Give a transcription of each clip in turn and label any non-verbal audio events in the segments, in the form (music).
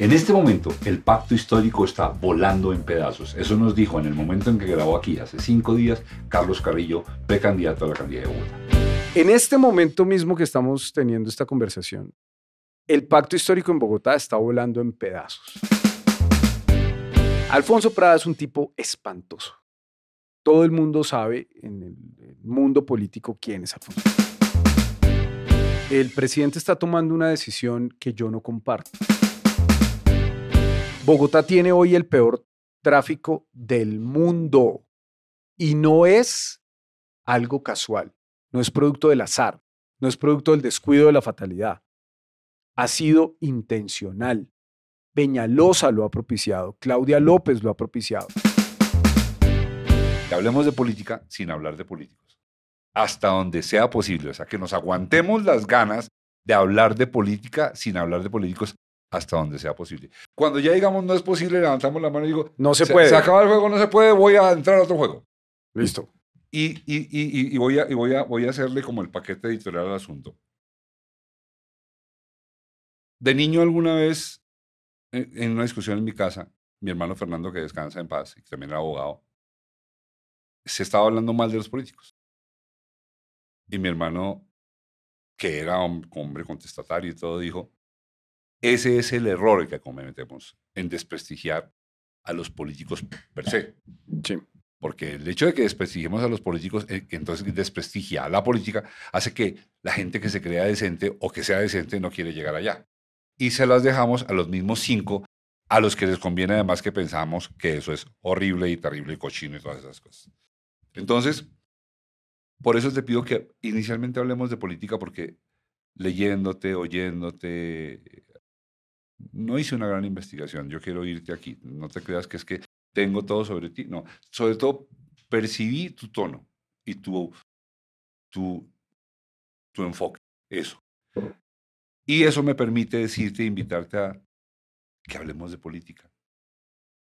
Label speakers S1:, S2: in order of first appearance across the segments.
S1: En este momento, el pacto histórico está volando en pedazos. Eso nos dijo en el momento en que grabó aquí, hace cinco días, Carlos Carrillo, precandidato a la alcaldía de Bogotá.
S2: En este momento mismo que estamos teniendo esta conversación, el pacto histórico en Bogotá está volando en pedazos. Alfonso Prada es un tipo espantoso. Todo el mundo sabe en el mundo político quién es Alfonso. El presidente está tomando una decisión que yo no comparto. Bogotá tiene hoy el peor tráfico del mundo y no es algo casual, no es producto del azar, no es producto del descuido de la fatalidad. Ha sido intencional. Peñalosa lo ha propiciado, Claudia López lo ha propiciado.
S1: Hablemos de política sin hablar de políticos. Hasta donde sea posible. O sea, que nos aguantemos las ganas de hablar de política sin hablar de políticos hasta donde sea posible. Cuando ya digamos no es posible, levantamos la mano y digo,
S2: no se, puede.
S1: Se acaba el juego, no se puede, voy a entrar a otro juego.
S2: Listo.
S1: Y, y, y, voy, a, voy, a, voy a hacerle como el paquete editorial al asunto. De niño alguna vez, en una discusión en mi casa, mi hermano Fernando, que descansa en paz, y que también era abogado, se estaba hablando mal de los políticos. Y mi hermano, que era hombre contestatario y todo, dijo, ese es el error que cometemos en desprestigiar a los políticos per se.
S2: Sí.
S1: Porque el hecho de que desprestigiemos a los políticos, eh, que entonces desprestigia a la política, hace que la gente que se crea decente o que sea decente no quiere llegar allá. Y se las dejamos a los mismos cinco, a los que les conviene además que pensamos que eso es horrible y terrible y cochino y todas esas cosas. Entonces, por eso te pido que inicialmente hablemos de política porque leyéndote, oyéndote, no hice una gran investigación, yo quiero irte aquí, no te creas que es que tengo todo sobre ti, no, sobre todo percibí tu tono y tu, tu, tu enfoque, eso. Y eso me permite decirte, invitarte a que hablemos de política.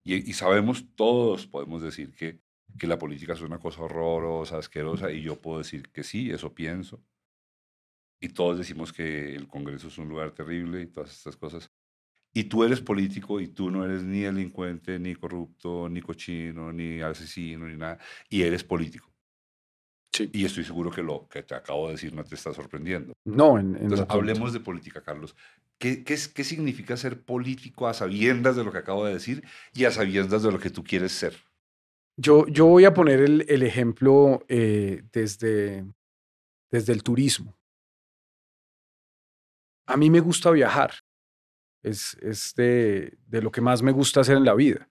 S1: Y, y, sabemos, todos podemos decir que, que la política es una cosa horrorosa, asquerosa, y yo puedo decir que sí, eso pienso. Y todos decimos que el Congreso es un lugar terrible y todas estas cosas. Y tú eres político y tú no eres ni delincuente, ni corrupto, ni cochino, ni asesino, ni nada. Y eres político.
S2: Sí.
S1: Y estoy seguro que lo que te acabo de decir no te está sorprendiendo.
S2: No, en,
S1: Entonces, hablemos de política, Carlos. ¿Qué, qué, ¿Qué significa ser político a sabiendas de lo que acabo de decir y a sabiendas de lo que tú quieres ser?
S2: Yo, yo voy a poner el, el ejemplo eh, desde, desde el turismo. A mí me gusta viajar es, es de, lo que más me gusta hacer en la vida.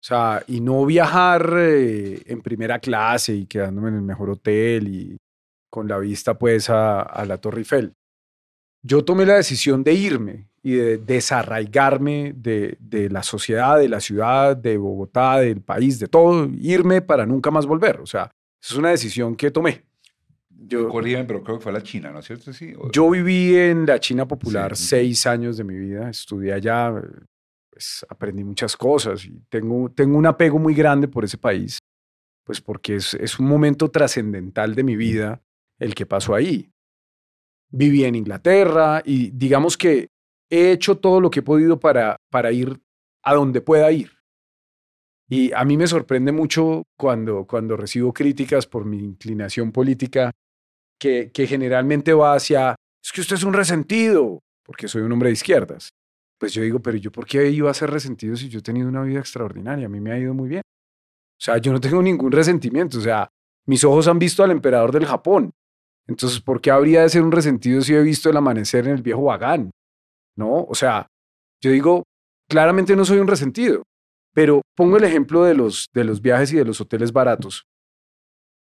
S2: O sea, y no viajar eh, en primera clase y quedándome en el mejor hotel y con la vista pues a, a la Torre Eiffel. Yo tomé la decisión de irme y de desarraigarme de, de, la sociedad, de la ciudad, de Bogotá, del país, de todo, irme para nunca más volver. O sea, es una decisión que tomé.
S1: Yo, pero creo que fue la China, ¿no es cierto? Sí.
S2: Yo viví en la China popular seis años de mi vida, estudié allá, pues aprendí muchas cosas y tengo, tengo un apego muy grande por ese país, pues porque es, es un momento trascendental de mi vida el que pasó ahí. Viví en Inglaterra y digamos que he hecho todo lo que he podido para, para ir a donde pueda ir. Y a mí me sorprende mucho cuando, cuando recibo críticas por mi inclinación política que, generalmente va hacia, es que usted es un resentido, porque soy un hombre de izquierdas. Pues yo digo, pero yo por qué iba a ser resentido si yo he tenido una vida extraordinaria? A mí me ha ido muy bien. O sea, yo no tengo ningún resentimiento. O sea, mis ojos han visto al emperador del Japón. Entonces, ¿por qué habría de ser un resentido si he visto el amanecer en el viejo Bagán? ¿No? O sea, yo digo, claramente no soy un resentido, pero pongo el ejemplo de los, de los viajes y de los hoteles baratos.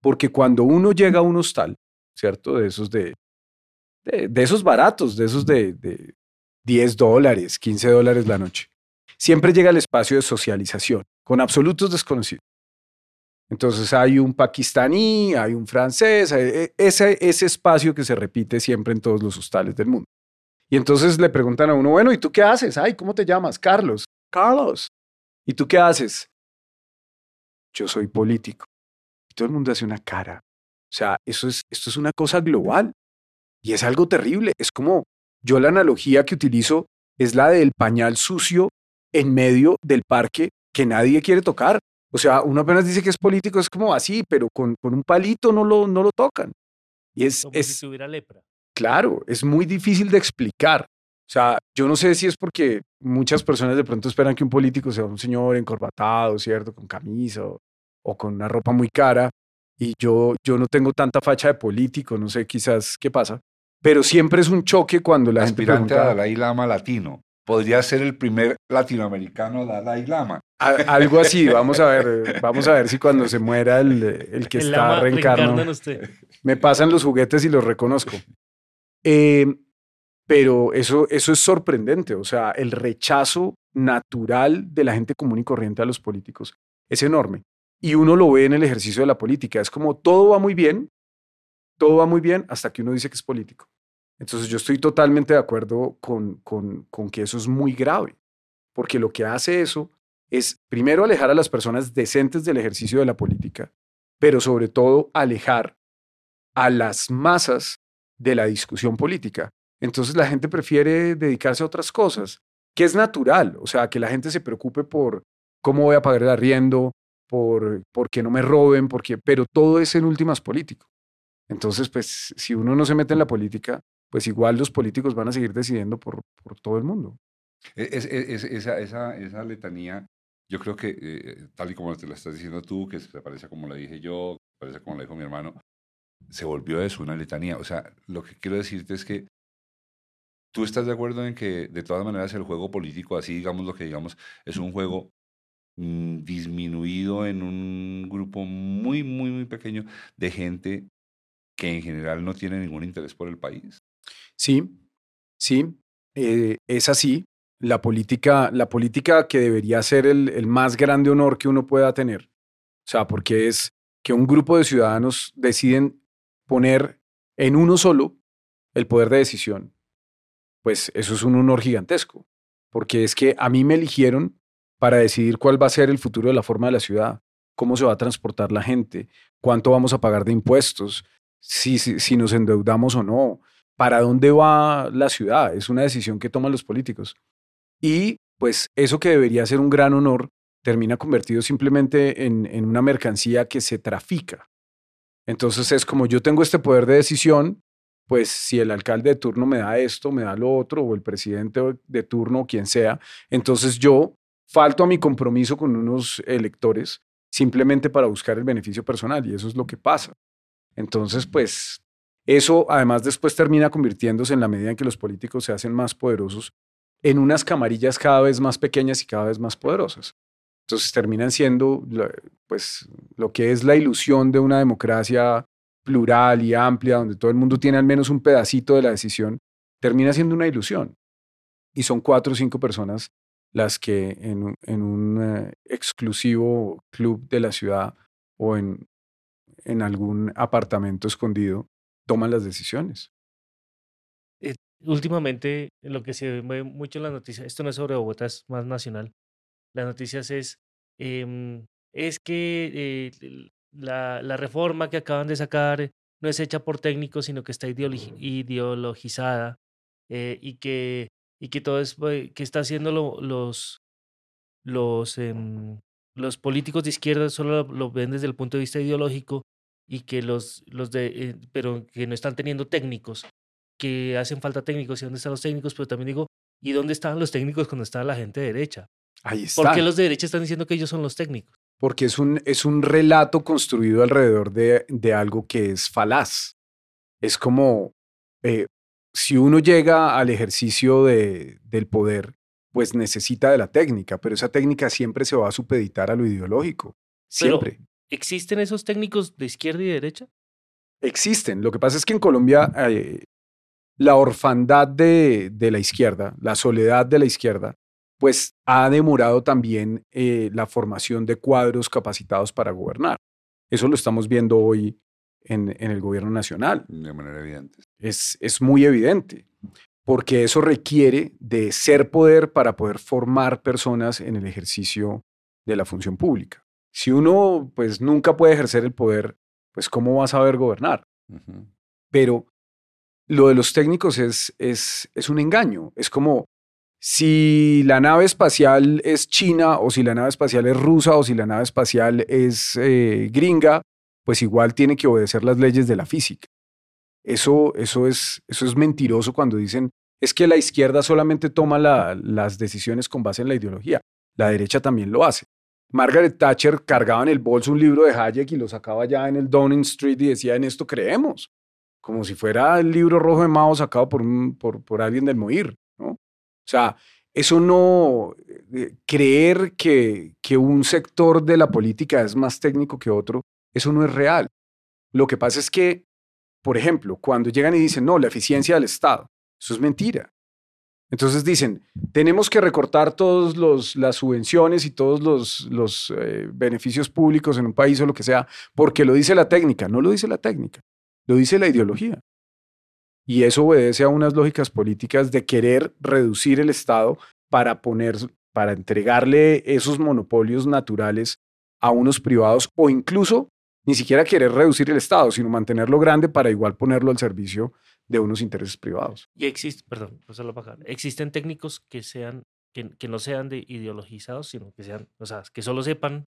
S2: Porque cuando uno llega a un hostal, ¿cierto? De esos de, de, esos baratos, de esos de, de 10 dólares, 15 dólares la noche. Siempre llega el espacio de socialización con absolutos desconocidos. Entonces hay un pakistaní, hay un francés, e, ese, ese espacio que se repite siempre en todos los hostales del mundo. Y entonces le preguntan a uno, bueno, ¿y tú qué haces? Ay, ¿cómo te llamas? Carlos. Carlos. ¿Y tú qué haces? Yo soy político. Y todo el mundo hace una cara. O sea, eso es, esto es una cosa global y es algo terrible. Es como yo la analogía que utilizo es la del pañal sucio en medio del parque que nadie quiere tocar. O sea, uno apenas dice que es político, es como así, pero con, con un palito no lo, no lo tocan. Y es,
S3: como
S2: es,
S3: si tuviera lepra.
S2: Claro, es muy difícil de explicar. O sea, yo no sé si es porque muchas personas de pronto esperan que un político sea un señor encorbatado, ¿cierto? Con camisa o, o con una ropa muy cara. Y yo, yo no tengo tanta facha de político, no sé quizás qué pasa. Pero siempre es un choque cuando la gente
S1: Aspirante a
S2: pregunta,
S1: Dalai Lama latino. Podría ser el primer latinoamericano Dalai Lama.
S2: A- algo así, vamos a ver, (laughs) vamos a ver si cuando se muera el, el que
S3: El
S2: está
S3: lama
S2: reencarno,
S3: reencarna en usted.
S2: me pasan los juguetes y los reconozco. Eh, pero eso, eso es sorprendente, o sea, el rechazo natural de la gente común y corriente a los políticos es enorme. Y uno lo ve en el ejercicio de la política, es como todo va muy bien, todo va muy bien hasta que uno dice que es político. Entonces yo estoy totalmente de acuerdo con, con, con que eso es muy grave, porque lo que hace eso es primero alejar a las personas decentes del ejercicio de la política, pero sobre todo alejar a las masas de la discusión política. Entonces la gente prefiere dedicarse a otras cosas, que es natural, o sea, que la gente se preocupe por cómo voy a pagar el arriendo, por, por que no me roben, porque, pero todo es en últimas político. Entonces, pues, si uno no se mete en la política, pues igual los políticos van a seguir decidiendo por, por todo el mundo.
S1: E- es- es- es- esa, esa, esa letanía, yo creo que, eh, tal y como te la estás diciendo tú, que se parece como la dije yo, se parece como la dijo mi hermano, se volvió eso, una letanía. O sea, lo que quiero decirte es que tú estás de acuerdo en que, de todas maneras, el juego político, así digamos lo que digamos, es un juego mm, disminuido en un grupo muy, muy, muy pequeño de gente que en general no tiene ningún interés por el país.
S2: Sí, sí, eh, es así. La política, la política que debería ser el, el más grande honor que uno pueda tener. O sea, porque es que un grupo de ciudadanos deciden poner en uno solo el poder de decisión. Pues eso es un honor gigantesco. Porque es que a mí me eligieron para decidir cuál va a ser el futuro de la forma de la ciudad, cómo se va a transportar la gente, cuánto vamos a pagar de impuestos, si, si, nos endeudamos o no, para dónde va la ciudad. Es una decisión que toman los políticos. Y pues eso que debería ser un gran honor termina convertido simplemente en, en una mercancía que se trafica. Entonces es como yo tengo este poder de decisión, pues si el alcalde de turno me da esto, me da lo otro, o el presidente de turno, quien sea, entonces yo falto a mi compromiso con unos electores simplemente para buscar el beneficio personal, y eso es lo que pasa. Entonces, pues eso además después termina convirtiéndose en la medida en que los políticos se hacen más poderosos en unas camarillas cada vez más pequeñas y cada vez más poderosas. Entonces terminan siendo pues lo que es la ilusión de una democracia plural y amplia donde todo el mundo tiene al menos un pedacito de la decisión, termina siendo una ilusión. Y son cuatro o cinco personas las que en, en un eh, exclusivo club de la ciudad o en, en algún apartamento escondido toman las decisiones.
S3: Últimamente, lo que se ve mucho en las noticias, esto no es sobre Bogotá, es más nacional. Las noticias es, em, es que eh, la, la reforma que acaban de sacar no es hecha por técnicos, sino que está ideologi- ideologizada eh, y, que, y que todo es eh, que está haciendo lo- los, los, em, los políticos de izquierda solo lo, lo ven desde el punto de vista ideológico y que los, los de, eh, pero que no están teniendo técnicos que hacen falta técnicos y dónde están los técnicos, pero también digo, ¿y dónde estaban los técnicos cuando estaba la gente de derecha?
S2: Ahí está.
S3: ¿Por qué los de derecha están diciendo que ellos son los técnicos?
S2: Porque es un, es un relato construido alrededor de, de algo que es falaz. Es como eh, si uno llega al ejercicio de, del poder, pues necesita de la técnica, pero esa técnica siempre se va a supeditar a lo ideológico.
S3: Pero-
S2: Siempre.
S3: ¿Existen esos técnicos de izquierda y de derecha?
S2: Existen. Lo que pasa es que en Colombia eh, la orfandad de, de la izquierda, la soledad de la izquierda, pues ha demorado también eh, la formación de cuadros capacitados para gobernar. Eso lo estamos viendo hoy en, en el gobierno nacional.
S1: De manera evidente.
S2: Es, es muy evidente, porque eso requiere de ser poder para poder formar personas en el ejercicio de la función pública. Si uno pues nunca puede ejercer el poder, pues ¿cómo va a saber gobernar? Pero lo de los técnicos es, es, es un engaño. Es como si la nave espacial es china o si la nave espacial es rusa o si la nave espacial es eh, gringa, pues igual tiene que obedecer las leyes de la física. Eso, eso, es, eso es mentiroso cuando dicen es que la izquierda solamente toma las decisiones con base en la ideología. La derecha también lo hace. Margaret Thatcher cargaba en el bolso un libro de Hayek y lo sacaba ya en el Downing Street y decía, en esto creemos, como si fuera el libro rojo de Mao sacado por, por, por alguien del Moir. ¿no? O sea, eso no, eh, creer que, que un sector de la política es más técnico que otro, eso no es real. Lo que pasa es que, por ejemplo, cuando llegan y dicen, no, la eficiencia del Estado, eso es mentira. Entonces dicen, tenemos que recortar todas las subvenciones y todos los, los eh, beneficios públicos en un país o lo que sea, porque lo dice la técnica. No lo dice la técnica, lo dice la ideología. Y eso obedece a unas lógicas políticas de querer reducir el Estado para poner, para entregarle esos monopolios naturales a unos privados o incluso ni siquiera querer reducir el Estado, sino mantenerlo grande para igual ponerlo al servicio de unos intereses privados.
S3: Y existe, perdón, no bajar. Existen técnicos que sean que, que, no sean de ideologizados, sino que sean, o sea, que solo sepan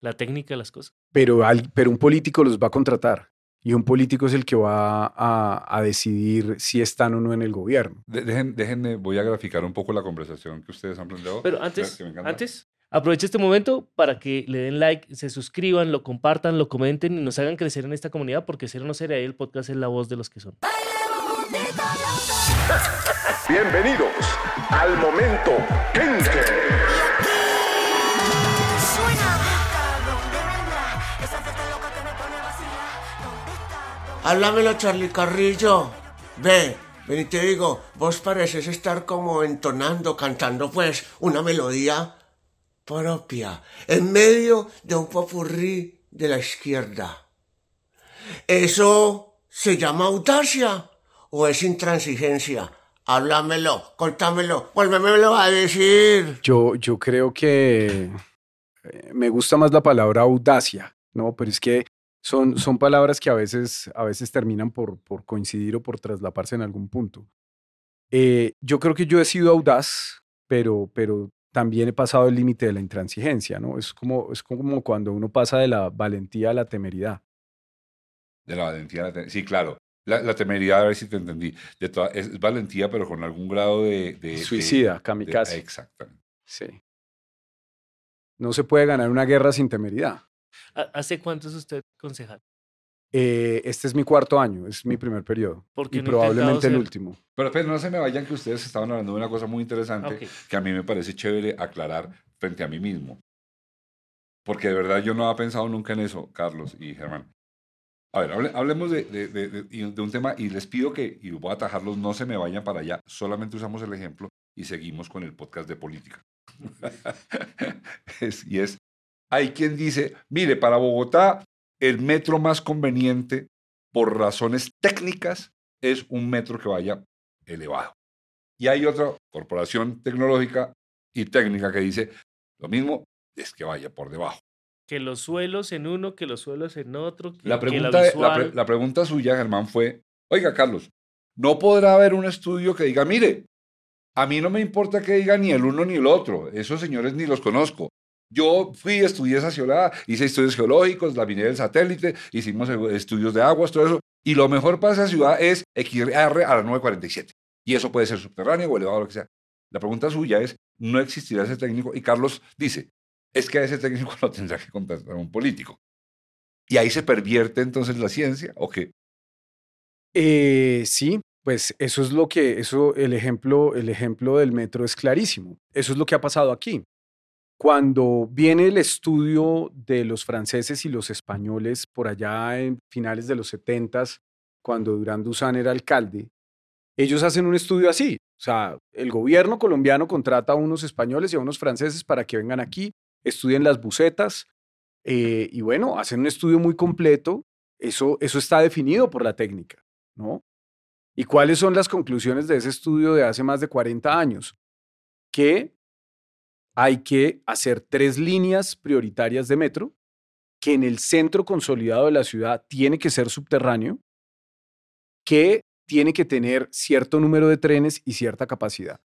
S3: la técnica de las cosas.
S2: Pero, al, pero un político los va a contratar y un político es el que va a, a decidir si están o no en el gobierno.
S1: dejen, déjenme, voy a graficar un poco la conversación que ustedes han planteado.
S3: Pero antes, antes aproveche este momento para que le den like, se suscriban, lo compartan, lo comenten y nos hagan crecer en esta comunidad porque ser o no ser ahí el podcast es la voz de los que son.
S4: Bienvenidos al momento Kenke.
S5: Háblamelo, Charlie Carrillo. Ve, ven y te digo, vos pareces estar como entonando, cantando pues una melodía propia, en medio de un popurrí de la izquierda. ¿Eso se llama audacia o es intransigencia? Háblamelo, contámelo, vuélvemelo a decir.
S2: Yo, yo creo que eh, me gusta más la palabra audacia, ¿no? Pero es que son, son palabras que a veces, a veces terminan por, por coincidir o por traslaparse en algún punto. Eh, yo creo que yo he sido audaz, pero, pero también he pasado el límite de la intransigencia, ¿no? Es como, es como cuando uno pasa de la valentía a la temeridad.
S1: De la valentía a la temeridad. Sí, claro. La, temeridad, a ver si te entendí. De toda, es, valentía, pero con algún grado de...
S2: Suicida, kamikaze.
S1: exactamente.
S2: Sí. No se puede ganar una guerra sin temeridad.
S3: ¿Hace cuánto es usted concejal?
S2: Eh, este es mi cuarto año, es mi primer periodo. y probablemente el último.
S1: Pero, pero, no se me vayan que ustedes estaban hablando de una cosa muy interesante que a mí me parece chévere aclarar frente a mí mismo. Porque de verdad yo no había pensado nunca en eso, Carlos y Germán. A ver, hablemos de, de, de, un tema y les pido que, y voy a atajarlos, no se me vayan para allá, solamente usamos el ejemplo y seguimos con el podcast de política. (laughs) y es, hay quien dice, mire, para Bogotá el metro más conveniente por razones técnicas es un metro que vaya elevado. Y hay otra corporación tecnológica y técnica que dice lo mismo es que vaya por debajo.
S3: Que los suelos en uno, que los suelos en otro.
S1: la, pregunta, la, pregunta suya, Germán, fue, oiga, Carlos, ¿no podrá haber un estudio que diga, mire, a mí no me importa que diga ni el uno ni el otro, esos señores ni los conozco. Yo fui, estudié esa ciudad, hice estudios geológicos, la vine del satélite, hicimos estudios de aguas, todo eso. Y lo mejor para esa ciudad es XR a la 947. Y eso puede ser subterráneo o elevado, lo que sea. La pregunta suya es, ¿no existirá ese técnico? Y Carlos dice, es que a ese técnico (laughs) lo tendrá que contratar un político. ¿Y ahí se pervierte entonces la ciencia o qué?
S2: Eh, sí, pues eso es lo que, eso, el ejemplo, el ejemplo del metro es clarísimo. Eso es lo que ha pasado aquí. Cuando viene el estudio de los franceses y los españoles por allá en finales de los 70, cuando Durán Dusan era alcalde, ellos hacen un estudio así. O sea, el gobierno colombiano contrata a unos españoles y a unos franceses para que vengan aquí, estudien las bucetas eh, y bueno, hacen un estudio muy completo. Eso, eso está definido por la técnica, ¿no? ¿Y cuáles son las conclusiones de ese estudio de hace más de 40 años? Que hay que hacer tres líneas prioritarias de metro, que en el centro consolidado de la ciudad tiene que ser subterráneo, que tiene que tener cierto número de trenes y cierta capacidad.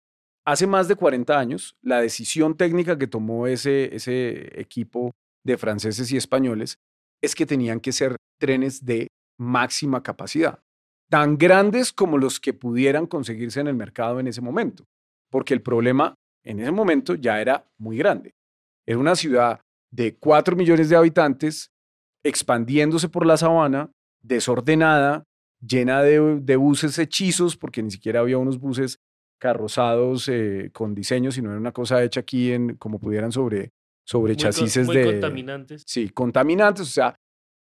S2: hace más de 40 años, la decisión técnica que tomó ese, ese equipo de franceses y españoles es que tenían que ser trenes de máxima capacidad, tan grandes como los que pudieran conseguirse en el mercado en ese momento, porque el problema en ese momento ya era muy grande. Era una ciudad de 4 millones de habitantes expandiéndose por la sabana, desordenada, llena de, buses hechizos, porque ni siquiera había unos buses carrozados eh, con diseño, sino era una cosa hecha aquí en como pudieran sobre, sobre chasis de...
S3: contaminantes.
S2: Sí, contaminantes, o sea,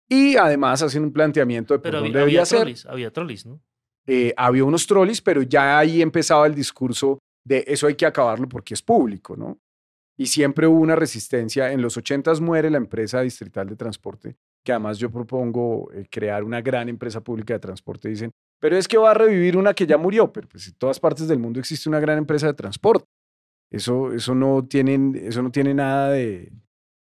S2: y además hacen un planteamiento de por
S3: Pero
S2: dónde
S3: había,
S2: debía
S3: había
S2: ser.
S3: trolis, había trolis, ¿no?
S2: Eh, había unos trolis, pero ya ahí empezaba el discurso de eso hay que acabarlo porque es público, ¿no? Y siempre hubo una resistencia. En los 80 muere la empresa distrital de transporte, que además yo propongo eh, crear una gran empresa pública de transporte. Dicen, pero es que va a revivir una que ya murió, pero pues en todas partes del mundo existe una gran empresa de transporte. Eso, eso, no, tienen, eso no tiene nada de,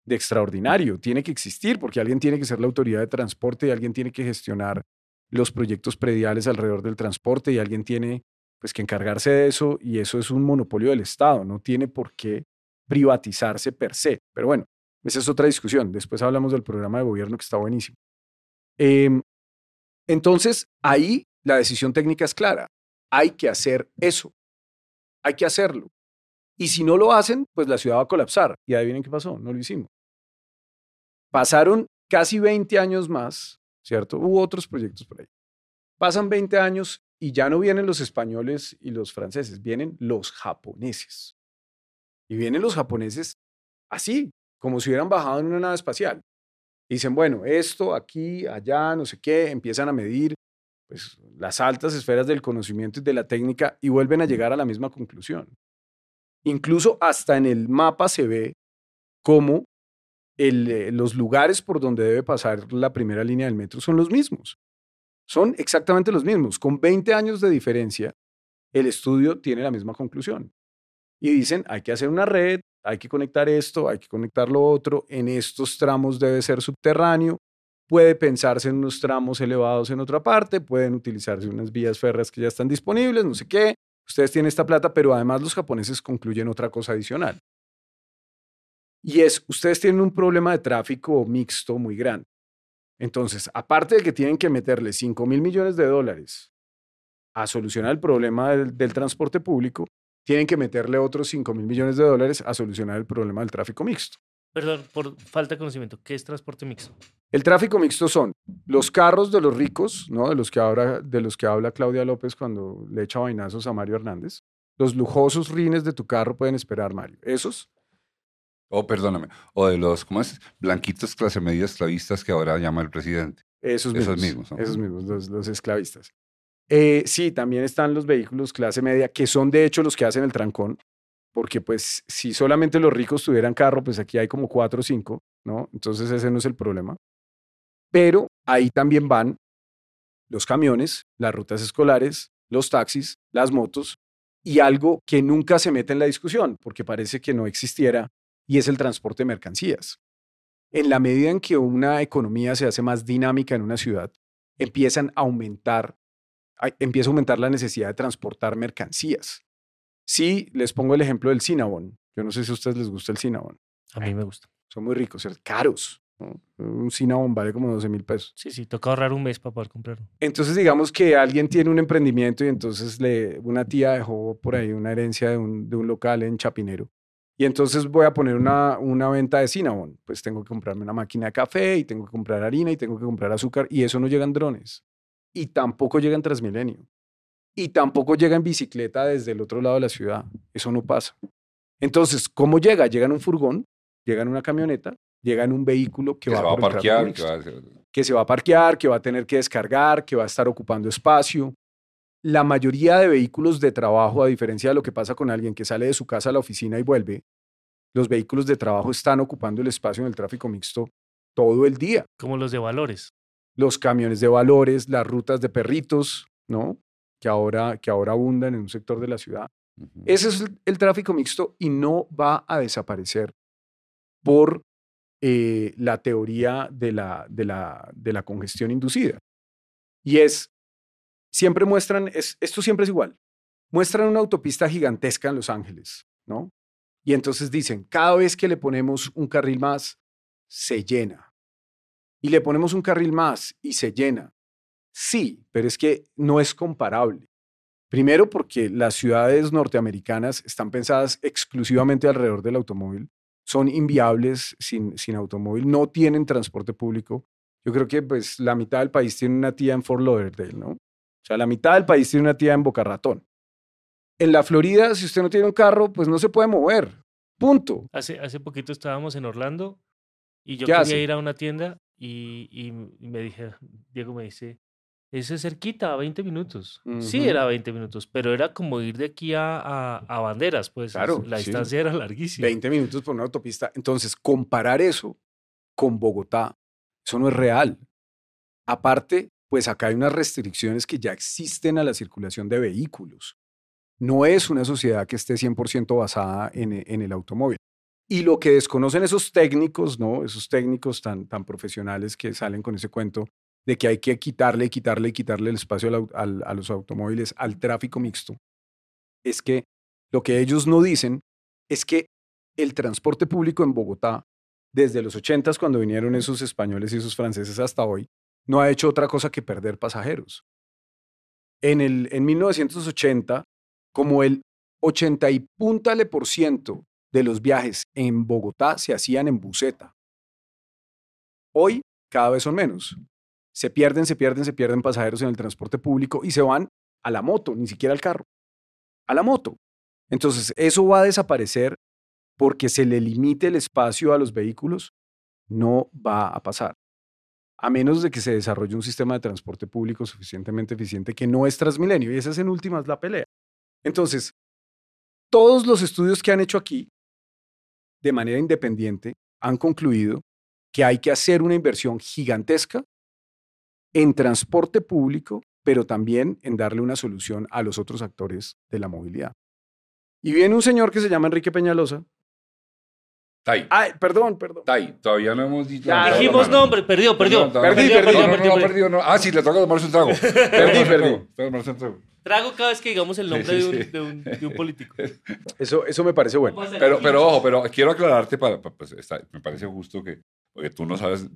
S2: de extraordinario. Tiene que existir porque alguien tiene que ser la autoridad de transporte y alguien tiene que gestionar los proyectos prediales alrededor del transporte y alguien tiene pues que encargarse de eso y eso es un monopolio del Estado, no tiene por qué privatizarse per se. Pero bueno, esa es otra discusión. Después hablamos del programa de gobierno que está buenísimo. Em, entonces, ahí la decisión técnica es clara. Hay que hacer eso. Hay que hacerlo. Y si no lo hacen, pues la ciudad va a colapsar. Y adivinen qué pasó, no lo hicimos. Pasaron casi 20 años más, ¿cierto? Hubo otros proyectos por ahí. Pasan 20 años y ya no vienen los españoles y los franceses, vienen los japoneses. Y vienen los japoneses así, como si hubieran bajado en una nave espacial. dicen, bueno, esto, aquí, allá, no sé qué, empiezan a medir pues, las altas esferas del conocimiento y de la técnica y vuelven a llegar a la misma conclusión. Incluso hasta en el mapa se ve cómo eh, los lugares por donde debe pasar la primera línea del metro son los mismos. Son exactamente los mismos. Con 20 años de diferencia, el estudio tiene la misma conclusión. Y dicen, hay que hacer una red, hay que conectar esto, hay que conectar lo otro, en estos tramos debe ser subterráneo, puede pensarse en unos tramos elevados en otra parte, pueden utilizarse unas vías férreas que ya están disponibles, no sé qué, ustedes tienen esta plata, pero además los japoneses concluyen otra cosa adicional. Y es, ustedes tienen un problema de tráfico mixto muy grande. Entonces, aparte de que tienen que meterle 5 mil millones de dólares a solucionar el problema del, del transporte público, tienen que meterle otros 5 mil millones de dólares a solucionar el problema del tráfico mixto.
S3: Perdón, por falta de conocimiento, ¿qué es transporte mixto?
S2: El tráfico mixto son los carros de los ricos, ¿no? de, los que ahora, de los que habla Claudia López cuando le echa vainazos a Mario Hernández. Los lujosos rines de tu carro pueden esperar, Mario. Esos.
S1: O, perdóname, o de los, ¿cómo es? Blanquitos clase media esclavistas que ahora llama el presidente.
S2: Esos
S1: Esos
S2: mismos.
S1: mismos, ¿no?
S2: Esos mismos, los, los esclavistas. Eh, sí, también están los vehículos clase media, que son de hecho los que hacen el trancón, porque pues si solamente los ricos tuvieran carro, pues aquí hay como cuatro o cinco, ¿no? Entonces ese no es el problema. Pero ahí también van los camiones, las rutas escolares, los taxis, las motos y algo que nunca se mete en la discusión, porque parece que no existiera, y es el transporte de mercancías. En la medida en que una economía se hace más dinámica en una ciudad, empiezan a aumentar, empieza a aumentar la necesidad de transportar mercancías. Sí, les pongo el ejemplo del Cinnabon. Yo no sé si a ustedes les gusta el Cinnabon.
S3: A mí me gusta.
S2: Son muy ricos, ¿cierto? caros. ¿no? Un Cinnabon vale como 12 mil pesos.
S3: Sí, sí, toca ahorrar un mes para poder comprarlo.
S2: Entonces, digamos que alguien tiene un emprendimiento y entonces le, una tía dejó por ahí una herencia de un, de un local en Chapinero. Y entonces voy a poner una, una venta de Cinnabon. Pues tengo que comprarme una máquina de café y tengo que comprar harina y tengo que comprar azúcar y eso no llega en drones. Y tampoco llega en Transmilenio. Y tampoco llega en bicicleta desde el otro lado de la ciudad. Eso no pasa. Entonces, ¿cómo llega? Llega en un furgón, llega en una camioneta, llega en un vehículo que,
S1: Que se va a parquear, que va a
S2: que se va a parquear, que va a tener que descargar, que va a estar ocupando espacio. La mayoría de vehículos de trabajo, a diferencia de lo que pasa con alguien que sale de su casa a la oficina y vuelve, los vehículos de trabajo están ocupando el espacio en el tráfico mixto todo el día.
S3: Como los de valores.
S2: Los camiones de valores, las rutas de perritos, ¿no? Que ahora, que ahora abundan en un sector de la ciudad. Ese es el, el tráfico mixto y no va a desaparecer por eh, la teoría de la, de, la, de la congestión inducida. Y es, siempre muestran, es, esto siempre es igual. muestran una autopista gigantesca en Los Ángeles, ¿no? Y entonces dicen, cada vez que le ponemos un carril más, se llena. Y le ponemos un carril más y se llena. Sí, pero es que no es comparable. Primero porque las ciudades norteamericanas están pensadas exclusivamente alrededor del automóvil, son inviables sin, sin automóvil, no tienen transporte público. Yo creo que pues la mitad del país tiene una tía en Fort Lauderdale, ¿no? Sea, la mitad del país tiene una tía en Boca Ratón. En la Florida, si usted no tiene un carro, pues no se puede mover. Punto.
S3: Hace, hace poquito estábamos en Orlando y yo
S2: ¿Qué
S3: quería
S2: hace?
S3: ir a una tienda y, y me dije, Diego me dice, eso es cerquita, a 20 minutos. Sí,
S2: Ujú.
S3: era 20 minutos, pero era como ir de aquí a, a, a Banderas, pues
S2: Claro,
S3: la
S2: sí.
S3: distancia era larguísima.
S2: 20 minutos por una autopista. Entonces, comparar eso con Bogotá, eso no es real. Aparte, pues acá hay unas restricciones que ya existen a la circulación de vehículos. No es una sociedad que esté 100% basada en, e- en el automóvil. Y lo que desconocen esos técnicos, ¿no? Esos técnicos tan, tan profesionales que salen con ese cuento de que hay que quitarle, quitarle, quitarle el espacio al a los automóviles, al tráfico mixto, es que lo que ellos no dicen es que el transporte público en Bogotá, desde los 80 cuando vinieron esos españoles y esos franceses hasta hoy, no ha hecho otra cosa que perder pasajeros. En, el, en 1980, como el 80 y puntale por ciento de los viajes en Bogotá se hacían en buseta. Hoy cada vez son menos. Se pierden, se pierden, se pierden pasajeros en el transporte público y se van a la moto, ni siquiera al carro, a la moto. Entonces, eso va a desaparecer porque se le limite el espacio a los vehículos, no va a pasar. A menos de que se desarrolle un sistema de transporte público suficientemente eficiente que no es Transmilenio. Y esa es en últimas la pelea. Entonces, todos los estudios que han hecho aquí, de manera independiente, han concluido que hay que hacer una inversión gigantesca en transporte público, pero también en darle una solución a los otros actores de la movilidad. Y viene un señor que se llama Enrique Peñalosa.
S1: Tai.
S2: Ay, perdón, perdón.
S1: Tai. Todavía no hemos dicho.
S2: Ya,
S3: Dijimos nombre, perdió, perdió.
S2: Perdí, perdí,
S1: no, no,
S3: perdió,
S1: no,
S3: perdió.
S1: perdió, no. Ah, sí, le toca tomarse un trago. (laughs)
S2: Perdí, perdí.
S1: Tomarse un trago.
S3: Trago cada vez que digamos el nombre
S1: Sí, sí,
S3: de, un,
S1: sí.
S3: de un- de un político. (laughs)
S2: Eso, eso me parece bueno.
S1: Pero, pero ojo, pero quiero aclararte, para, para- pues, está- me parece justo que, porque tú no sabes,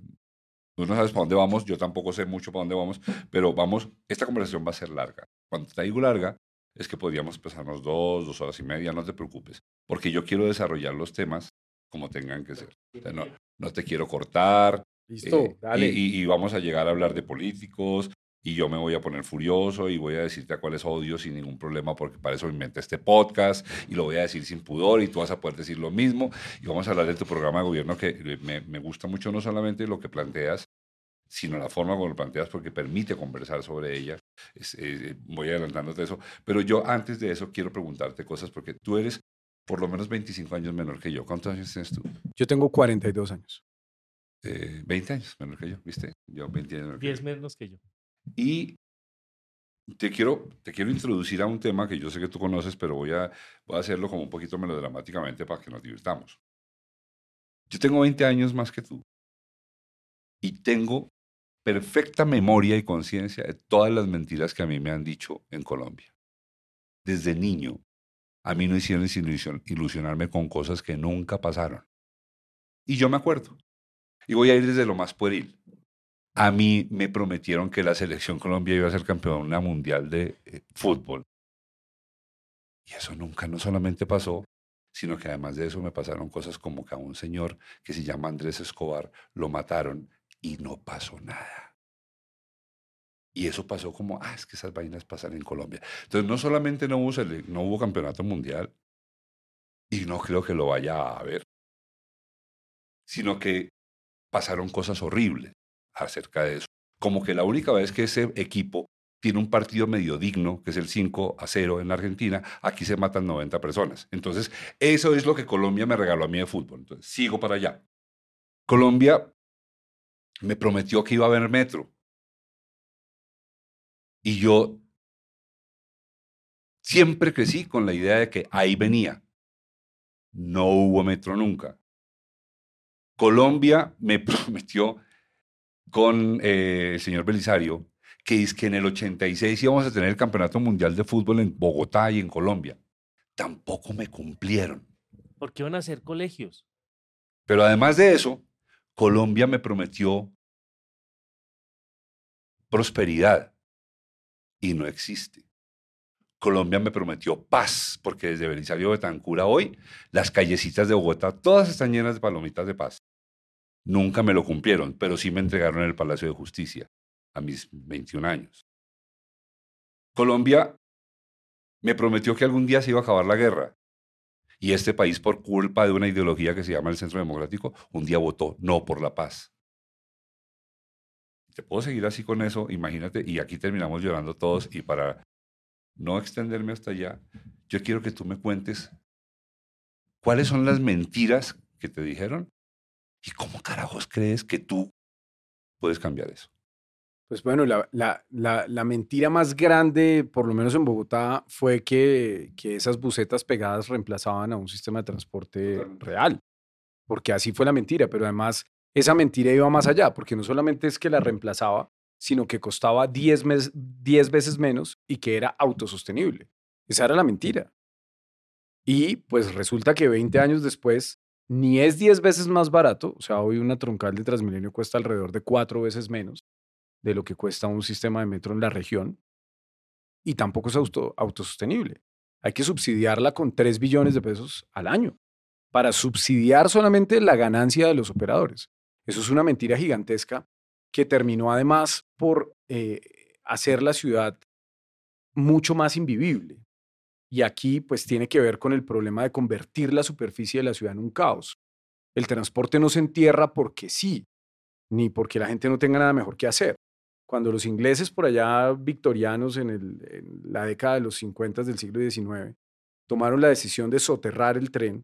S1: tú no sabes para dónde vamos, yo tampoco sé mucho para dónde vamos, pero vamos, esta conversación va a ser larga. Cuando te digo larga, es que podríamos pasarnos dos, dos horas y media, no te preocupes, porque yo quiero desarrollar los temas como tengan que ser. O sea, no, no te quiero cortar,
S2: Listo,
S1: eh,
S2: dale.
S1: Y, vamos a llegar a hablar de políticos y yo me voy a poner furioso y voy a decirte a cuáles odio sin ningún problema porque para eso inventé este podcast y lo voy a decir sin pudor y tú vas a poder decir lo mismo y vamos a hablar de tu programa de gobierno que eh, me, me gusta mucho no solamente lo que planteas, sino la forma como lo planteas porque permite conversar sobre ella. Es- eh, voy adelantándote eso. Pero yo antes de eso quiero preguntarte cosas porque tú eres por lo menos 25 años menor que yo. ¿Cuántos años tienes tú?
S2: Yo tengo 42 años.
S1: Eh, 20 años menor que yo, ¿viste? Yo 20 años menor que yo.
S3: 10 menos que yo.
S1: Y te quiero, te quiero introducir a un tema que yo sé que tú conoces, pero voy a, voy a hacerlo como un poquito melodramáticamente para que nos divirtamos. Yo tengo 20 años más que tú. Y tengo perfecta memoria y conciencia de todas las mentiras que a mí me han dicho en Colombia. Desde niño, a mí no hicieron ilusionarme con cosas que nunca pasaron. Y yo me acuerdo. Y voy a ir desde lo más pueril. A mí me prometieron que la selección Colombia iba a ser campeona mundial de eh, fútbol. Y eso nunca, no solamente pasó, sino que además de eso me pasaron cosas como que a un señor que se llama Andrés Escobar lo mataron y no pasó nada. Y eso pasó como, ah, es que esas vainas pasan en Colombia. Entonces no solamente no hubo, no hubo campeonato mundial, y no creo que lo vaya a haber, sino que pasaron cosas horribles acerca de eso. Como que la única vez que ese equipo tiene un partido medio digno, que es el 5 a 0 en Argentina, aquí se matan 90 personas. Entonces, eso es lo que Colombia me regaló a mí de fútbol. Entonces, sigo para allá. Colombia me prometió que iba a haber metro. Y yo siempre crecí con la idea de que ahí venía. No hubo metro nunca. Colombia me (laughs) prometió con eh, el señor Belisario que es que en el 86 íbamos a tener el Campeonato Mundial de Fútbol en Bogotá y en Colombia. Tampoco me cumplieron.
S3: ¿Por qué van a hacer colegios?
S1: Pero además de eso, Colombia me prometió prosperidad y no existe. Colombia me prometió paz, porque desde Belisario Betancura hoy, las callecitas de Bogotá todas están llenas de palomitas de paz. Nunca me lo cumplieron, pero sí me entregaron en el Palacio de Justicia a mis 21 años. Colombia me prometió que algún día se iba a acabar la guerra. Y este país, por culpa de una ideología que se llama el Centro Democrático, un día votó no por la paz. Te puedo seguir así con eso, imagínate, y aquí terminamos llorando todos. Y para no extenderme hasta allá, yo quiero que tú me cuentes cuáles son las mentiras que te dijeron y cómo carajos crees que tú puedes cambiar eso.
S2: Pues bueno, la, la, la, la, mentira más grande, por lo menos en Bogotá, fue que, que esas bucetas pegadas reemplazaban a un sistema de transporte real, porque así fue la mentira, pero además esa mentira iba más allá, porque no solamente es que la reemplazaba, sino que costaba 10 veces menos y que era autosostenible. Esa era la mentira. Y pues resulta que 20 años después ni es 10 veces más barato, o sea, hoy una troncal de Transmilenio cuesta alrededor de 4 veces menos, de lo que cuesta un sistema de metro en la región y tampoco es auto, autosostenible. Hay que subsidiarla con 3 billones de pesos al año para subsidiar solamente la ganancia de los operadores. Eso es una mentira gigantesca que terminó además por eh, hacer la ciudad mucho más invivible. Y aquí pues tiene que ver con el problema de convertir la superficie de la ciudad en un caos. El transporte no se entierra porque sí, ni porque la gente no tenga nada mejor que hacer cuando los ingleses por allá victorianos en, la década de los 50 del siglo XIX tomaron la decisión de soterrar el tren,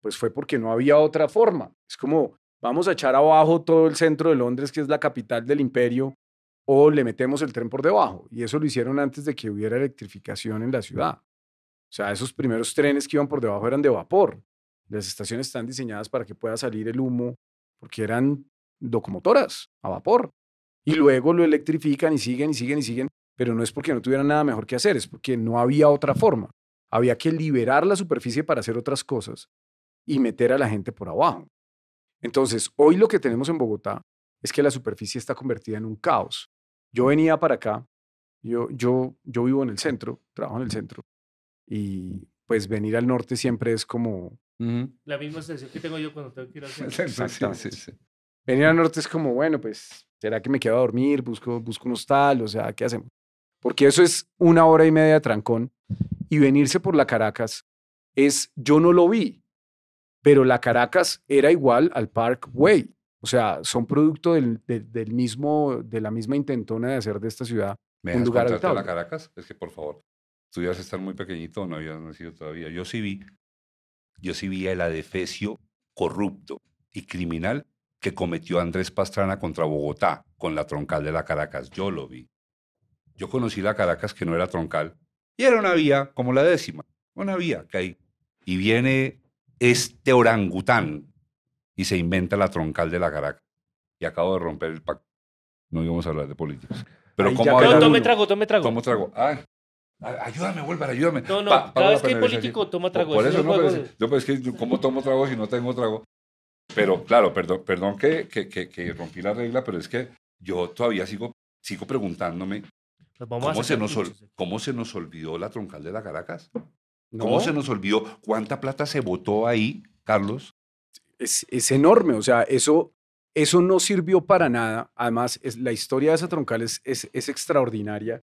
S2: pues fue porque no había otra forma. Es como, vamos a echar abajo todo el centro de Londres, que es la capital del imperio, o le metemos el tren por debajo. Y eso lo hicieron antes de que hubiera electrificación en la ciudad. O sea, esos primeros trenes que iban por debajo eran de vapor. Las estaciones están diseñadas para que pueda salir el humo, porque eran locomotoras a vapor y luego lo electrifican y siguen y siguen y siguen, pero no es porque no tuvieran nada mejor que hacer, es porque no había otra forma. Había que liberar la superficie para hacer otras cosas y meter a la gente por abajo. Entonces, hoy lo que tenemos en Bogotá es que la superficie está convertida en un caos. Yo venía para acá, yo, yo, yo vivo en el centro, trabajo en el centro, y pues venir al norte siempre es como...
S3: La misma sensación que tengo yo cuando tengo que ir al
S2: centro. Sí, sí, sí. Venir al norte es como, bueno, pues ¿Será que me quedo a dormir? Busco, busco un hostal, o sea, ¿qué hacemos? Porque eso es una hora y media de trancón. Y venirse por la Caracas es, yo no lo vi, pero la Caracas era igual al Parkway. O sea, son producto del, del, mismo, de la misma intentona de hacer de esta ciudad
S1: ¿Me un lugar habitable. la Caracas? Es que, por favor, tú ibas a estar muy pequeñito, no habías nacido todavía. Yo sí vi, yo sí vi el adefesio corrupto y criminal que cometió Andrés Pastrana contra Bogotá con la troncal de la Caracas. Yo lo vi. Yo conocí la Caracas que no era troncal y era una vía como la décima, una vía que hay. Y viene este orangután y se inventa la troncal de la Caracas. Y acabo de romper el pacto. No íbamos a hablar de políticos. Pero ¿cómo
S3: no, tome trago, tome trago.
S1: Trago. Ah, ayúdame, Wolver, ayúdame.
S3: No, no, cada vez que hay político, toma trago.
S1: Por, eso, no, pero, es que, ¿cómo tomo trago si no tengo trago? Pero claro, perdón, perdón que, que, que, rompí la regla, pero es que yo todavía sigo, sigo preguntándome ¿cómo se, nos ¿cómo se nos olvidó la troncal de la Caracas? ¿Cómo se nos olvidó cuánta plata se votó ahí, Carlos?
S2: Es, es enorme, o sea, eso, eso no sirvió para nada. Además, es, la historia de esa troncal es, es, es, extraordinaria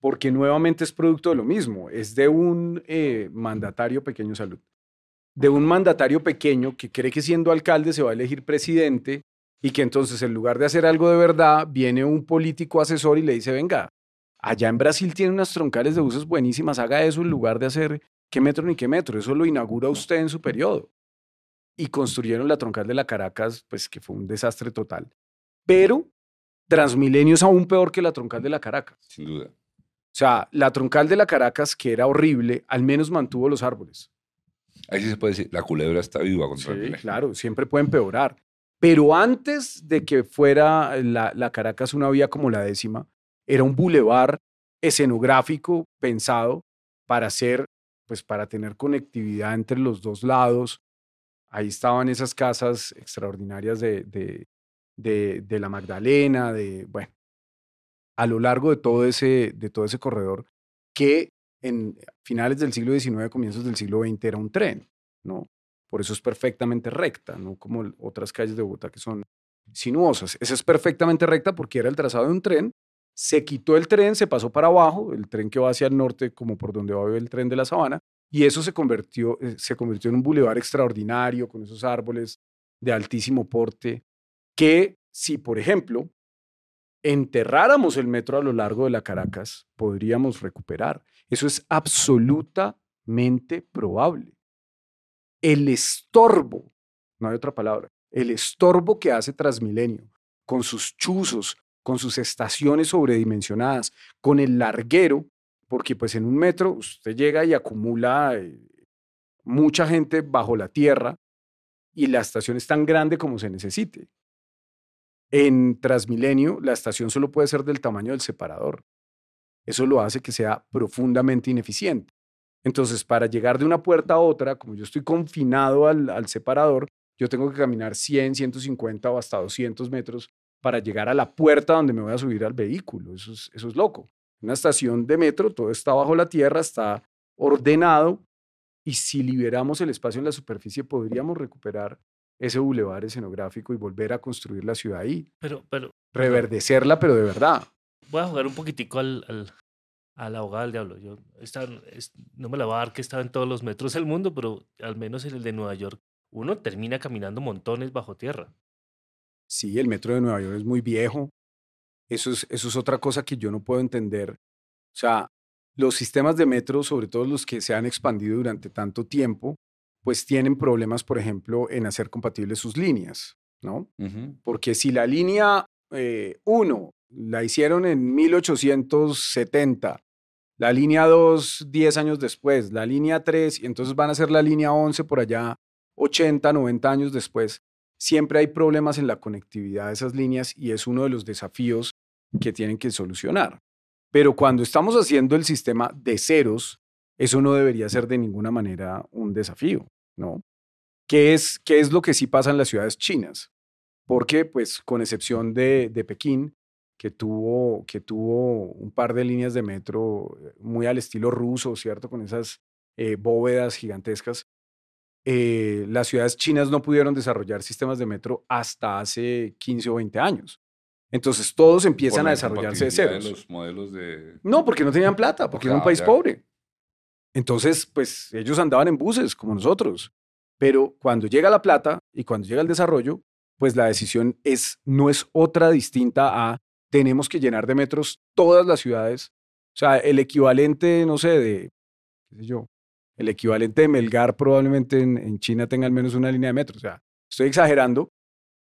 S2: porque nuevamente es producto de lo mismo, es de un eh, mandatario pequeño salud de un mandatario pequeño que cree que siendo alcalde se va a elegir presidente y que entonces en lugar de hacer algo de verdad, viene un político asesor y le dice, venga, allá en Brasil tiene unas troncales de buses buenísimas, haga eso en lugar de hacer qué metro ni qué metro, eso lo inaugura usted en su periodo. Y construyeron la troncal de la Caracas, pues que fue un desastre total. Pero Transmilenio es aún peor que la troncal de la Caracas.
S1: Sin duda.
S2: O sea, la troncal de la Caracas, que era horrible, al menos mantuvo los árboles.
S1: Ahí sí se puede decir, la culebra está viva contra
S2: sí, claro, siempre puede empeorar. Pero antes de que fuera la, la, Caracas una vía como la décima, era un bulevar escenográfico pensado para hacer, pues para tener conectividad entre los dos lados. Ahí estaban esas casas extraordinarias de, de, de, de la Magdalena, de, bueno, a lo largo de todo ese, de todo ese corredor, que en finales del siglo XIX, comienzos del siglo XX era un tren, ¿no? Por eso es perfectamente recta, no como otras calles de Bogotá que son sinuosas. Esa es perfectamente recta porque era el trazado de un tren. Se quitó el tren, se pasó para abajo, el tren que va hacia el norte, como por donde va el tren de la sabana, y eso se convirtió, eh, se convirtió en un bulevar extraordinario con esos árboles de altísimo porte, que si, por ejemplo, enterráramos el metro a lo largo de la Caracas, podríamos recuperar. Eso es absolutamente probable. El estorbo, no hay otra palabra, el estorbo que hace Transmilenio, con sus chuzos, con sus estaciones sobredimensionadas, con el larguero, porque pues en un metro usted llega y acumula eh, mucha gente bajo la tierra y la estación es tan grande como se necesite. En Transmilenio, la estación solo puede ser del tamaño del separador. Eso lo hace que sea profundamente ineficiente. Entonces, para llegar de una puerta a otra, como yo estoy confinado al, separador, yo tengo que caminar 100, 150 o hasta 200 metros para llegar a la puerta donde me voy a subir al vehículo. Eso es, eso es loco. Una estación de metro, todo está bajo la tierra, está ordenado y si liberamos el espacio en la superficie podríamos recuperar ese bulevar escenográfico y volver a construir la ciudad ahí.
S3: Pero, pero.
S2: Reverdecerla, pero de verdad.
S3: Voy a jugar un poquitico al, al, a la abogada del diablo. Yo no me la voy a dar que estaba en todos los metros del mundo, pero al menos en el de Nueva York, uno termina caminando montones bajo tierra.
S2: Sí, el metro de Nueva York es muy viejo. Eso es, eso es otra cosa que yo no puedo entender. O sea, los sistemas de metro, sobre todo los que se han expandido durante tanto tiempo, pues tienen problemas, por ejemplo, en hacer compatibles sus líneas, ¿no? Porque si la línea 1 eh, la hicieron en 1870, la línea 2 10 años después, la línea 3, y entonces van a ser la línea 11 por allá 80, 90 años después, siempre hay problemas en la conectividad de esas líneas y es uno de los desafíos que tienen que solucionar. Pero cuando estamos haciendo el sistema de ceros, eso no debería ser de ninguna manera un desafío. ¿no? ¿Qué es, ¿Qué es lo que sí pasa en las ciudades chinas? Porque, pues, con excepción de, de Pekín, que tuvo, que tuvo un par de líneas de metro eh, muy al estilo ruso, ¿cierto? Con esas eh, bóvedas gigantescas. Eh, las ciudades chinas no pudieron desarrollar sistemas de metro hasta hace 15 o 20 años. Entonces todos empiezan a desarrollarse de cero.
S1: los modelos de...
S2: No, porque no tenían plata, porque era un país pobre. Entonces, pues ellos andaban en buses como nosotros. Pero cuando llega la plata y cuando llega el desarrollo, pues la decisión es, no es otra distinta a tenemos que llenar de metros todas las ciudades. O sea, el equivalente, no sé, de, qué sé yo, el equivalente de Melgar probablemente en, en China tenga al menos una línea de metro. O sea, estoy exagerando,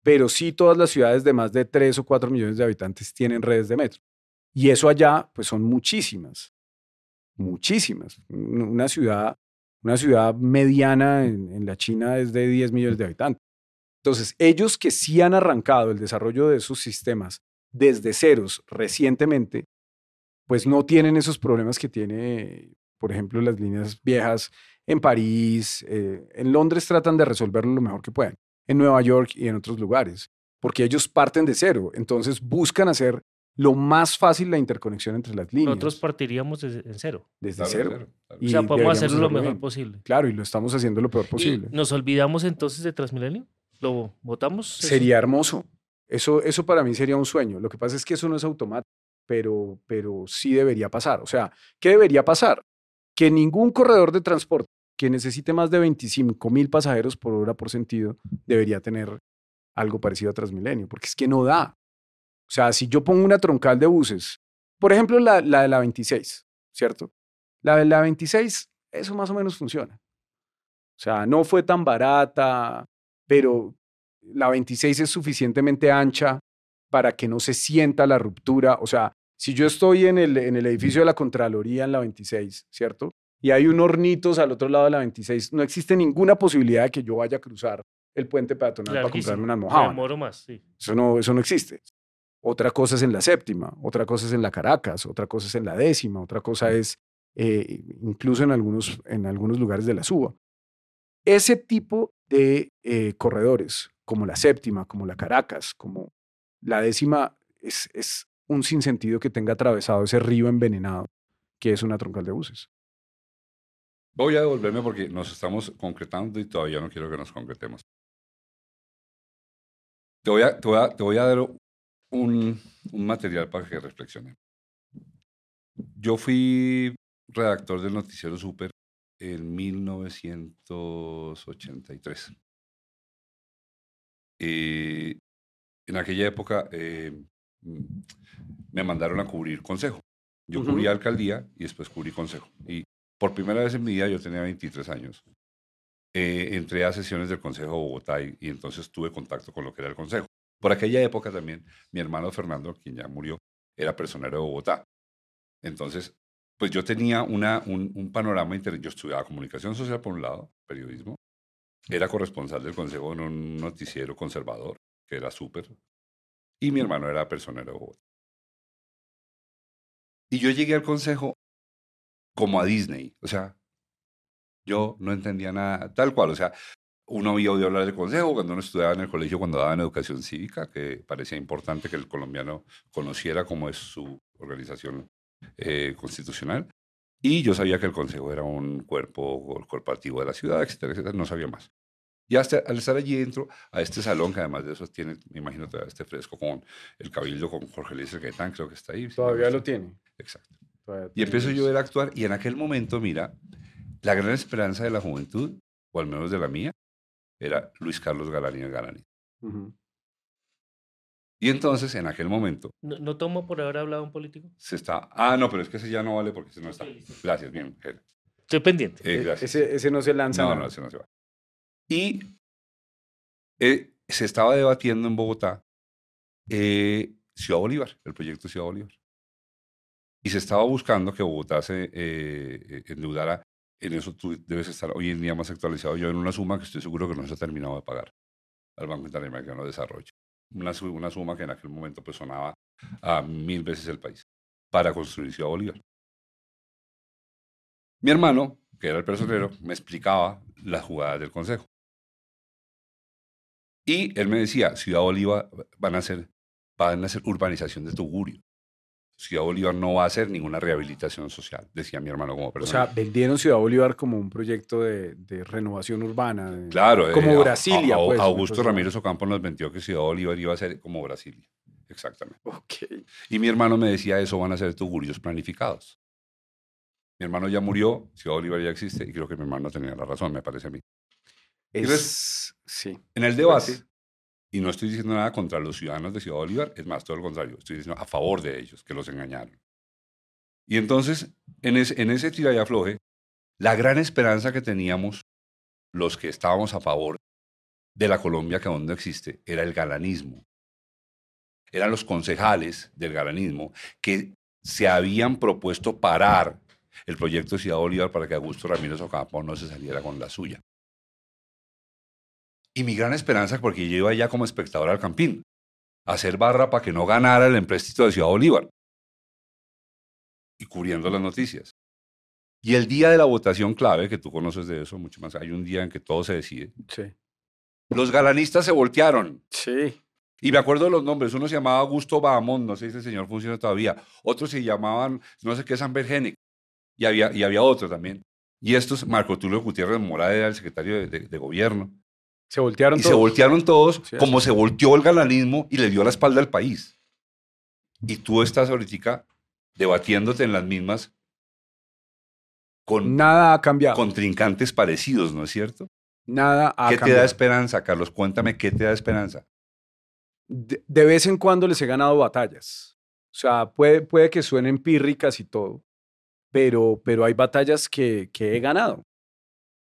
S2: pero sí todas las ciudades de más de 3 o 4 millones de habitantes tienen redes de metro. Y eso allá, pues son muchísimas muchísimas. Una ciudad, una ciudad mediana en, la China es de 10 millones de habitantes. Entonces, ellos que sí han arrancado el desarrollo de sus sistemas desde ceros recientemente, pues no tienen esos problemas que tiene, por ejemplo, las líneas viejas en París. Eh, en Londres tratan de resolverlo lo mejor que pueden, en Nueva York y en otros lugares, porque ellos parten de cero. Entonces buscan hacer lo más fácil la interconexión entre las líneas.
S3: Nosotros partiríamos desde en cero.
S2: Desde cero.
S3: o sea, podemos hacerlo lo mejor posible.
S2: Claro, y lo estamos haciendo lo peor posible.
S3: ¿Nos olvidamos entonces de Transmilenio? ¿Lo votamos?
S2: Sería hermoso. Eso, eso para mí sería un sueño. Lo que pasa es que eso no es automático, pero, pero sí debería pasar. O sea, ¿qué debería pasar? Que ningún corredor de transporte que necesite más de 25 mil pasajeros por hora por sentido debería tener algo parecido a Transmilenio, porque es que no da. O sea, si yo pongo una troncal de buses, por ejemplo, la, de la 26, ¿cierto? La de la 26, eso más o menos funciona. O sea, no fue tan barata, pero la 26 es suficientemente ancha para que no se sienta la ruptura. O sea, si yo estoy en el, en el edificio de la Contraloría en la 26, ¿cierto? Y hay un hornitos al otro lado de la 26, no existe ninguna posibilidad de que yo vaya a cruzar el puente peatonal para comprarme una mojada.
S3: Moro más, sí.
S2: Eso no, eso no existe. otra cosa es en la séptima, otra cosa es en la Caracas, otra cosa es en la décima, otra cosa es eh, incluso en algunos, en algunos lugares de la suba. Ese tipo de eh, corredores, como la séptima, como la Caracas, como la décima, es, es un sinsentido que tenga atravesado ese río envenenado que es una troncal de buses.
S1: Voy a devolverme porque nos estamos concretando y todavía no quiero que nos concretemos. Te voy a, te voy a, dar un, material para que reflexionen. Yo fui redactor del noticiero Super en 1983. Eh, en aquella época eh, me mandaron a cubrir consejo. Yo cubrí alcaldía y después cubrí consejo. Y por primera vez en mi vida, yo tenía 23 años, eh, entré a sesiones del Consejo de Bogotá y, entonces tuve contacto con lo que era el Consejo. Por aquella época también, mi hermano Fernando, quien ya murió, era personero de Bogotá. Entonces, pues yo tenía una, un, un panorama interesante. Yo estudiaba comunicación social por un lado, periodismo. Era corresponsal del Consejo en un noticiero conservador, que era súper. Y mi hermano era personero de. Y yo llegué al consejo como a Disney, o sea, yo no entendía nada, tal cual, o sea, uno había oído hablar del consejo cuando uno estudiaba en el colegio, cuando daban educación cívica, que parecía importante que el colombiano conociera cómo es su organización eh, constitucional. Y yo sabía que el consejo era un cuerpo corporativo de la ciudad, etcétera, etcétera, no sabía más. Y hasta al estar allí dentro, a este salón, que además de eso tiene, me imagino, todavía este fresco con el cabildo, con Jorge Luis Gaitán, creo que está ahí.
S2: Todavía lo tiene.
S1: Exacto. y empiezo yo a ver actuar, y en aquel momento, mira, la gran esperanza de la juventud, o al menos de la mía, era Luis Carlos Galani Galani. Y entonces, en aquel momento...
S3: ¿No, tomo por haber hablado un político?
S1: Se está... Ah, no, pero es que ese ya no vale porque ese no está. Gracias, bien.
S3: Estoy pendiente.
S1: Eh, gracias.
S2: Ese, ese, no se lanza.
S1: No, no, ese no se va. Y eh, se estaba debatiendo en Bogotá eh, Ciudad Bolívar, el proyecto Ciudad Bolívar. Y se estaba buscando que Bogotá se eh, endeudara. En eso tú debes estar hoy en día más actualizado yo en una suma que estoy seguro que no se ha terminado de pagar al Banco Interamericano de Desarrollo. Una, una suma que en aquel momento pues, sonaba a mil veces el país para construir Ciudad Bolívar. Mi hermano, que era el personero, me explicaba las jugadas del consejo. Y él me decía, Ciudad Bolívar van a hacer, van a hacer urbanización de Tugurio. Ciudad Bolívar no va a hacer ninguna rehabilitación social, decía mi hermano como persona.
S2: O sea, vendieron Ciudad Bolívar como un proyecto de, de renovación urbana.
S1: claro.
S2: Como Brasilia. pues,
S1: Augusto Ramírez Ocampo nos vendió que Ciudad Bolívar iba a ser como Brasilia. Exactamente.
S2: Okay.
S1: Y mi hermano me decía, eso van a ser tugurios planificados. Mi hermano ya murió, Ciudad Bolívar ya existe, y creo que mi hermano tenía la razón, me parece a mí.
S2: Es, sí.
S1: En el debate, y no estoy diciendo nada contra los ciudadanos de Ciudad Bolívar, es más, todo lo contrario, estoy diciendo a favor de ellos, que los engañaron. Y entonces, en ese, en ese tira y afloje, la gran esperanza que teníamos los que estábamos a favor de la Colombia que aún no existe era el galanismo. Eran los concejales del galanismo que se habían propuesto parar el proyecto de Ciudad Bolívar para que Augusto Ramírez Ocampo no se saliera con la suya. Y mi gran esperanza, porque yo iba allá como espectador al Campín, a hacer barra para que no ganara el empréstito de Ciudad Bolívar. Y cubriendo las noticias. Y el día de la votación clave, que tú conoces de eso mucho más, hay un día en que todo se decide.
S2: Sí.
S1: Los galanistas se voltearon.
S2: Sí.
S1: Y me acuerdo de los nombres. Uno se llamaba Augusto Bahamón, no sé si ese señor funciona todavía. Otros se llamaban, no sé qué, San Bergenic. Y había, y había otro también. Y estos, Marco Tulio Gutiérrez Morada era el secretario de gobierno.
S2: Se voltearon
S1: y
S2: todos.
S1: se voltearon todos, como se volteó el galanismo y le dio la espalda al país. Y tú estás ahorita debatiéndote en las mismas con
S2: Nada ha cambiado.
S1: contrincantes parecidos, ¿no es cierto?
S2: Nada ha
S1: ¿Qué
S2: cambiado.
S1: te da esperanza, Carlos? Cuéntame qué te da esperanza.
S2: De, de, vez en cuando les he ganado batallas. O sea, puede, puede que suenen pírricas y todo, pero, pero hay batallas que, que he ganado.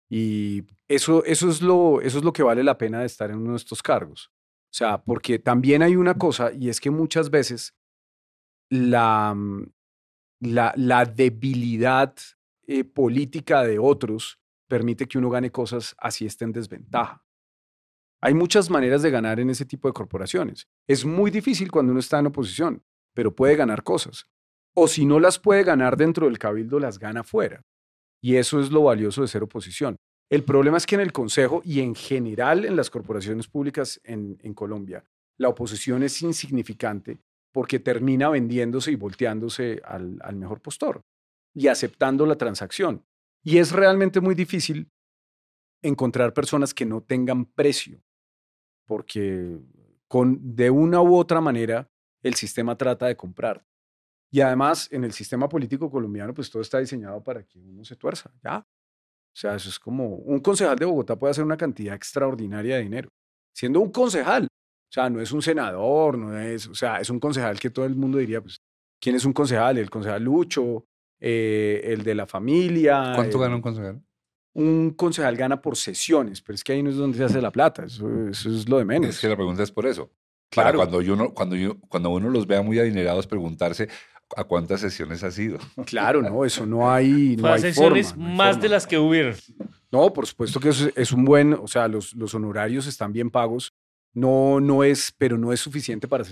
S2: Y eso, eso, es lo, eso es lo que vale la pena de estar en uno de estos cargos. O sea, porque también hay una cosa, y es que muchas veces la, mm, la, debilidad eh, política de otros permite que uno gane cosas así esté en desventaja. Hay muchas maneras de ganar en ese tipo de corporaciones. Es muy difícil cuando uno está en oposición, pero puede ganar cosas. O si no las puede ganar dentro del cabildo, las gana fuera. Y eso es lo valioso de ser oposición. El problema es que en el Consejo y en general en las corporaciones públicas en, Colombia, la oposición es insignificante porque termina vendiéndose y volteándose al, al mejor postor y aceptando la transacción. Y es realmente muy difícil encontrar personas que no tengan precio, porque con, de una u otra manera el sistema trata de comprar. Y además, en el sistema político colombiano, pues todo está diseñado para que uno se tuerza, ¿ya? O sea, eso es como, un concejal de Bogotá puede hacer una cantidad extraordinaria de dinero, siendo un concejal. O sea, no es un senador, no es, o sea, es un concejal que todo el mundo diría, pues, ¿quién es un concejal? El concejal Lucho, eh, el de la familia.
S1: ¿Cuánto gana un concejal?
S2: Un concejal gana por sesiones, pero es que ahí no es donde se hace la plata, eso, eso es lo de menos.
S1: Es que la pregunta es por eso. Claro. cuando, yo no, cuando, yo, cuando uno los vea muy adinerados, preguntarse, ¿A cuántas sesiones ha sido? (laughs)
S2: Claro, no, eso no hay. No hay
S3: sesiones más de las que hubieron.
S2: No, por supuesto que es, es un buen, o sea, los, los, honorarios están bien pagos. No, no es, pero no es suficiente para,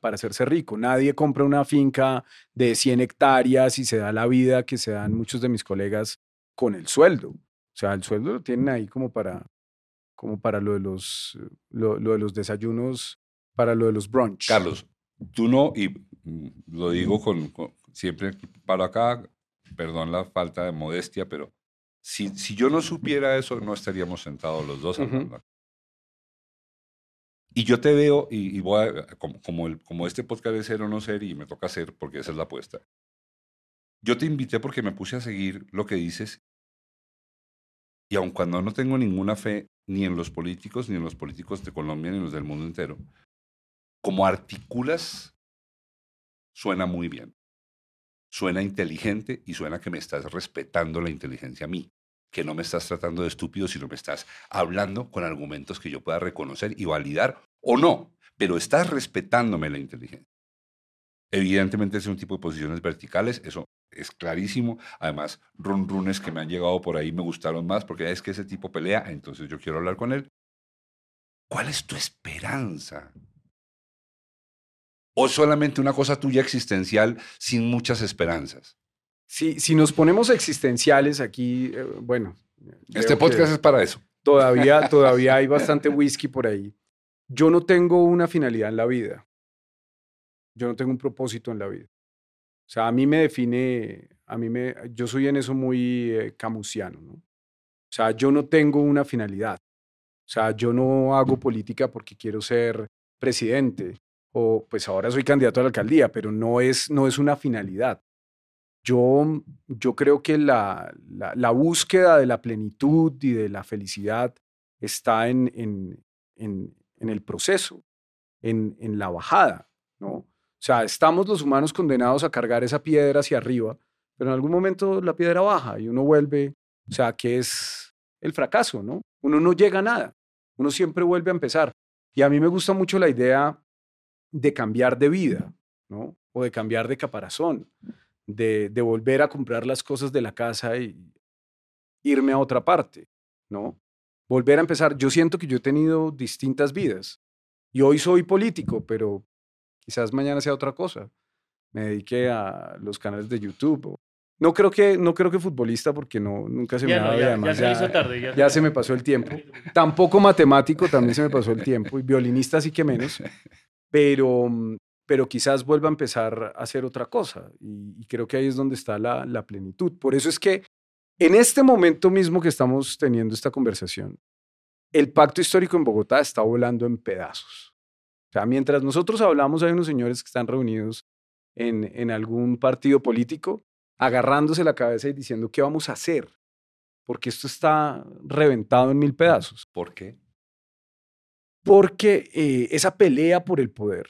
S2: para hacerse rico. Nadie compra una finca de 100 hectáreas y se da la vida que se dan muchos de mis colegas con el sueldo. O sea, el sueldo lo tienen ahí como para, como para lo de los, lo, lo de los desayunos, para lo de los brunch.
S1: Carlos, tú no, y lo digo con, siempre para acá, perdón la falta de modestia, pero si, si yo no supiera eso, no estaríamos sentados los dos hablando. Y yo te veo, y, voy a, como, como, el, como este podcast de ser o no ser, y me toca hacer porque esa es la apuesta. Yo te invité porque me puse a seguir lo que dices, y aun cuando no tengo ninguna fe ni en los políticos, ni en los políticos de Colombia, ni en los del mundo entero, como articulas, suena muy bien. Suena inteligente y suena que me estás respetando la inteligencia a mí, que no me estás tratando de estúpido, sino me estás hablando con argumentos que yo pueda reconocer y validar o no, pero estás respetándome la inteligencia. Evidentemente es un tipo de posiciones verticales, eso es clarísimo. Además, run runes que me han llegado por ahí me gustaron más porque es que ese tipo pelea, entonces yo quiero hablar con él. ¿Cuál es tu esperanza ¿O solamente una cosa tuya existencial sin muchas esperanzas?
S2: Si, si nos ponemos existenciales aquí, eh, bueno.
S1: Este podcast es para eso.
S2: Todavía, (laughs) todavía hay bastante whisky por ahí. Yo no tengo una finalidad en la vida. Yo no tengo un propósito en la vida. O sea, a mí me define, a mí me, yo soy en eso muy eh, camusiano, ¿no? O sea, yo no tengo una finalidad. O sea, yo no hago política porque quiero ser presidente o pues ahora soy candidato a la alcaldía, pero no es, no es una finalidad. Yo, yo creo que la, la, búsqueda de la plenitud y de la felicidad está en, en, en, en el proceso, en, en la bajada, ¿no? O sea, estamos los humanos condenados a cargar esa piedra hacia arriba, pero en algún momento la piedra baja y uno vuelve, o sea, que es el fracaso, ¿no? Uno no llega a nada, uno siempre vuelve a empezar. Y a mí me gusta mucho la idea de cambiar de vida, ¿no? O de cambiar de caparazón, de, de volver a comprar las cosas de la casa y irme a otra parte, ¿no? Volver a empezar. Yo siento que yo he tenido distintas vidas y hoy soy político, pero quizás mañana sea otra cosa. Me dediqué a los canales de YouTube. No creo que, no creo que futbolista porque no, nunca se me ha dado. Ya, ya, se tarde, ya, se me pasó el (laughs) tiempo. Tampoco matemático, también se me pasó el tiempo. Y violinista sí que menos pero, mm, pero quizás vuelva a empezar a hacer otra cosa. Y, creo que ahí es donde está la, la plenitud. Por eso es que en este momento mismo que estamos teniendo esta conversación, el pacto histórico en Bogotá está volando en pedazos. O sea, mientras nosotros hablamos, hay unos señores que están reunidos en, en algún partido político, agarrándose la cabeza y diciendo, ¿qué vamos a hacer? Porque esto está reventado en mil pedazos.
S1: ¿Por qué?
S2: Porque eh, esa pelea por el poder,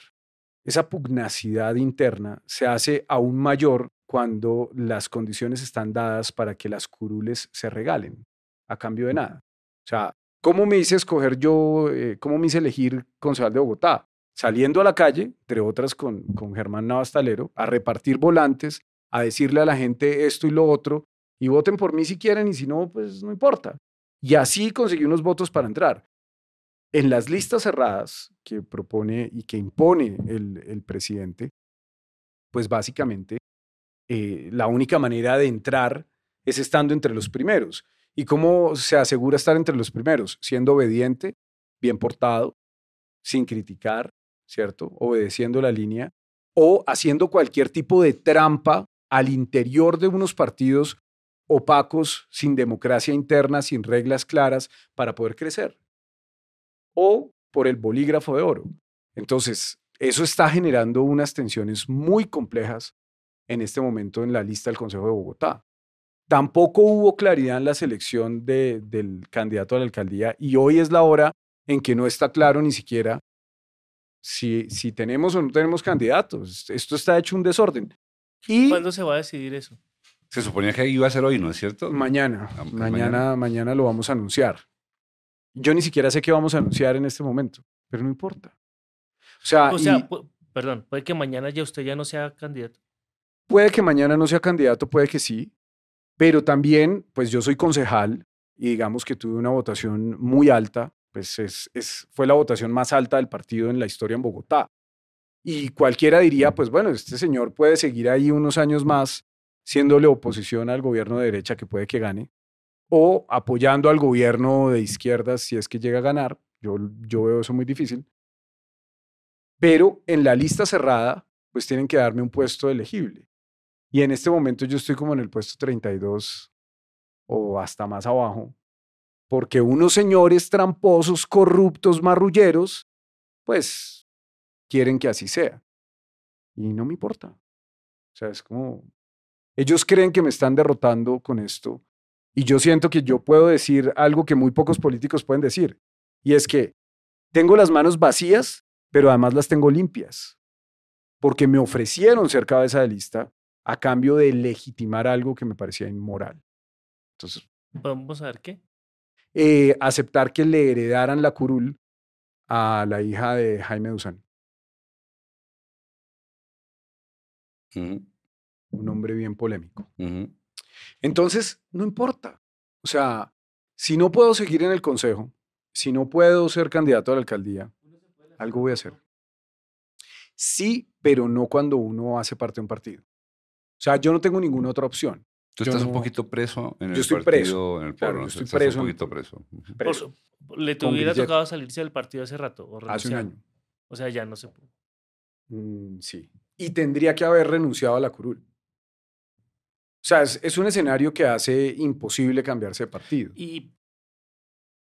S2: esa pugnacidad interna se hace aún mayor cuando las condiciones están dadas para que las curules se regalen a cambio de nada. O sea, ¿cómo me hice escoger yo, eh, cómo me hice elegir concejal de Bogotá? Saliendo a la calle, entre otras con, con Germán Navastalero, a repartir volantes, a decirle a la gente esto y lo otro, y voten por mí si quieren y si no, pues no importa. Y así conseguí unos votos para entrar. En las listas cerradas que propone y que impone el, presidente, pues básicamente eh, la única manera de entrar es estando entre los primeros. ¿Y cómo se asegura estar entre los primeros? Siendo obediente, bien portado, sin criticar, ¿cierto? Obedeciendo la línea o haciendo cualquier tipo de trampa al interior de unos partidos opacos, sin democracia interna, sin reglas claras para poder crecer. O por el bolígrafo de oro. Entonces, eso está generando unas tensiones muy complejas en este momento en la lista del Consejo de Bogotá. Tampoco hubo claridad en la selección del candidato a la alcaldía y hoy es la hora en que no está claro ni siquiera si, si tenemos o no tenemos candidatos. Esto está hecho un desorden.
S3: Y ¿Cuándo se va a decidir eso?
S1: Se suponía que iba a ser hoy, ¿no es cierto?
S2: Mañana. Ah, mañana, mañana lo vamos a anunciar. Yo ni siquiera sé qué vamos a anunciar en este momento, pero no importa. O sea,
S3: perdón, puede que mañana ya usted ya no sea candidato.
S2: Puede que mañana no sea candidato, puede que sí, pero también, pues yo soy concejal y digamos que tuve una votación muy alta, pues es, es, fue la votación más alta del partido en la historia en Bogotá. Y cualquiera diría, pues bueno, este señor puede seguir ahí unos años más siéndole oposición al gobierno de derecha que puede que gane, o apoyando al gobierno de izquierdas si es que llega a ganar. Yo, yo veo eso muy difícil. Pero en la lista cerrada, pues tienen que darme un puesto elegible. Y en este momento yo estoy como en el puesto 32 o hasta más abajo, porque unos señores tramposos, corruptos, marrulleros, pues quieren que así sea. Y no me importa. O sea, es como, ellos creen que me están derrotando con esto. Y yo siento que yo puedo decir algo que muy pocos políticos pueden decir. Y es que tengo las manos vacías, pero además las tengo limpias. Porque me ofrecieron ser cabeza de lista a cambio de legitimar algo que me parecía inmoral. Entonces,
S3: vamos a ver qué.
S2: Eh, aceptar que le heredaran la curul a la hija de Jaime Duzán. Un hombre bien polémico. Entonces, no importa. O sea, si no puedo seguir en el consejo, si no puedo ser candidato a la alcaldía, algo voy a hacer. Sí, pero no cuando uno hace parte de un partido. O sea, yo no tengo ninguna otra opción.
S1: Tú estás un poquito preso en el
S2: yo estoy
S1: partido,
S2: preso.
S1: en el pueblo.
S2: Claro, estoy preso.
S1: un poquito preso.
S3: preso. ¿Le tuviera tocado salirse del partido hace rato? O
S2: hace un año.
S3: O sea, ya no se pudo.
S2: Mm, sí. Y tendría que haber renunciado a la curul. O sea, es, es, un escenario que hace imposible cambiarse de partido.
S3: Y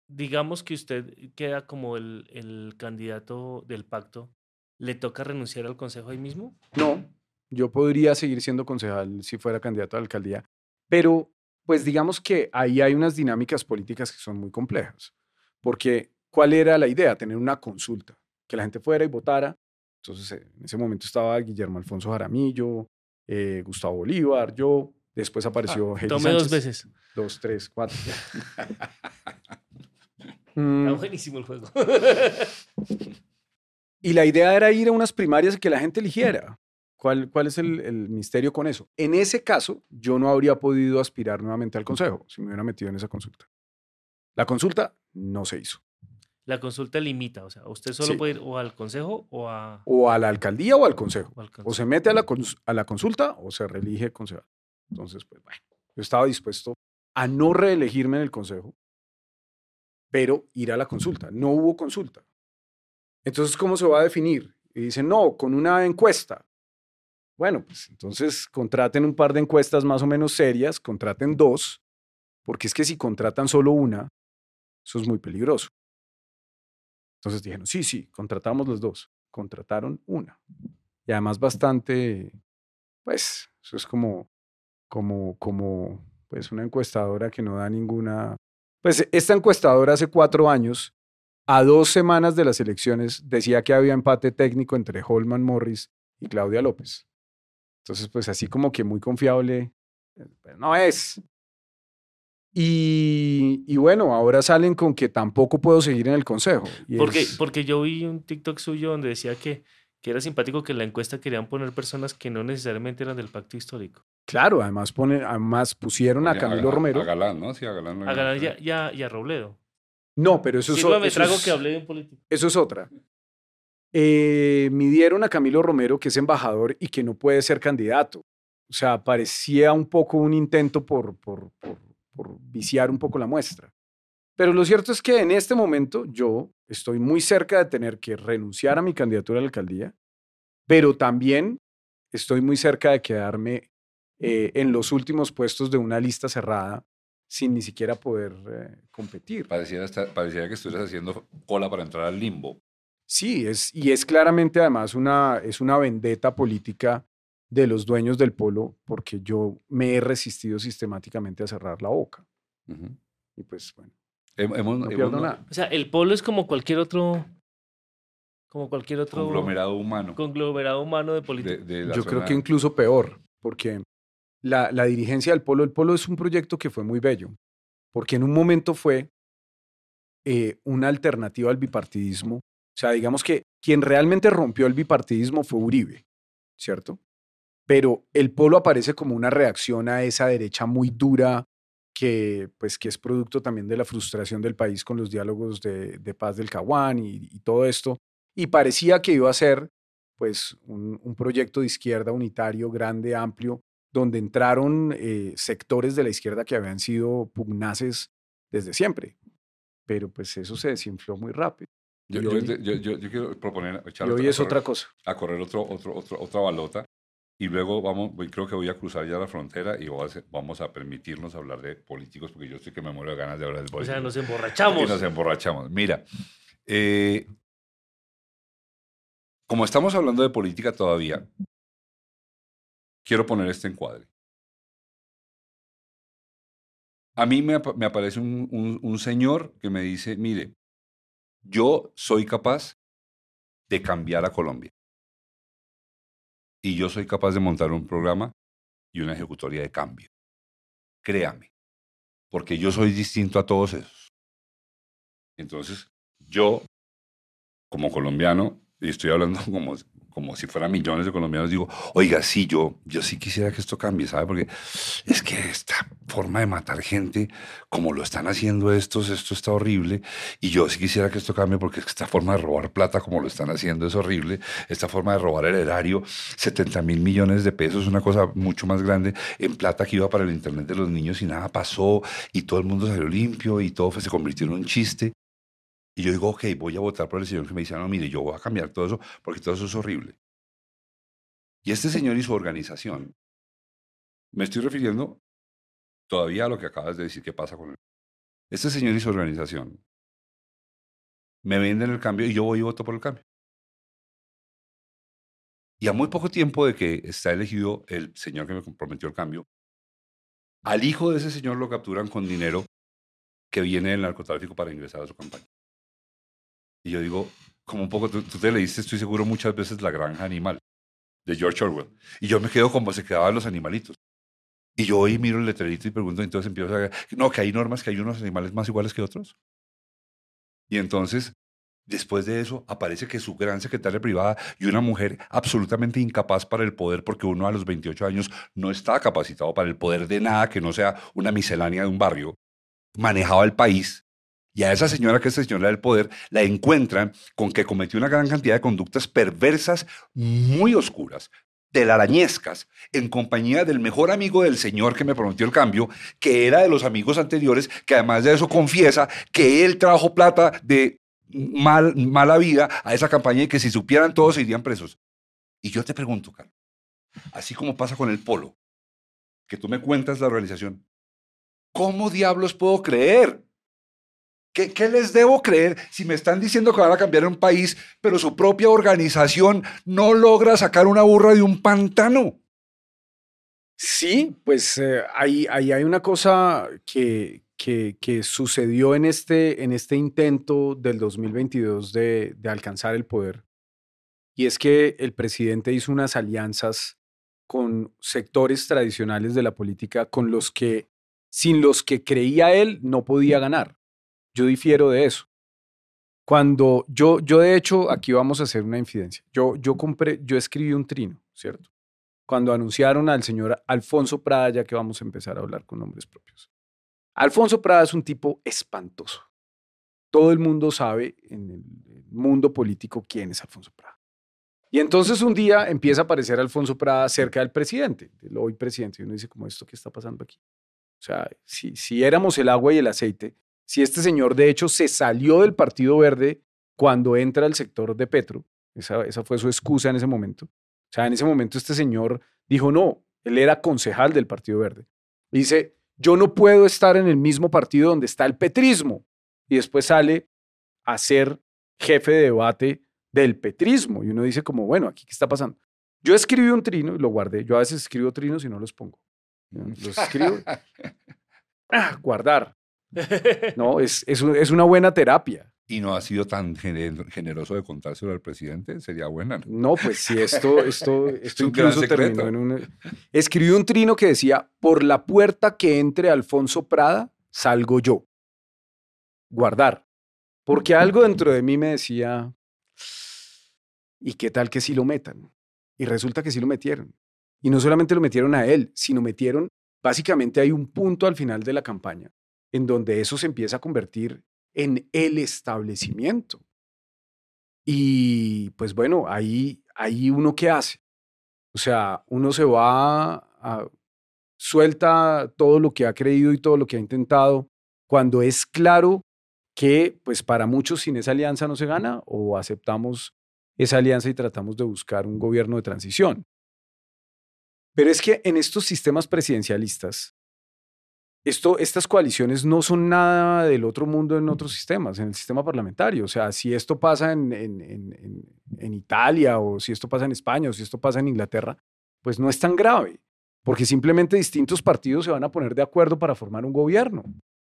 S3: digamos que usted queda como el, el candidato del pacto, ¿le toca renunciar al consejo ahí mismo?
S2: No, yo podría seguir siendo concejal si fuera candidato a la alcaldía, pero pues digamos que ahí hay unas dinámicas políticas que son muy complejas, porque ¿cuál era la idea? Tener una consulta, que la gente fuera y votara. Entonces, en ese momento estaba Guillermo Alfonso Jaramillo, eh, Gustavo Bolívar, yo, después apareció
S3: ah, Tomé dos veces.
S2: Dos, tres, cuatro. (laughs)
S3: Está mm. buenísimo el juego. (laughs)
S2: y la idea era ir a unas primarias y que la gente eligiera. ¿Cuál, cuál es el, el, misterio con eso? En ese caso, yo no habría podido aspirar nuevamente al Consejo si me hubiera metido en esa consulta. La consulta no se hizo.
S3: La consulta limita, o sea, usted solo puede ir o al Consejo o a...
S2: O a la alcaldía o al Consejo. O, se mete a la, a la consulta o se reelige concejal. Entonces, pues bueno, yo estaba dispuesto a no reelegirme en el Consejo, pero ir a la consulta. No hubo consulta. Entonces, ¿cómo se va a definir? Y dicen, no, con una encuesta. Bueno, pues entonces contraten un par de encuestas más o menos serias, contraten dos, porque es que si contratan solo una, eso es muy peligroso. Entonces dijeron, sí, sí, contratamos los dos. Contrataron una. Y además bastante, pues, eso es como, como, como, pues una encuestadora que no da ninguna... Pues esta encuestadora hace cuatro años, a dos semanas de las elecciones, decía que había empate técnico entre Holman Morris y Claudia López. Entonces, pues así como que muy confiable, eh, no es. Y, y, bueno, ahora salen con que tampoco puedo seguir en el consejo.
S3: porque, porque yo vi un TikTok suyo donde decía que, que era simpático que en la encuesta querían poner personas que no necesariamente eran del pacto histórico.
S2: Claro, además, pone, además pusieron a Camilo Romero.
S1: A Galán, ¿no? Sí, a Galán.
S3: A Galán y a, y a Robledo.
S2: No, pero eso es, o-
S3: Sírvame
S2: eso
S3: trago
S2: es-
S3: que hablé de un político.
S2: eso es otra. Eh, midieron a Camilo Romero, que es embajador y que no puede ser candidato. O sea, parecía un poco un intento por, por, por, por viciar un poco la muestra. Pero lo cierto es que en este momento yo estoy muy cerca de tener que renunciar a mi candidatura a la alcaldía, pero también estoy muy cerca de quedarme eh, en los últimos puestos de una lista cerrada sin ni siquiera poder eh, competir.
S1: Pareciera, estar- pareciera que estuvieras haciendo cola para entrar al limbo.
S2: Sí, es, y es claramente además una, es una vendetta política de los dueños del polo porque yo me he resistido sistemáticamente a cerrar la boca.
S1: Ujú.
S2: Y pues bueno,
S1: Hem- hemos-
S2: no
S1: hemos-
S2: nada.
S3: O sea, el polo es como cualquier otro. Como cualquier otro.
S1: Conglomerado humano.
S3: conglomerado humano de
S1: de-
S3: políticos.
S1: de la
S2: Yo creo
S1: zona-
S2: que incluso peor, porque la, la dirigencia del polo, el polo es un proyecto que fue muy bello, porque en un momento fue eh, una alternativa al bipartidismo. O sea, digamos que quien realmente rompió el bipartidismo fue Uribe, ¿cierto? Pero el polo aparece como una reacción a esa derecha muy dura que, pues, que es producto también de la frustración del país con los diálogos de, de paz del Caguán y, y todo esto. Y parecía que iba a ser pues un, un proyecto de izquierda unitario, grande, amplio, donde entraron eh, sectores de la izquierda que habían sido pugnaces desde siempre. Pero pues eso se desinfló muy rápido.
S1: Yo,
S2: hoy-
S1: yo- yo- yo quiero proponer echar
S2: Y hoy es
S1: correr-
S2: otra cosa.
S1: a correr otro, otro, otro- otra balota y luego vamos, voy- creo que voy a cruzar ya la frontera y a vamos a permitirnos hablar de políticos porque yo estoy que me muero de ganas de hablar de
S3: O
S1: políticos.
S3: sea, nos
S1: y
S3: emborrachamos.
S1: nos emborrachamos. Mira, eh, como estamos hablando de política todavía, quiero poner este encuadre. A mí me, apa- me aparece un, un- un señor que me dice, mire, yo soy capaz de cambiar a Colombia. Y yo soy capaz de montar un programa y una ejecutoria de cambio. Créame, porque yo soy distinto a todos esos. Entonces, yo, como colombiano, y estoy hablando (laughs) como, como si fueran millones de colombianos, digo, oiga, sí, yo, yo sí quisiera que esto cambie, ¿sabe? Porque es que esta forma de matar gente, como lo están haciendo estos, esto está horrible, y yo sí quisiera que esto cambie porque es que esta forma de robar plata, como lo están haciendo, es horrible, esta forma de robar el erario, 70 mil millones de pesos, una cosa mucho más grande, en plata que iba para el Internet de los niños y nada pasó, y todo el mundo salió limpio, y todo se convirtió en un chiste. Y yo digo, ok, voy a votar por el señor que me dice, no, mire, yo voy a cambiar todo eso porque todo eso es horrible. Y este señor y su organización, me estoy refiriendo todavía a lo que acabas de decir que pasa con él. Este señor y su organización me venden el cambio y yo voy y voto por el cambio. Y a muy poco tiempo de que está elegido el señor que me comprometió el cambio, al hijo de ese señor lo capturan con dinero que viene del narcotráfico para ingresar a su campaña. Y yo digo, como un poco, tú, tú te leíste, estoy seguro, muchas veces La Granja Animal, de George Orwell. Y yo me quedo como se quedaban los animalitos. Y yo hoy miro el letrerito y pregunto, entonces empiezo a... No, que hay normas, que hay unos animales más iguales que otros. Y entonces, después de eso, aparece que su gran secretaria privada y una mujer absolutamente incapaz para el poder, porque uno a los 28 años no está capacitado para el poder de nada que no sea una miscelánea de un barrio, manejaba el país. Y a esa señora, que es señora del poder, la encuentran con que cometió una gran cantidad de conductas perversas, muy oscuras, telarañescas, en compañía del mejor amigo del señor que me prometió el cambio, que era de los amigos anteriores, que además de eso confiesa que él trajo plata de mal, mala vida a esa campaña y que si supieran todos se irían presos. Y yo te pregunto, Carlos, así como pasa con el polo, que tú me cuentas la organización, ¿cómo diablos puedo creer? ¿Qué, ¿Qué, les debo creer si me están diciendo que van a cambiar un país, pero su propia organización no logra sacar una burra de un pantano?
S2: Sí, pues eh, ahí, hay una cosa que, sucedió en este, en este intento del 2022 de, de alcanzar el poder. Y es que el presidente hizo unas alianzas con sectores tradicionales de la política con los que, sin los que creía él, no podía ganar. Yo difiero de eso. Cuando yo, yo de hecho, aquí vamos a hacer una infidencia. Yo, yo compré, yo escribí un trino, ¿cierto? Cuando anunciaron al señor Alfonso Prada, ya que vamos a empezar a hablar con nombres propios. Alfonso Prada es un tipo espantoso. todo el mundo sabe en el mundo político quién es Alfonso Prada. Y entonces un día empieza a aparecer Alfonso Prada cerca del presidente, del hoy presidente, y uno dice, como esto qué está pasando aquí? O sea, si, si éramos el agua y el aceite, si este señor de hecho se salió del Partido Verde cuando entra al sector de Petro, esa, esa fue su excusa en ese momento. O sea, en ese momento este señor dijo, no, él era concejal del Partido Verde. Dice, yo no puedo estar en el mismo partido donde está el petrismo. Y después sale a ser jefe de debate del petrismo. Y uno dice como, bueno, aquí qué está pasando. Yo escribí un trino y lo guardé. Yo a veces escribo trinos y no los pongo. Los escribo. (laughs) Ah, guardar. (laughs) No, es, es, es, una buena terapia.
S1: ¿Y no ha sido tan generoso de contárselo al presidente? Sería buena.
S2: No, pues si esto, esto, (laughs) esto incluso terminó en un... Escribí un trino que decía, por la puerta que entre Alfonso Prada, salgo yo. Guardar. Porque algo dentro de mí me decía, ¿y qué tal que si lo metan? Y resulta que sí lo metieron. Y no solamente lo metieron a él, sino metieron, básicamente hay un punto al final de la campaña en donde eso se empieza a convertir en el establecimiento. Y pues bueno, ahí, ahí uno qué hace. O sea, uno se va a, suelta todo lo que ha creído y todo lo que ha intentado cuando es claro que pues para muchos sin esa alianza no se gana o aceptamos esa alianza y tratamos de buscar un gobierno de transición. Pero es que en estos sistemas presidencialistas esto, estas coaliciones no son nada del otro mundo en otros sistemas, en el sistema parlamentario. O sea, si esto pasa en, en, Italia o si esto pasa en España o si esto pasa en Inglaterra, pues no es tan grave, porque simplemente distintos partidos se van a poner de acuerdo para formar un gobierno.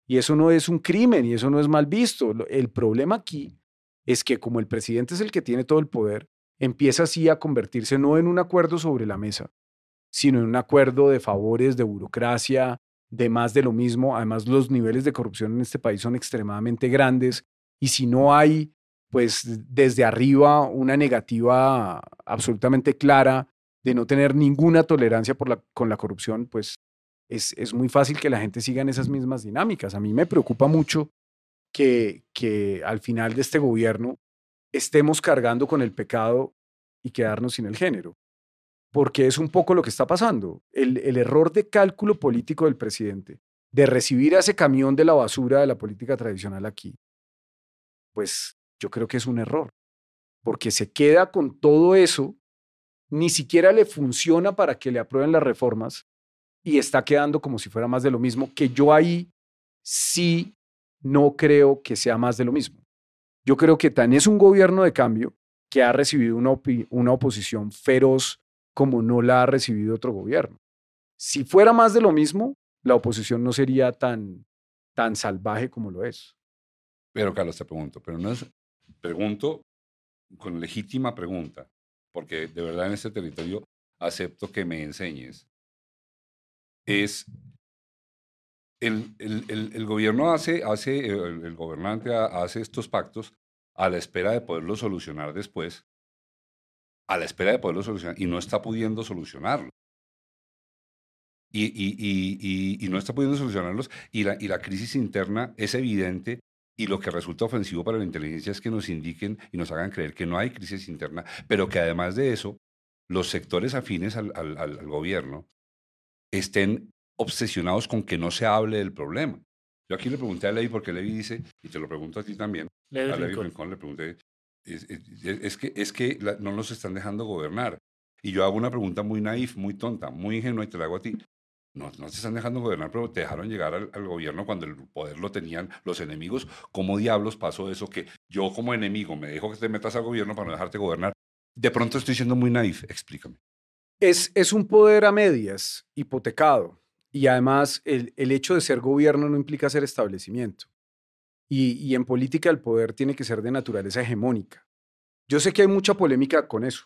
S2: Y eso no es un crimen y eso no es mal visto. El problema aquí es que como el presidente es el que tiene todo el poder, empieza así a convertirse no en un acuerdo sobre la mesa, sino en un acuerdo de favores, de burocracia, de más de lo mismo. Además, los niveles de corrupción en este país son extremadamente grandes y si no hay, pues desde arriba, una negativa absolutamente clara de no tener ninguna tolerancia por la, con la corrupción, pues es, es muy fácil que la gente siga en esas mismas dinámicas. A mí me preocupa mucho que, que al final de este gobierno estemos cargando con el pecado y quedarnos sin el género porque es un poco lo que está pasando. El, error de cálculo político del presidente de recibir a ese camión de la basura de la política tradicional aquí, pues yo creo que es un error, porque se queda con todo eso, ni siquiera le funciona para que le aprueben las reformas y está quedando como si fuera más de lo mismo, que yo ahí sí no creo que sea más de lo mismo. Yo creo que tan es un gobierno de cambio que ha recibido una, una oposición feroz como no la ha recibido otro gobierno. Si fuera más de lo mismo, la oposición no sería tan, tan salvaje como lo es.
S1: Pero, Carlos, te pregunto, pero no es, pregunto con legítima pregunta, porque de verdad en este territorio acepto que me enseñes. Es, el, el, el, gobierno hace, hace el, gobernante hace estos pactos a la espera de poderlos solucionar después a la espera de poderlo solucionar y no está pudiendo solucionarlo. Y, y, y, no está pudiendo solucionarlos y la, y la crisis interna es evidente y lo que resulta ofensivo para la inteligencia es que nos indiquen y nos hagan creer que no hay crisis interna, pero que además de eso, los sectores afines al, al, al gobierno estén obsesionados con que no se hable del problema. Yo aquí le pregunté a Levi porque Levi dice, y te lo pregunto a ti también, a Levi Rincón le pregunté, es, que, es que no nos están dejando gobernar. Y yo hago una pregunta muy naif, muy tonta, muy ingenua y te la hago a ti. No, no te están dejando gobernar, pero te dejaron llegar al, gobierno cuando el poder lo tenían los enemigos. ¿Cómo diablos pasó eso que yo como enemigo me dejo que te metas al gobierno para no dejarte gobernar? De pronto estoy siendo muy naif, explícame.
S2: Es, es un poder a medias, hipotecado. Y además el, el hecho de ser gobierno no implica ser establecimiento. Y, en política el poder tiene que ser de naturaleza hegemónica. Yo sé que hay mucha polémica con eso.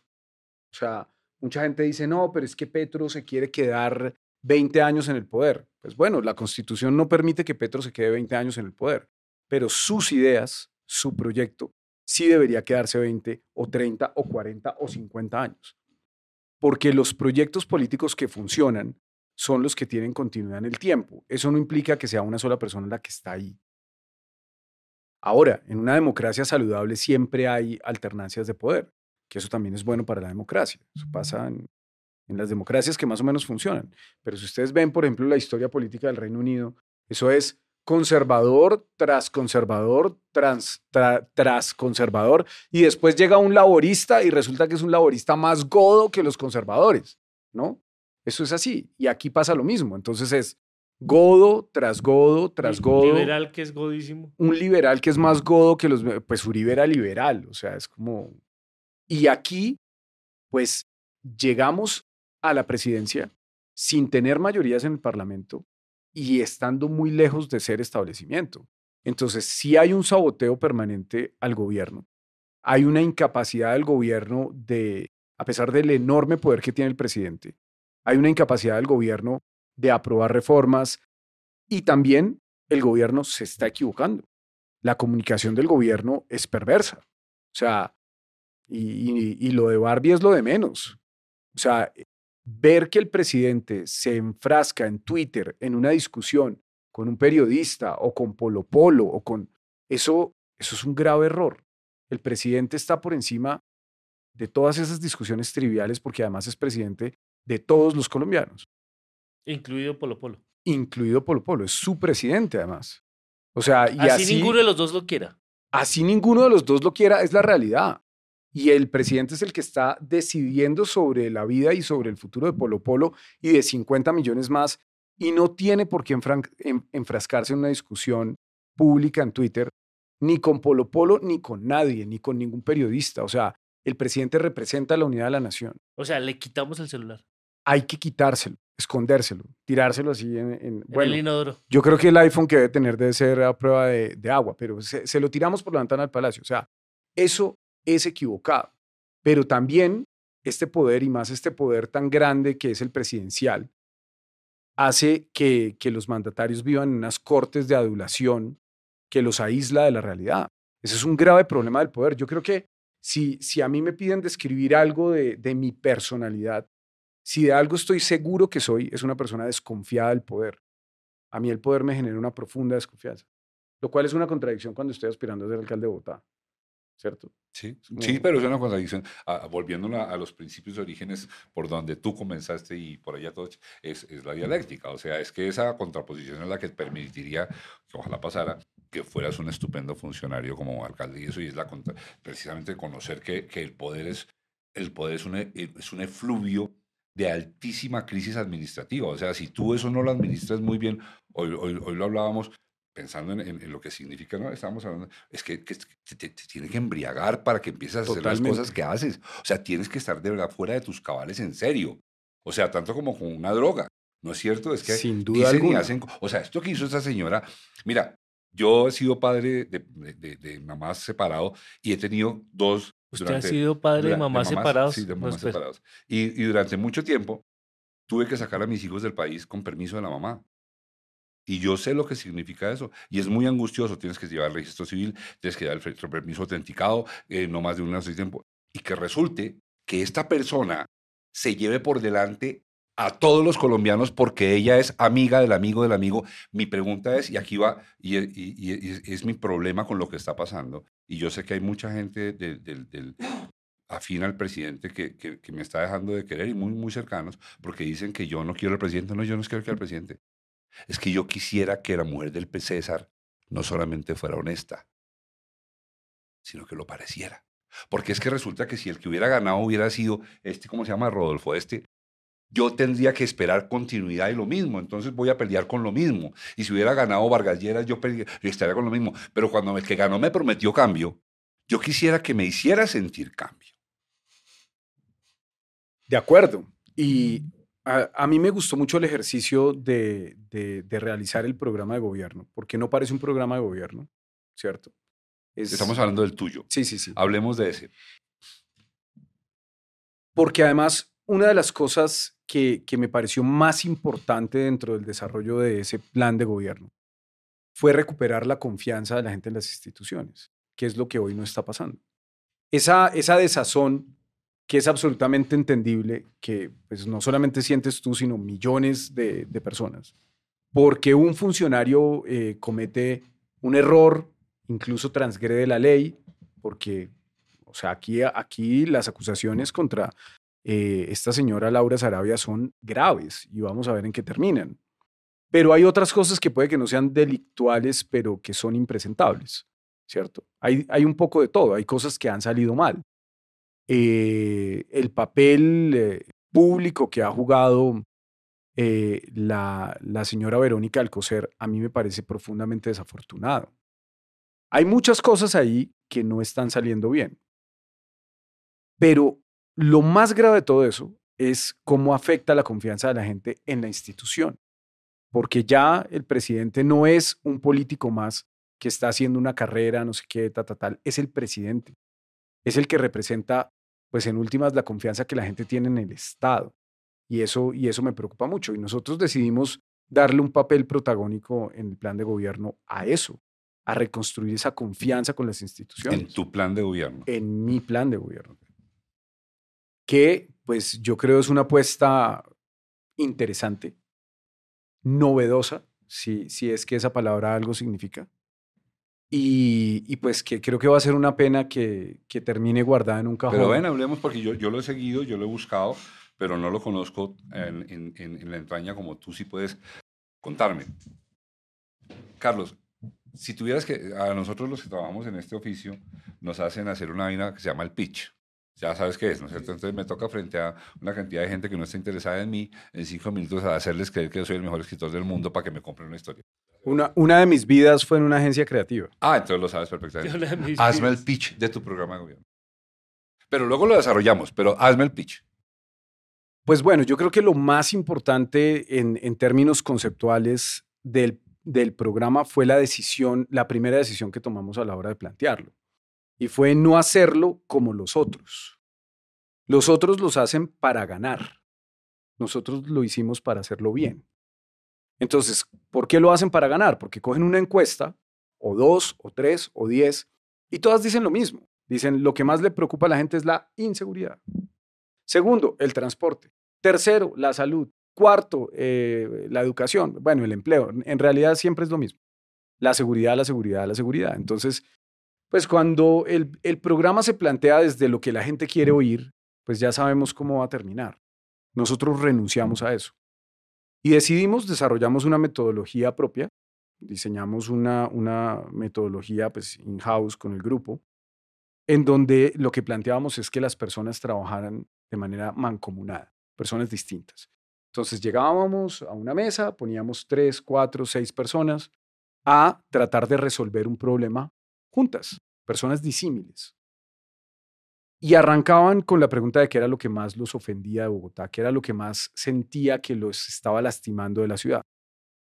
S2: O sea, mucha gente dice, no, pero es que Petro se quiere quedar 20 años en el poder. Pues bueno, la constitución no permite que Petro se quede 20 años en el poder, pero sus ideas, su proyecto, sí debería quedarse 20 o 30 o 40 o 50 años. Porque los proyectos políticos que funcionan son los que tienen continuidad en el tiempo. Eso no implica que sea una sola persona la que está ahí. Ahora, en una democracia saludable siempre hay alternancias de poder, que eso también es bueno para la democracia. Eso pasa en, en las democracias que más o menos funcionan. Pero si ustedes ven, por ejemplo, la historia política del Reino Unido, eso es conservador tras conservador tras, tras conservador y después llega un laborista y resulta que es un laborista más godo que los conservadores, ¿no? Eso es así y aquí pasa lo mismo, entonces es godo tras godo tras godo.
S3: Un liberal que es godísimo.
S2: Un liberal que es más godo que los, pues Uribe era liberal, o sea, es como... Y aquí, pues llegamos a la presidencia sin tener mayorías en el Parlamento y estando muy lejos de ser establecimiento. Entonces, si hay un saboteo permanente al gobierno. Hay una incapacidad del gobierno de, a pesar del enorme poder que tiene el presidente, hay una incapacidad del gobierno de aprobar reformas y también el gobierno se está equivocando. La comunicación del gobierno es perversa. O sea, y, y lo de Barbie es lo de menos. O sea, ver que el presidente se enfrasca en Twitter en una discusión con un periodista o con Polo Polo o con eso, eso es un grave error. El presidente está por encima de todas esas discusiones triviales porque además es presidente de todos los colombianos.
S3: Incluido Polo Polo.
S2: Incluido Polo Polo, es su presidente además. O sea, y
S3: así, así ninguno de los dos lo quiera.
S2: Así ninguno de los dos lo quiera, es la realidad y el presidente es el que está decidiendo sobre la vida y sobre el futuro de Polo Polo y de 50 millones más y no tiene por qué enfrascarse en una discusión pública en Twitter ni con Polo Polo ni con nadie, ni con ningún periodista. O sea, el presidente representa la unidad de la nación.
S3: O sea, le quitamos el celular.
S2: Hay que quitárselo, escondérselo, tirárselo así en...
S3: bueno, el inodoro.
S2: Yo creo que el iPhone que debe tener debe ser a prueba de, agua, pero se, se, lo tiramos por la ventana del palacio. O sea, eso es equivocado. Pero también este poder, y más este poder tan grande que es el presidencial, hace que, que los mandatarios vivan en unas cortes de adulación que los aísla de la realidad. Ese es un grave problema del poder. Yo creo que si, si a mí me piden describir algo de, de mi personalidad, si de algo estoy seguro que soy, es una persona desconfiada del poder. A mí el poder me genera una profunda desconfianza, lo cual es una contradicción cuando estoy aspirando a ser alcalde de Bogotá. ¿cierto?
S1: Sí, sí, pero es una contradicción. Ah, volviendo a, los principios de orígenes por donde tú comenzaste y por allá todo, es, es, la dialéctica. O sea, es que esa contraposición es la que permitiría, que ojalá pasara, que fueras un estupendo funcionario como alcalde. Y eso y es la precisamente conocer que, que, el poder es, el poder es un, e, es un efluvio de altísima crisis administrativa. O sea, si tú eso no lo administras muy bien, hoy, hoy, hoy lo hablábamos, pensando en, lo que significa, ¿no? Estábamos hablando, es que, te, tiene que embriagar para que empieces a hacer las cosas que haces. O sea, tienes que estar de verdad fuera de tus cabales en serio. O sea, tanto como con una droga. ¿No es cierto? Es que
S2: Sin duda dicen y hacen.
S1: O sea, esto que hizo esta señora. Mira, yo he sido padre de, de, mamás separados y he tenido dos.
S3: ¿Usted ha sido padre de mamás, separados?
S1: Sí, de mamás separados. Y, y durante mucho tiempo tuve que sacar a mis hijos del país con permiso de la mamá. Y yo sé lo que significa eso. Y es muy angustioso. Tienes que llevar el registro civil, tienes que llevar el permiso autenticado, eh, no más de un año de tiempo. Y que resulte que esta persona se lleve por delante a todos los colombianos porque ella es amiga del amigo del amigo. Mi pregunta es, y aquí va, y, es mi problema con lo que está pasando, y yo sé que hay mucha gente del, afín al presidente que, que, me está dejando de querer y muy, muy cercanos, porque dicen que yo no quiero al presidente. No, yo no quiero que al presidente. Es que yo quisiera que la mujer del César no solamente fuera honesta, sino que lo pareciera. Porque es que resulta que si el que hubiera ganado hubiera sido este, ¿cómo se llama? Rodolfo, este, yo tendría que esperar continuidad y lo mismo, entonces voy a pelear con lo mismo. Y si hubiera ganado Vargas Lleras, yo, yo estaría con lo mismo. Pero cuando el que ganó me prometió cambio, yo quisiera que me hiciera sentir cambio.
S2: De acuerdo. Y a, mí me gustó mucho el ejercicio de, realizar el programa de gobierno, porque no parece un programa de gobierno, ¿cierto?
S1: Estamos hablando del tuyo.
S2: Sí, sí, sí.
S1: Hablemos de ese.
S2: Porque además, una de las cosas que, que me pareció más importante dentro del desarrollo de ese plan de gobierno fue recuperar la confianza de la gente en las instituciones, que es lo que hoy no está pasando. Esa, esa desazón que es absolutamente entendible que pues, no solamente sientes tú, sino millones de, personas. Porque un funcionario eh, comete un error incluso transgrede la ley, porque, o sea, aquí, aquí las acusaciones contra eh, esta señora Laura Sarabia son graves y vamos a ver en qué terminan. Pero hay otras cosas que puede que no sean delictuales, pero que son impresentables, ¿cierto? Hay, hay un poco de todo, hay cosas que han salido mal. Eh, el papel eh, público que ha jugado la, la señora Verónica Alcocer a mí me parece profundamente desafortunado. Hay muchas cosas ahí que no están saliendo bien. Pero lo más grave de todo eso es cómo afecta la confianza de la gente en la institución, porque ya el presidente no es un político más que está haciendo una carrera, no sé qué, tal, tal, tal, es el presidente, es el que representa, pues en últimas, la confianza que la gente tiene en el Estado. Y eso, y eso me preocupa mucho. Y nosotros decidimos darle un papel protagónico en el plan de gobierno a eso, a reconstruir esa confianza con las instituciones.
S1: En tu plan de gobierno.
S2: En mi plan de gobierno que pues yo creo es una apuesta interesante, novedosa, si, si es que esa palabra algo significa. Y, pues que creo que va a ser una pena que, que, termine guardada en un cajón.
S1: Pero ven, hablemos porque yo, yo lo he seguido, yo lo he buscado, pero no lo conozco en, en, en la entraña como tú sí puedes contarme. Carlos, si tuvieras que, a nosotros los que trabajamos en este oficio, nos hacen hacer una vaina que se llama el pitch ya sabes qué es, ¿no es cierto? Entonces me toca frente a una cantidad de gente que no está interesada en mí, en cinco minutos a hacerles creer que yo soy el mejor escritor del mundo para que me compren una historia.
S2: Una, una de mis vidas fue en una agencia creativa.
S1: Ah, entonces lo sabes perfectamente. Hazme el pitch de tu programa de gobierno. Pero luego lo desarrollamos, pero hazme el pitch.
S2: Pues bueno, yo creo que lo más importante en, en términos conceptuales del, del programa fue la decisión, la primera decisión que tomamos a la hora de plantearlo y fue no hacerlo como los otros. Los otros los hacen para ganar. Nosotros lo hicimos para hacerlo bien. Entonces, ¿por qué lo hacen para ganar? Porque cogen una encuesta, o dos, o tres, o diez, y todas dicen lo mismo. Dicen, lo que más le preocupa a la gente es la inseguridad. Segundo, el transporte. Tercero, la salud. Cuarto, eh, la educación. Bueno, el empleo. En realidad siempre es lo mismo. La seguridad, la seguridad, la seguridad. Entonces, pues cuando el, programa se plantea desde lo que la gente quiere oír, pues ya sabemos cómo va a terminar. Nosotros renunciamos a eso. Y decidimos, desarrollamos una metodología propia, diseñamos una, una metodología pues, in-house con el grupo, en donde lo que planteábamos es que las personas trabajaran de manera mancomunada, personas distintas. Entonces llegábamos a una mesa, poníamos tres, cuatro, seis personas a tratar de resolver un problema juntas personas disímiles. Y arrancaban con la pregunta de qué era lo que más los ofendía de Bogotá, qué era lo que más sentía que los estaba lastimando de la ciudad.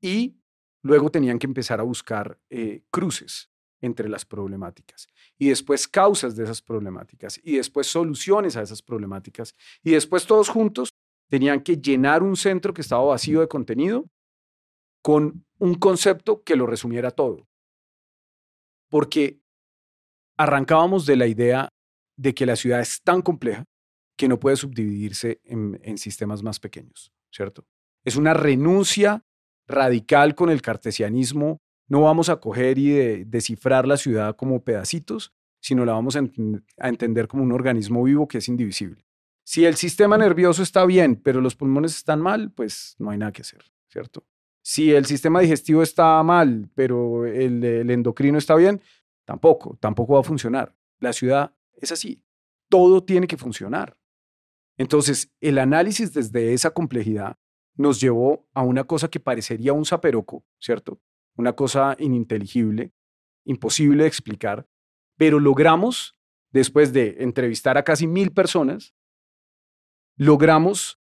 S2: Y luego tenían que empezar a buscar eh, cruces entre las problemáticas y después causas de esas problemáticas y después soluciones a esas problemáticas y después todos juntos tenían que llenar un centro que estaba vacío de contenido con un concepto que lo resumiera todo. Porque arrancábamos de la idea de que la ciudad es tan compleja que no puede subdividirse en, sistemas más pequeños, ¿cierto? Es una renuncia radical con el cartesianismo. No vamos a coger y descifrar la ciudad como pedacitos, sino la vamos a, entender como un organismo vivo que es indivisible. Si el sistema nervioso está bien, pero los pulmones están mal, pues no hay nada que hacer, ¿cierto? Si el sistema digestivo está mal, pero el endocrino está bien, Tampoco, tampoco va a funcionar. La ciudad es así. Todo tiene que funcionar. Entonces, el análisis desde esa complejidad nos llevó a una cosa que parecería un zaperoco, ¿cierto? Una cosa ininteligible, imposible de explicar, pero logramos, después de entrevistar a casi mil personas, logramos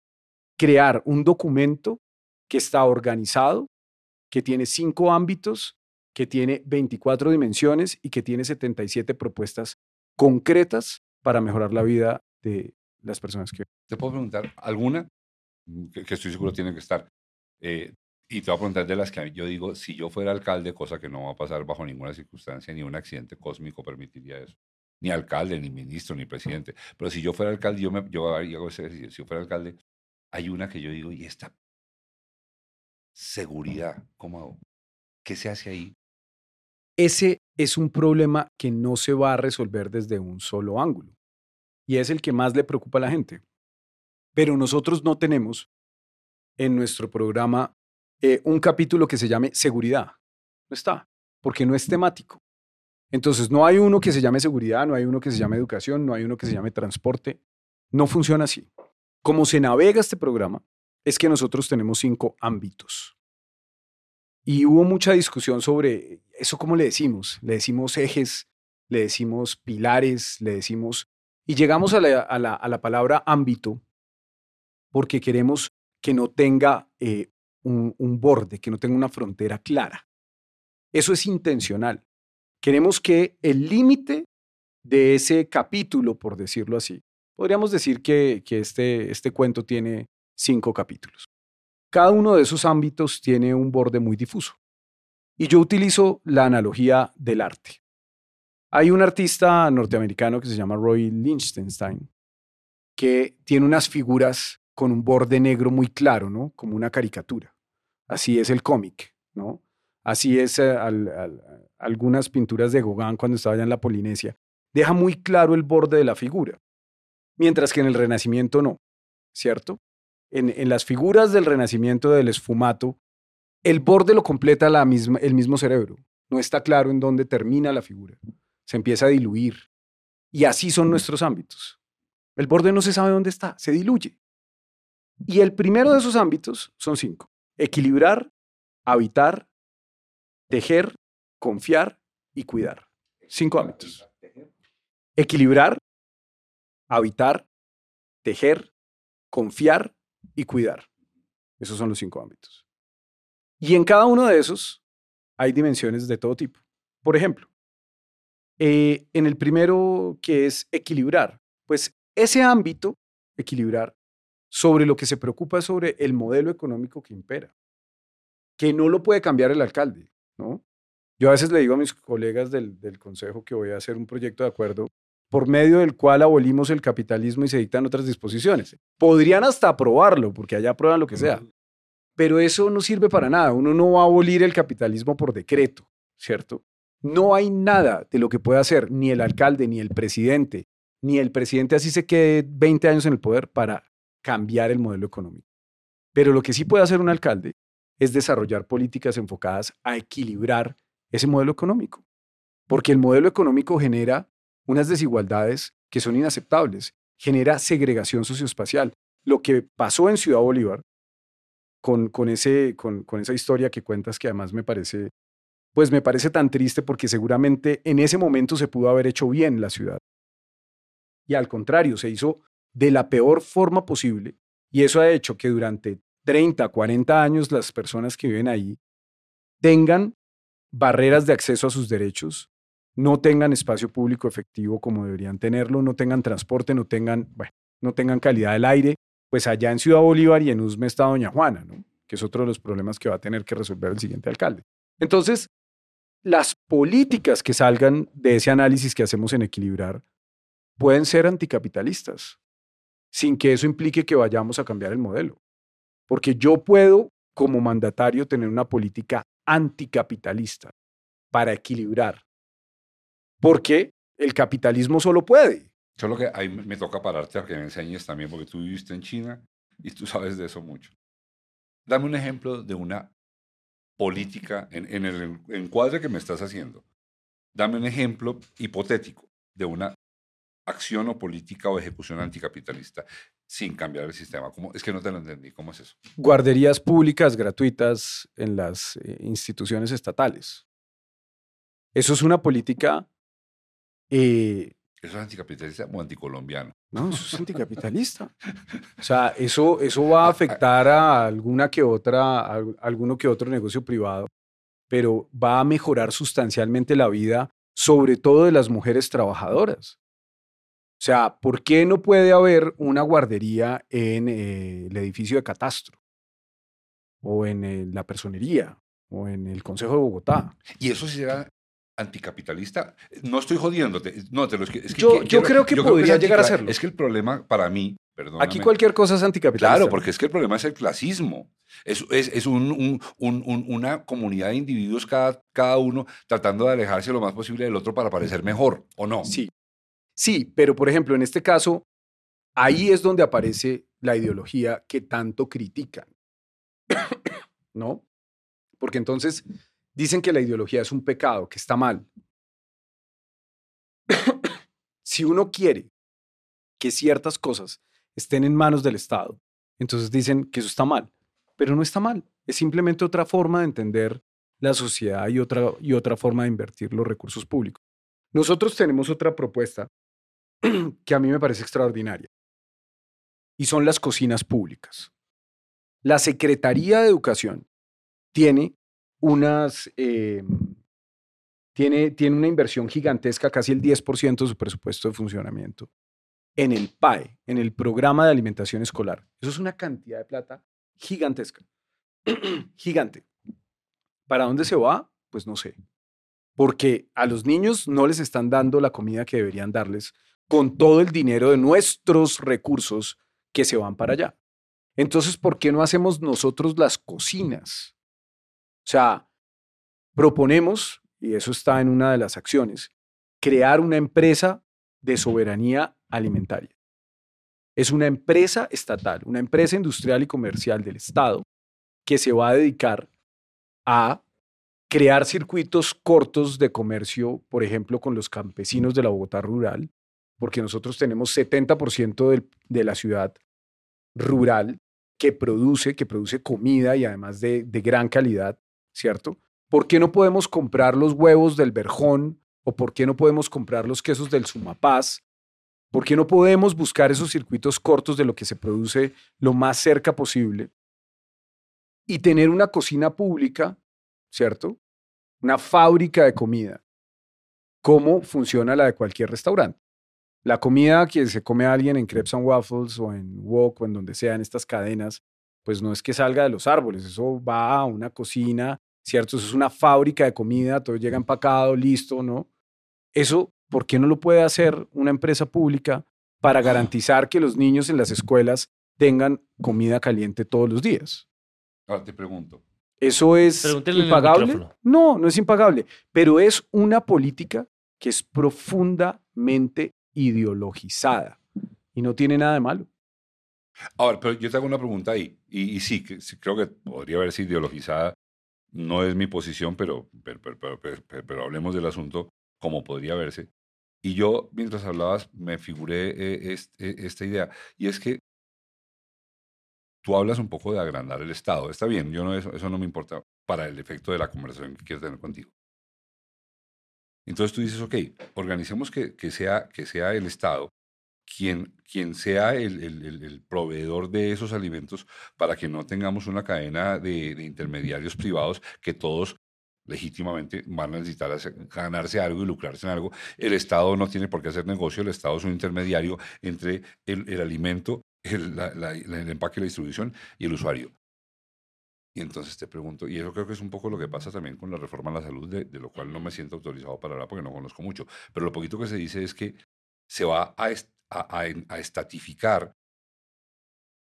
S2: crear un documento que está organizado, que tiene cinco ámbitos que tiene 24 dimensiones y que tiene 77 propuestas concretas para mejorar la vida de las personas que...
S1: Te puedo preguntar alguna, mm, que, estoy seguro tiene que estar, eh, y te voy a preguntar de las que yo digo, si yo fuera alcalde, cosa que no va a pasar bajo ninguna circunstancia, ni un accidente cósmico permitiría eso. Ni alcalde, ni ministro, ni presidente. Pero si yo fuera alcalde, yo, me, yo hago ese Si yo fuera alcalde, hay una que yo digo, y esta seguridad, ¿cómo hago? ¿Qué se hace ahí
S2: ese es un problema que no se va a resolver desde un solo ángulo. Y es el que más le preocupa a la gente. Pero nosotros no tenemos en nuestro programa eh, un capítulo que se llame seguridad. No está, porque no es temático. Entonces, no hay uno que se llame seguridad, no hay uno que se llame educación, no hay uno que se llame transporte. No funciona así. Como se navega este programa, es que nosotros tenemos cinco ámbitos. Y hubo mucha discusión sobre eso, ¿cómo le decimos? Le decimos ejes, le decimos pilares, le decimos... Y llegamos a la, palabra ámbito porque queremos que no tenga eh, un, un borde, que no tenga una frontera clara. Eso es intencional. Queremos que el límite de ese capítulo, por decirlo así, podríamos decir que, este, este cuento tiene cinco capítulos. Cada uno de esos ámbitos tiene un borde muy difuso. Y yo utilizo la analogía del arte. Hay un artista norteamericano que se llama Roy Lichtenstein, que tiene unas figuras con un borde negro muy claro, ¿no? Como una caricatura. Así es el cómic, ¿no? Así es eh, algunas pinturas de Gauguin cuando estaba allá en la Polinesia. Deja muy claro el borde de la figura, mientras que en el Renacimiento no, ¿cierto? En, las figuras del Renacimiento del esfumato, el borde lo completa la misma, el mismo cerebro. No está claro en dónde termina la figura. Se empieza a diluir. Y así son nuestros ámbitos. El borde no se sabe dónde está, se diluye. Y el primero de esos ámbitos son cinco. Equilibrar, habitar, tejer, confiar y cuidar. Cinco ámbitos. Equilibrar, habitar, tejer, confiar y cuidar. Esos son los cinco ámbitos. Y en cada uno de esos hay dimensiones de todo tipo. Por ejemplo, eh, en el primero que es equilibrar, pues ese ámbito, equilibrar, sobre lo que se preocupa sobre el modelo económico que impera, que no lo puede cambiar el alcalde. ¿no? Yo a veces le digo a mis colegas del, consejo que voy a hacer un proyecto de acuerdo por medio del cual abolimos el capitalismo y se dictan otras disposiciones. Podrían hasta aprobarlo, porque allá aprueban lo que sea. Pero eso no sirve para nada. Uno no va a abolir el capitalismo por decreto, ¿cierto? No hay nada de lo que pueda hacer ni el alcalde, ni el presidente, ni el presidente así se quede 20 años en el poder para cambiar el modelo económico. Pero lo que sí puede hacer un alcalde es desarrollar políticas enfocadas a equilibrar ese modelo económico. Porque el modelo económico genera unas desigualdades que son inaceptables, genera segregación socioespacial. Lo que pasó en Ciudad Bolívar, con, con, ese, con, con esa historia que cuentas, que además me parece, pues me parece tan triste porque seguramente en ese momento se pudo haber hecho bien la ciudad. Y al contrario, se hizo de la peor forma posible y eso ha hecho que durante 30, 40 años las personas que viven ahí tengan barreras de acceso a sus derechos, no tengan espacio público efectivo como deberían tenerlo, no tengan transporte, no tengan, bueno, no tengan calidad del aire, pues allá en Ciudad Bolívar y en Usme está Doña Juana, que es otro de los problemas que va a tener que resolver el siguiente alcalde. Entonces, las políticas que salgan de ese análisis que hacemos en Equilibrar pueden ser anticapitalistas, sin que eso implique que vayamos a cambiar el modelo. Porque yo puedo, como mandatario, tener una política anticapitalista para equilibrar. Porque el capitalismo solo puede.
S1: Solo que ahí me toca pararte a que me enseñes también, porque tú viviste en China y tú sabes de eso mucho. Dame un ejemplo de una política en, en el encuadre que me estás haciendo. Dame un ejemplo hipotético de una acción o política o ejecución anticapitalista sin cambiar el sistema. ¿Cómo? Es que no te lo entendí. ¿Cómo es eso?
S2: Guarderías públicas gratuitas en las eh, instituciones estatales. Eso es una política...
S1: Eh, ¿Eso es anticapitalista o anticolombiano?
S2: No, eso es anticapitalista. o (laughs) sea, eso, eso va a afectar a alguna que otra, a alguno que otro negocio privado, pero va a mejorar sustancialmente la vida, sobre todo de las mujeres trabajadoras. O sea, ¿por qué no puede haber una guardería en eh, el edificio de Catastro? O en eh, la personería, o en el Consejo de Bogotá.
S1: ¿Y eso será anticapitalista? No estoy jodiéndote. No, te lo, es que,
S2: yo, creo que podría llegar a serlo.
S1: Es que el problema para mí, perdón.
S2: Aquí cualquier cosa es anticapitalista.
S1: Claro, porque es que el problema es el clasismo. Es, es, es un, un, un, una comunidad de individuos, cada, cada uno tratando de alejarse lo más posible del otro para parecer mejor, ¿o no?
S2: Sí, sí, pero por ejemplo, en este caso, ahí es donde aparece la ideología que tanto critican, (coughs) ¿no? Porque entonces dicen que la ideología es un pecado, que está mal. si uno quiere que ciertas cosas estén en manos del Estado, entonces dicen que eso está mal, pero no está mal, es simplemente otra forma de entender la sociedad y otra, y otra forma de invertir los recursos públicos. Nosotros tenemos otra propuesta (clears throat) que a mí me parece extraordinaria y son las cocinas públicas. La Secretaría de Educación tiene unas, eh, tiene, tiene una inversión gigantesca, casi el 10% de su presupuesto de funcionamiento, en el PAE, en el Programa de Alimentación Escolar. Eso es una cantidad de plata gigantesca. (clears throat) Gigante. ¿Para dónde se va? Pues no sé. Porque a los niños no les están dando la comida que deberían darles con todo el dinero de nuestros recursos que se van para allá. Entonces, ¿por qué no hacemos nosotros las cocinas? O sea, proponemos, y eso está en una de las acciones, crear una empresa de soberanía alimentaria. Es una empresa estatal, una empresa industrial y comercial del Estado que se va a dedicar a crear circuitos cortos de comercio, por ejemplo, con los campesinos de la Bogotá rural, porque nosotros tenemos 70% de la ciudad rural que produce, que produce comida y además de, de gran calidad, ¿cierto? ¿Por qué no podemos comprar los huevos del Berjón o por qué no podemos comprar los quesos del Sumapaz ¿Por qué no podemos buscar esos circuitos cortos de lo que se produce lo más cerca posible y tener una cocina pública, ¿cierto? Una fábrica de comida, ¿Cómo funciona la de cualquier restaurante. La comida que se come alguien en Crepes and Waffles o en Wok o en donde sea, en estas cadenas, pues no es que salga de los árboles, eso va a una cocina, ¿cierto? Eso es una fábrica de comida, todo llega empacado, listo, ¿no? Eso ¿por qué no lo puede hacer una empresa pública para garantizar que los niños en las escuelas tengan comida caliente todos los días?
S1: Ahora te pregunto.
S2: ¿Eso es impagable? No, no es impagable, pero es una política que es profundamente ideologizada y no tiene nada de malo.
S1: Ahora, pero yo te hago una pregunta ahí, y, sí, creo que podría haberse ideologizada, no es mi posición, pero, pero hablemos del asunto como podría verse. Y yo, mientras hablabas, me figuré eh, eh, esta idea. Y es que tú hablas un poco de agrandar el Estado. Está bien, yo no, eso, eso no me importa para el efecto de la conversación que quiero tener contigo. Entonces tú dices, ok, organicemos que, que, sea, que sea el Estado quien, quien sea el, el, el, proveedor de esos alimentos para que no tengamos una cadena de, de intermediarios privados que todos legítimamente van a necesitar ganarse algo y lucrarse en algo. El Estado no tiene por qué hacer negocio, el Estado es un intermediario entre el, alimento, el, empaque, la distribución y el usuario. Y entonces te pregunto, y eso creo que es un poco lo que pasa también con la reforma a la salud, de, lo cual no me siento autorizado para hablar porque no conozco mucho, pero lo poquito que se dice es que se va a, a, estatificar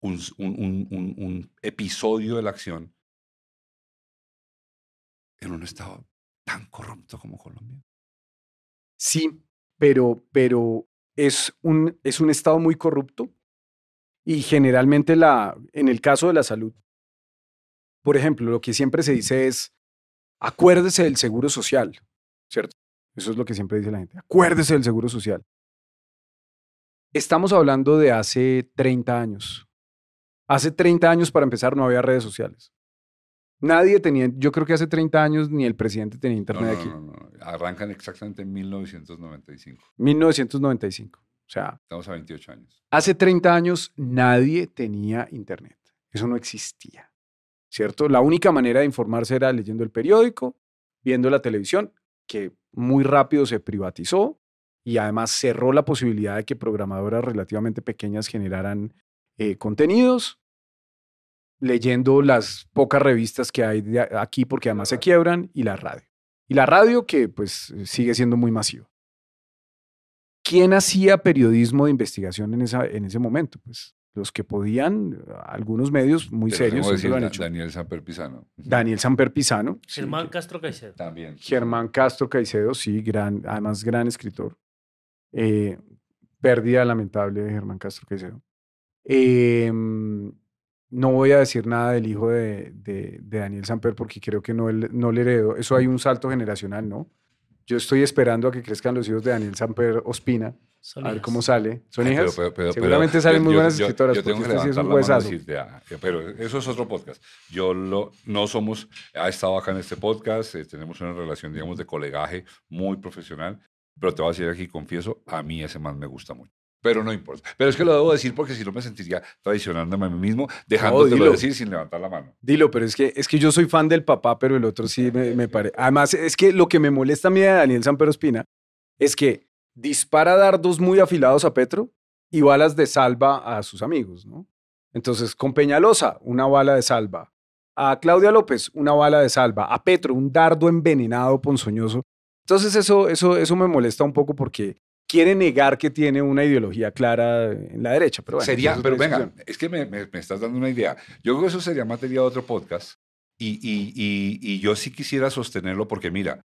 S1: un, un, episodio de la acción en un estado tan corrupto como Colombia.
S2: Sí, pero, pero es, un, es un estado muy corrupto y generalmente la, en el caso de la salud, por ejemplo, lo que siempre se dice es, acuérdese del seguro social, ¿cierto? Eso es lo que siempre dice la gente, acuérdese del seguro social. Estamos hablando de hace 30 años. Hace 30 años, para empezar, no había redes sociales. Nadie tenía, yo creo que hace 30 años ni el presidente tenía internet aquí.
S1: No, no, Arrancan exactamente en 1995.
S2: 1995. O sea.
S1: Estamos a 28 años.
S2: Hace 30 años nadie tenía internet. Eso no existía. ¿Cierto? La única manera de informarse era leyendo el periódico, viendo la televisión, que muy rápido se privatizó y además cerró la posibilidad de que programadoras relativamente pequeñas generaran eh, contenidos leyendo las pocas revistas que hay aquí porque además se quiebran y la radio. Y la radio que pues sigue siendo muy masiva. ¿Quién hacía periodismo de investigación en, esa, en ese momento? Pues Los que podían, algunos medios muy
S1: Pero
S2: serios, lo han hecho.
S1: Daniel Samper Pisano.
S2: Daniel Samper Pisano. sí,
S3: Germán Castro Caicedo.
S1: También.
S2: Germán Castro Caicedo, sí, gran, además gran escritor. Eh, pérdida lamentable de Germán Castro Caicedo. Eh, no voy a decir nada del hijo de, de- de Daniel Samper porque creo que no, le- no le heredó. Eso hay un salto generacional, ¿no? Yo estoy esperando a que crezcan los hijos de Daniel Samper Ospina,
S3: Son
S2: a ver
S3: hijas.
S2: cómo sale. ¿Son
S1: pero-
S2: hijas?
S1: pero- pero-
S2: Seguramente
S1: pero
S2: salen muy
S1: yo-
S2: buenas
S1: yo-
S2: escritoras,
S1: Yo tengo
S2: porque
S1: que
S2: este sí es
S1: levantar
S2: un
S1: la mano y
S2: huesazo.
S1: decirte, ah, pero eso es otro podcast. Yo lo, no somos, ha estado acá en este podcast, eh, tenemos una relación, digamos, de colegaje muy profesional, pero te voy a decir aquí, confieso, a mí ese man me gusta mucho. Pero no importa. Pero es que lo debo decir porque si no me sentiría traicionándome a mí mismo, dejándotelo
S2: dilo.
S1: decir sin levantar la mano.
S2: Dilo, pero es que, es que yo soy fan del papá, pero el otro sí me, me parece. Además, es que lo que me molesta a mí de Daniel Samper Ospina es que dispara dardos muy afilados a Petro y balas de salva a sus amigos, ¿no? Entonces, con Peñalosa, una bala de salva. A Claudia López, una bala de salva. A Petro, un dardo envenenado, ponzoñoso. Entonces, eso, eso, eso me molesta un poco porque quiere negar que tiene una ideología clara en la derecha. Pero bueno,
S1: sería, pero venga, es que me, me- me estás dando una idea. Yo creo que eso sería materia de otro podcast y, y- y- y yo sí quisiera sostenerlo porque mira,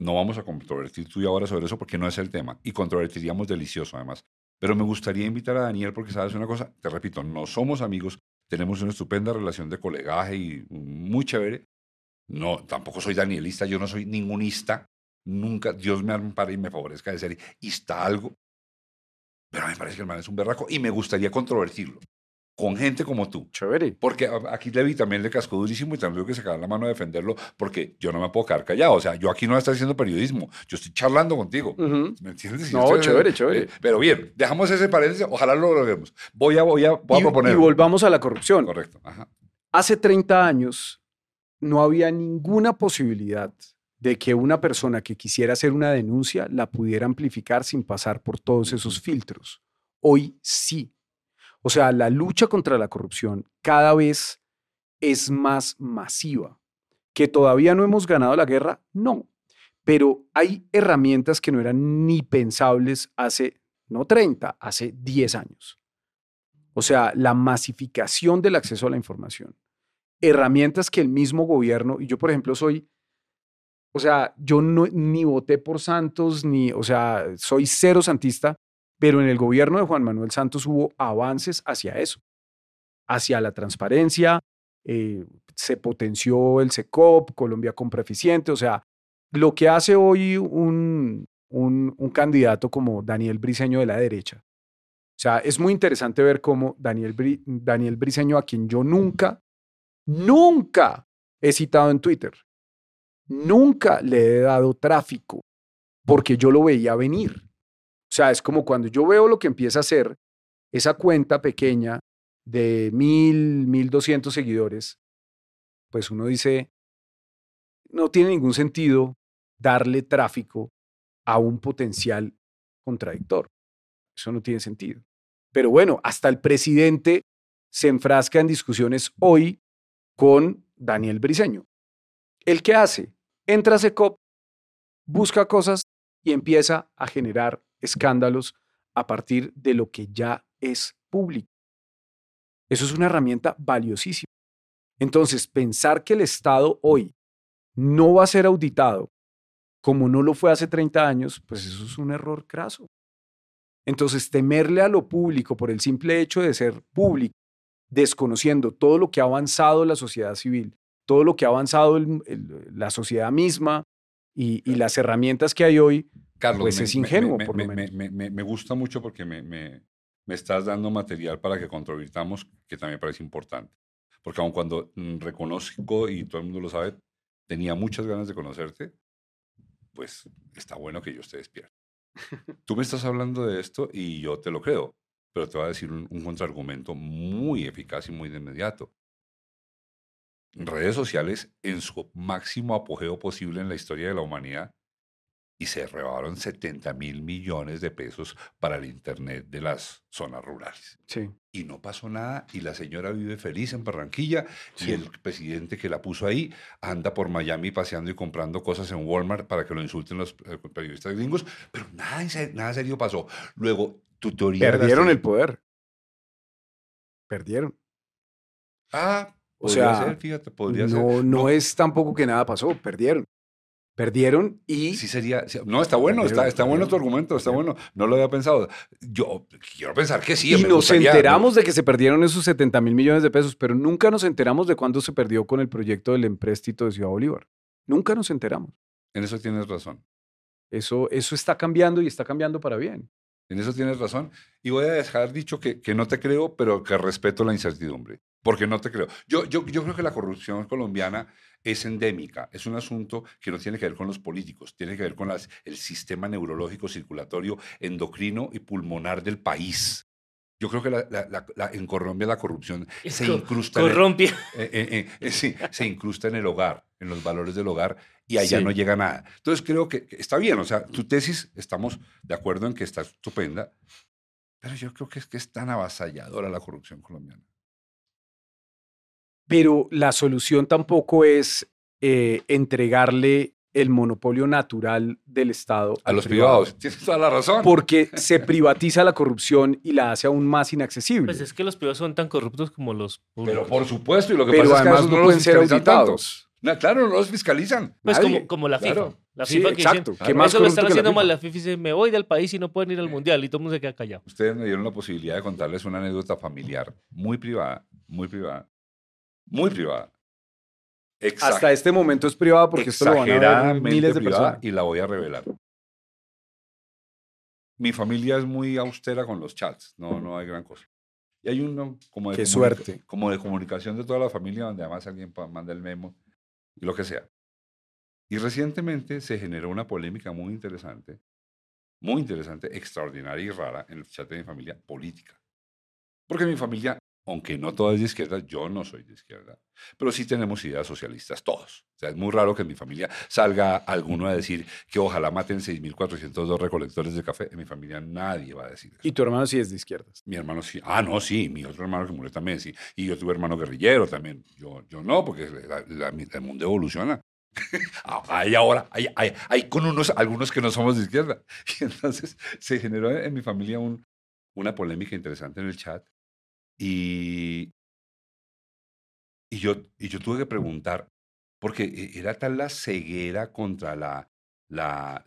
S1: no vamos a controvertir tú y ahora sobre eso porque no es el tema y controvertiríamos delicioso además. Pero me gustaría invitar a Daniel porque sabes una cosa, te repito, no somos amigos, tenemos una estupenda relación de colegaje y muy chévere. No, tampoco soy danielista, yo no soy ningunista. Nunca, Dios me ampare y me favorezca de ser está algo. Pero me parece que el man es un berraco y me gustaría controvertirlo con gente como tú.
S2: Chévere.
S1: Porque aquí Levi también le cascó durísimo y también tuve que sacar la mano a defenderlo porque yo no me puedo quedar callado. O sea, yo aquí no estoy haciendo periodismo, yo estoy charlando contigo.
S2: Ujú.
S1: ¿Me entiendes? Y
S2: No,
S1: estoy-
S2: chévere, chévere.
S1: eh, pero bien, dejamos ese paréntesis, ojalá lo logremos. Voy a, voy a, voy a
S2: y,
S1: proponer.
S2: y volvamos a la corrupción.
S1: Correcto. Ajá.
S2: Hace 30 años no había ninguna posibilidad de que una persona que quisiera hacer una denuncia la pudiera amplificar sin pasar por todos esos filtros. Hoy sí. O sea, la lucha contra la corrupción cada vez es más masiva. ¿Que todavía no hemos ganado la guerra? No. Pero hay herramientas que no eran ni pensables hace, no 30, hace 10 años. O sea, la masificación del acceso a la información. Herramientas que el mismo gobierno, y yo por ejemplo soy, o sea, yo no, ni voté por Santos, ni, o sea, soy cero santista, pero en el gobierno de Juan Manuel Santos hubo avances hacia eso, hacia la transparencia, eh, se potenció el SECOP, Colombia compra eficiente, o sea, lo que hace hoy un, un, candidato como Daniel Briceño de la derecha. O sea, es muy interesante ver cómo Daniel, Bri- Daniel Briceño, a quien yo nunca, nunca he citado en Twitter, nunca le he dado tráfico, porque yo lo veía venir. O sea, es como cuando yo veo lo que empieza a hacer esa cuenta pequeña de mil, mil doscientos seguidores, pues uno dice, no tiene ningún sentido darle tráfico a un potencial contradictor. Eso no tiene sentido. Pero bueno, hasta el presidente se enfrasca en discusiones hoy con Daniel Briceño. ¿El qué hace? Entra a SECOP, busca cosas y empieza a generar escándalos a partir de lo que ya es público. Eso es una herramienta valiosísima. Entonces, pensar que el Estado hoy no va a ser auditado como no lo fue hace 30 años, pues eso es un error craso. Entonces, temerle a lo público por el simple hecho de ser público, desconociendo todo lo que ha avanzado la sociedad civil, todo lo que ha avanzado el- el- la sociedad misma y, y las herramientas que hay hoy,
S1: Carlos,
S2: Pues
S1: me-
S2: es ingenuo,
S1: me,
S2: por lo
S1: me-
S2: menos.
S1: me- gusta mucho porque me, estás dando material para que controvirtamos, que también parece importante. Porque aun cuando mm, reconozco, y todo el mundo lo sabe, tenía muchas ganas de conocerte, pues está bueno que yo esté despierto. (laughs) Tú me estás hablando de esto y yo te lo creo, pero te voy a decir un, un contraargumento muy eficaz y muy de inmediato. Redes sociales en su máximo apogeo posible en la historia de la humanidad y se rebaron 70 mil millones de pesos para el Internet de las zonas rurales.
S2: sí,
S1: Y no pasó nada y la señora vive feliz en Barranquilla
S2: Sí.
S1: y el presidente que la puso ahí anda por Miami paseando y comprando cosas en Walmart para que lo insulten los eh, periodistas gringos, pero nada, nada serio pasó. Luego, tu teoría... de las
S2: perdieron el poder. perdieron.
S1: Ah,
S2: O sea,
S1: ser, fíjate, podría ser.
S2: No, no es tampoco que nada pasó, perdieron. Perdieron y
S1: Sí sería, no, está bueno, está, está bueno tu argumento, está bueno, no lo había pensado. Yo quiero pensar que sí.
S2: y nos
S1: gustaría,
S2: enteramos de que se perdieron esos 70 mil millones de pesos, pero nunca nos enteramos de cuándo se perdió con el proyecto del empréstito de Ciudad Bolívar. Nunca nos enteramos.
S1: En eso tienes razón,
S2: Eso, eso está cambiando y está cambiando para bien.
S1: en eso tienes razón. Y voy a dejar dicho que, que no te creo, pero que respeto la incertidumbre, porque no te creo. Yo, yo, yo creo que la corrupción colombiana es endémica, es un asunto que no tiene que ver con los políticos, tiene que ver con las, el sistema neurológico, circulatorio, endocrino y pulmonar del país. Yo creo que la- la- la- la- en Colombia la corrupción
S3: Es
S1: se incrusta en el- eh, eh, eh, eh, sí, se incrusta en el hogar, en los valores del hogar, y allá
S2: Sí.
S1: no llega nada. Entonces creo que que está bien, o sea, tu tesis, estamos de acuerdo en que está estupenda, pero yo creo que es que es tan avasalladora la corrupción colombiana.
S2: Pero la solución tampoco es eh, entregarle el monopolio natural del Estado
S1: A los
S2: privado,
S1: privados, tienes toda la razón.
S2: Porque se (laughs) privatiza la corrupción y la hace aún más inaccesible.
S3: Pues es que los privados son tan corruptos como los
S1: pero
S3: públicos.
S1: por supuesto, y lo que
S2: Pero
S1: pasa es que
S2: además no
S1: los
S2: pueden ser auditados.
S1: No, claro, no los fiscalizan.
S3: Pues como, como la FIFA.
S1: claro.
S3: La
S2: Sí,
S3: FIFA que
S2: exacto.
S3: dicen,
S2: ¿Qué más
S3: eso lo están
S2: la
S3: haciendo mal. La FIFA dice, me voy del país y no pueden ir al mundial. Y todo el mundo se queda callado.
S1: Ustedes me dieron la posibilidad de contarles una anécdota familiar, muy privada, muy privada, muy privada.
S2: Hasta este momento es privado porque esto lo van a ver miles de
S1: privada
S2: personas.
S1: y la voy a revelar. Mi familia es muy austera con los chats, no, no hay gran cosa. Y hay uno como de,
S2: Qué suerte.
S1: como de comunicación de toda la familia donde además alguien manda el memo y lo que sea. Y recientemente se generó una polémica muy interesante, muy interesante, extraordinaria y rara en el chat de mi familia política. Porque mi familia, aunque no toda es de izquierda, yo no soy de izquierda, pero sí tenemos ideas socialistas todos. O sea, es muy raro que en mi familia salga alguno a decir que ojalá maten 6.402 recolectores de café. En mi familia nadie va a decir eso.
S2: Y tu hermano sí es de izquierdas.
S1: Mi hermano sí. Ah, no, sí. Mi otro hermano que murió también, sí. Y yo tuve hermano guerrillero también. Yo, yo no, porque la- la- el mundo evoluciona. (laughs) Ah, hay ahora, hay, hay, hay con unos, algunos que no somos de izquierda. (laughs) Y entonces se generó en mi familia un- una polémica interesante en el chat. Y, y, yo, y yo tuve que preguntar, porque e- era tal la ceguera contra la, la,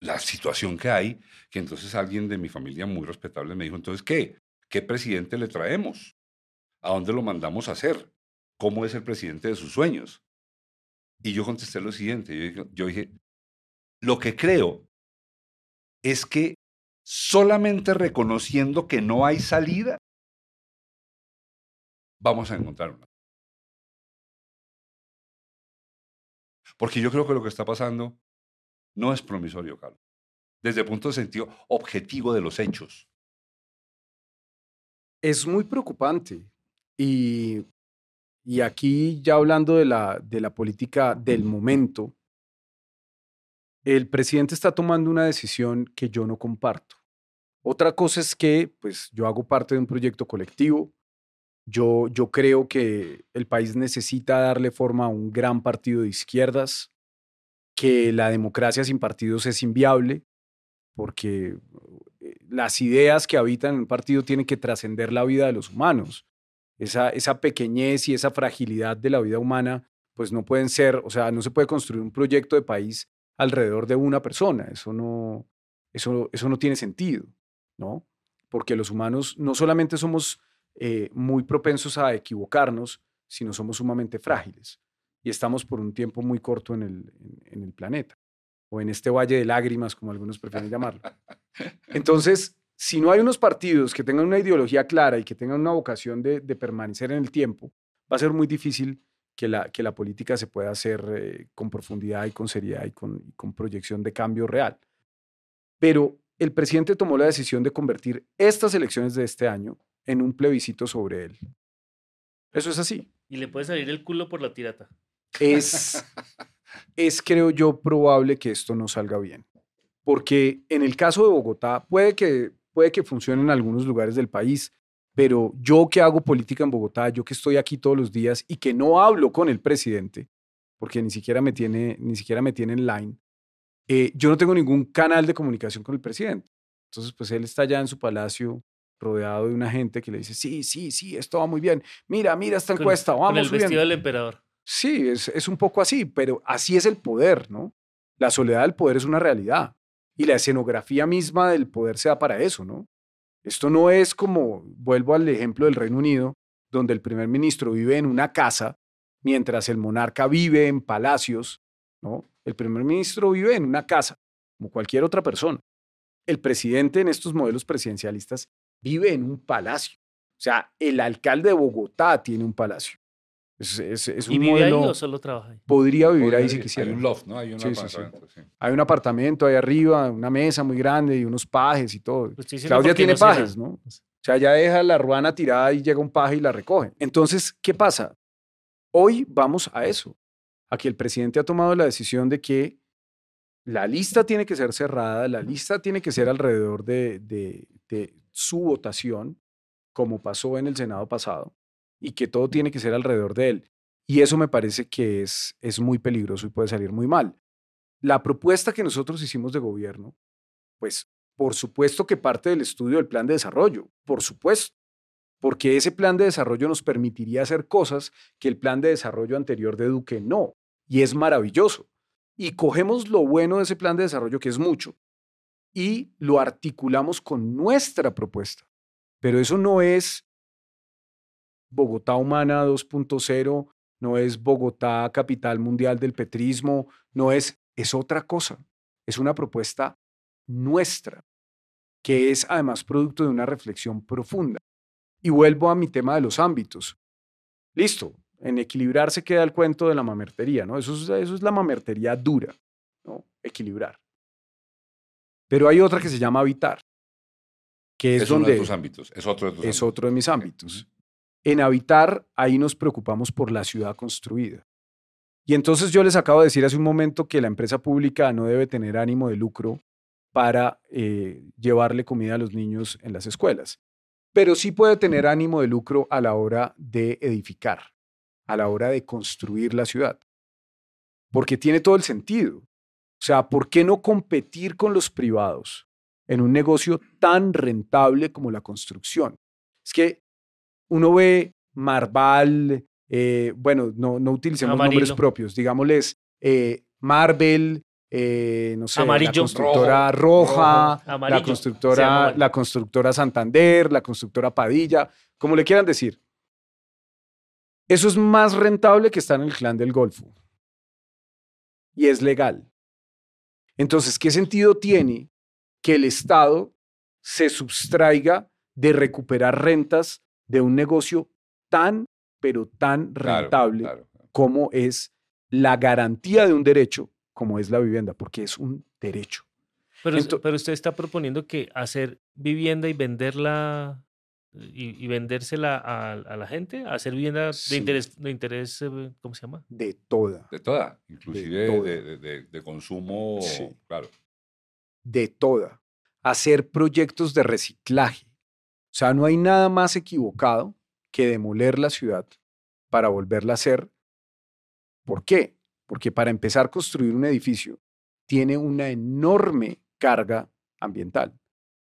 S1: la, situación que hay, que entonces alguien de mi familia muy respetable me dijo, entonces, ¿qué? ¿Qué presidente le traemos? ¿A dónde lo mandamos a hacer? ¿Cómo es el presidente de sus sueños? Y yo contesté lo siguiente, yo yo dije, lo que creo es que solamente reconociendo que no hay salida, vamos a encontrar una. Porque yo creo que lo que está pasando no es promisorio, Carlos. Desde el punto de sentido objetivo de los hechos.
S2: Es muy preocupante. Y, y aquí ya hablando de la, de la política del momento, el presidente está tomando una decisión que yo no comparto. Otra cosa es que pues, yo hago parte de un proyecto colectivo. Yo, yo creo que el país necesita darle forma a un gran partido de izquierdas, que la democracia sin partidos es inviable, porque eh, las ideas que habitan en un partido tienen que trascender la vida de los humanos. Esa, esa pequeñez y esa fragilidad de la vida humana, pues no pueden ser, o sea, no se puede construir un proyecto de país alrededor de una persona. Eso no, eso, eso no tiene sentido, ¿no? Porque los humanos no solamente somos eh, muy propensos a equivocarnos, sino somos sumamente frágiles. Y estamos por un tiempo muy corto en el, en, en el planeta, o en este valle de lágrimas, como algunos prefieren llamarlo. (laughs) Entonces, si no hay unos partidos que tengan una ideología clara y que tengan una vocación de, de permanecer en el tiempo, va a ser muy difícil que la, que la política se pueda hacer eh, con profundidad y con seriedad y con, y con proyección de cambio real. Pero el presidente tomó la decisión de convertir estas elecciones de este año en un plebiscito sobre él. Eso es así.
S3: Y le puede salir el culo por la tirata.
S2: Es, (laughs) es, creo yo, probable que esto no salga bien. Porque en el caso de Bogotá, puede que, puede que funcione en algunos lugares del país, pero yo que hago política en Bogotá, yo que estoy aquí todos los días y que no hablo con el presidente, porque ni siquiera me tiene, ni siquiera me tiene en line, eh, yo no tengo ningún canal de comunicación con el presidente. Entonces, pues él está allá en su palacio rodeado de una gente que le dice, sí, sí, sí, esto va muy bien. Mira, mira esta
S3: Con-
S2: encuesta,
S3: Con
S2: vamos
S3: el vestido
S2: subiendo".
S3: del emperador.
S2: Sí, es, es un poco así, pero así es el poder, ¿no? La soledad del poder es una realidad y la escenografía misma del poder se da para eso, ¿no? Esto no es como, vuelvo al ejemplo del Reino Unido, donde el primer ministro vive en una casa mientras el monarca vive en palacios, ¿no? El primer ministro vive en una casa, como cualquier otra persona. El presidente en estos modelos presidencialistas vive en un palacio. O sea, el alcalde de Bogotá tiene un palacio. Es, es- es un
S3: ¿Y vive ahí
S2: modelo-
S3: o solo trabaja ahí?
S2: Podría vivir ahí
S1: Hay-
S2: si quisiera.
S1: Hay un loft, ¿no? Hay un
S2: Sí, sí, sí.
S1: apartamento, sí.
S2: Hay un apartamento ahí arriba, una mesa muy grande y unos pajes y todo.
S3: Diciendo
S2: Claudia tiene
S3: no
S2: pajes, ¿no? O sea, ya deja la ruana tirada y llega un paje y la recoge. Entonces, ¿qué pasa? Hoy vamos a eso, a que el presidente ha tomado la decisión de que la lista tiene que ser cerrada, la lista tiene que ser alrededor de, de- de su votación, como pasó en el Senado pasado, y que todo tiene que ser alrededor de él. Y eso me parece que es, es muy peligroso y puede salir muy mal. La propuesta que nosotros hicimos de gobierno, pues por supuesto que parte del estudio del plan de desarrollo, por supuesto, porque ese plan de desarrollo nos permitiría hacer cosas que el plan de desarrollo anterior de Duque no, y es maravilloso. Y cogemos lo bueno de ese plan de desarrollo, que es mucho, y lo articulamos con nuestra propuesta. Pero eso no es Bogotá Humana 2.0, no es Bogotá capital mundial del petrismo, no es, es otra cosa. Es una propuesta nuestra, que es además producto de una reflexión profunda. Y vuelvo a mi tema de los ámbitos. Listo, en equilibrar se queda el cuento de la mamertería, ¿no? Eso es, eso es la mamertería dura, ¿no? Equilibrar. Pero hay otra que se llama habitar, que es,
S1: Es, uno
S2: donde
S1: de tus ámbitos. Es otro de tus
S2: es
S1: ámbitos.
S2: otro de mis ámbitos. En habitar, ahí nos preocupamos por la ciudad construida. Y entonces yo les acabo de decir hace un momento que la empresa pública no debe tener ánimo de lucro para eh, llevarle comida a los niños en las escuelas, pero sí puede tener ánimo de lucro a la hora de edificar, a la hora de construir la ciudad, porque tiene todo el sentido. O sea, ¿por qué no competir con los privados en un negocio tan rentable como la construcción? Es que uno ve Marval, eh, bueno, no, no utilicemos nombres propios, digámosles eh, Marvel, eh, no sé, la
S3: Amarillo.
S2: constructora Roja,
S3: Rojo.
S2: la constructora, la constructora Santander, la constructora Padilla, como le quieran decir. Eso es más rentable que estar en el clan del Golfo. Y es legal. Entonces, ¿qué sentido tiene que el Estado se sustraiga de recuperar rentas de un negocio tan, pero tan
S1: Claro,
S2: rentable
S1: claro.
S2: como es la garantía de un derecho, como es la vivienda, porque es un derecho.
S3: Pero, pero usted está proponiendo que hacer vivienda y venderla y, y vendérsela a, a la gente, hacer vivienda de interés, de interés, eh, ¿cómo se llama?
S2: De toda,
S1: De toda, inclusive de,
S2: toda.
S1: de- de- de consumo,
S2: Sí.
S1: claro.
S2: de toda. Hacer proyectos de reciclaje. O sea, no hay nada más equivocado que demoler la ciudad para volverla a hacer. ¿Por qué? Porque para empezar a construir un edificio tiene una enorme carga ambiental.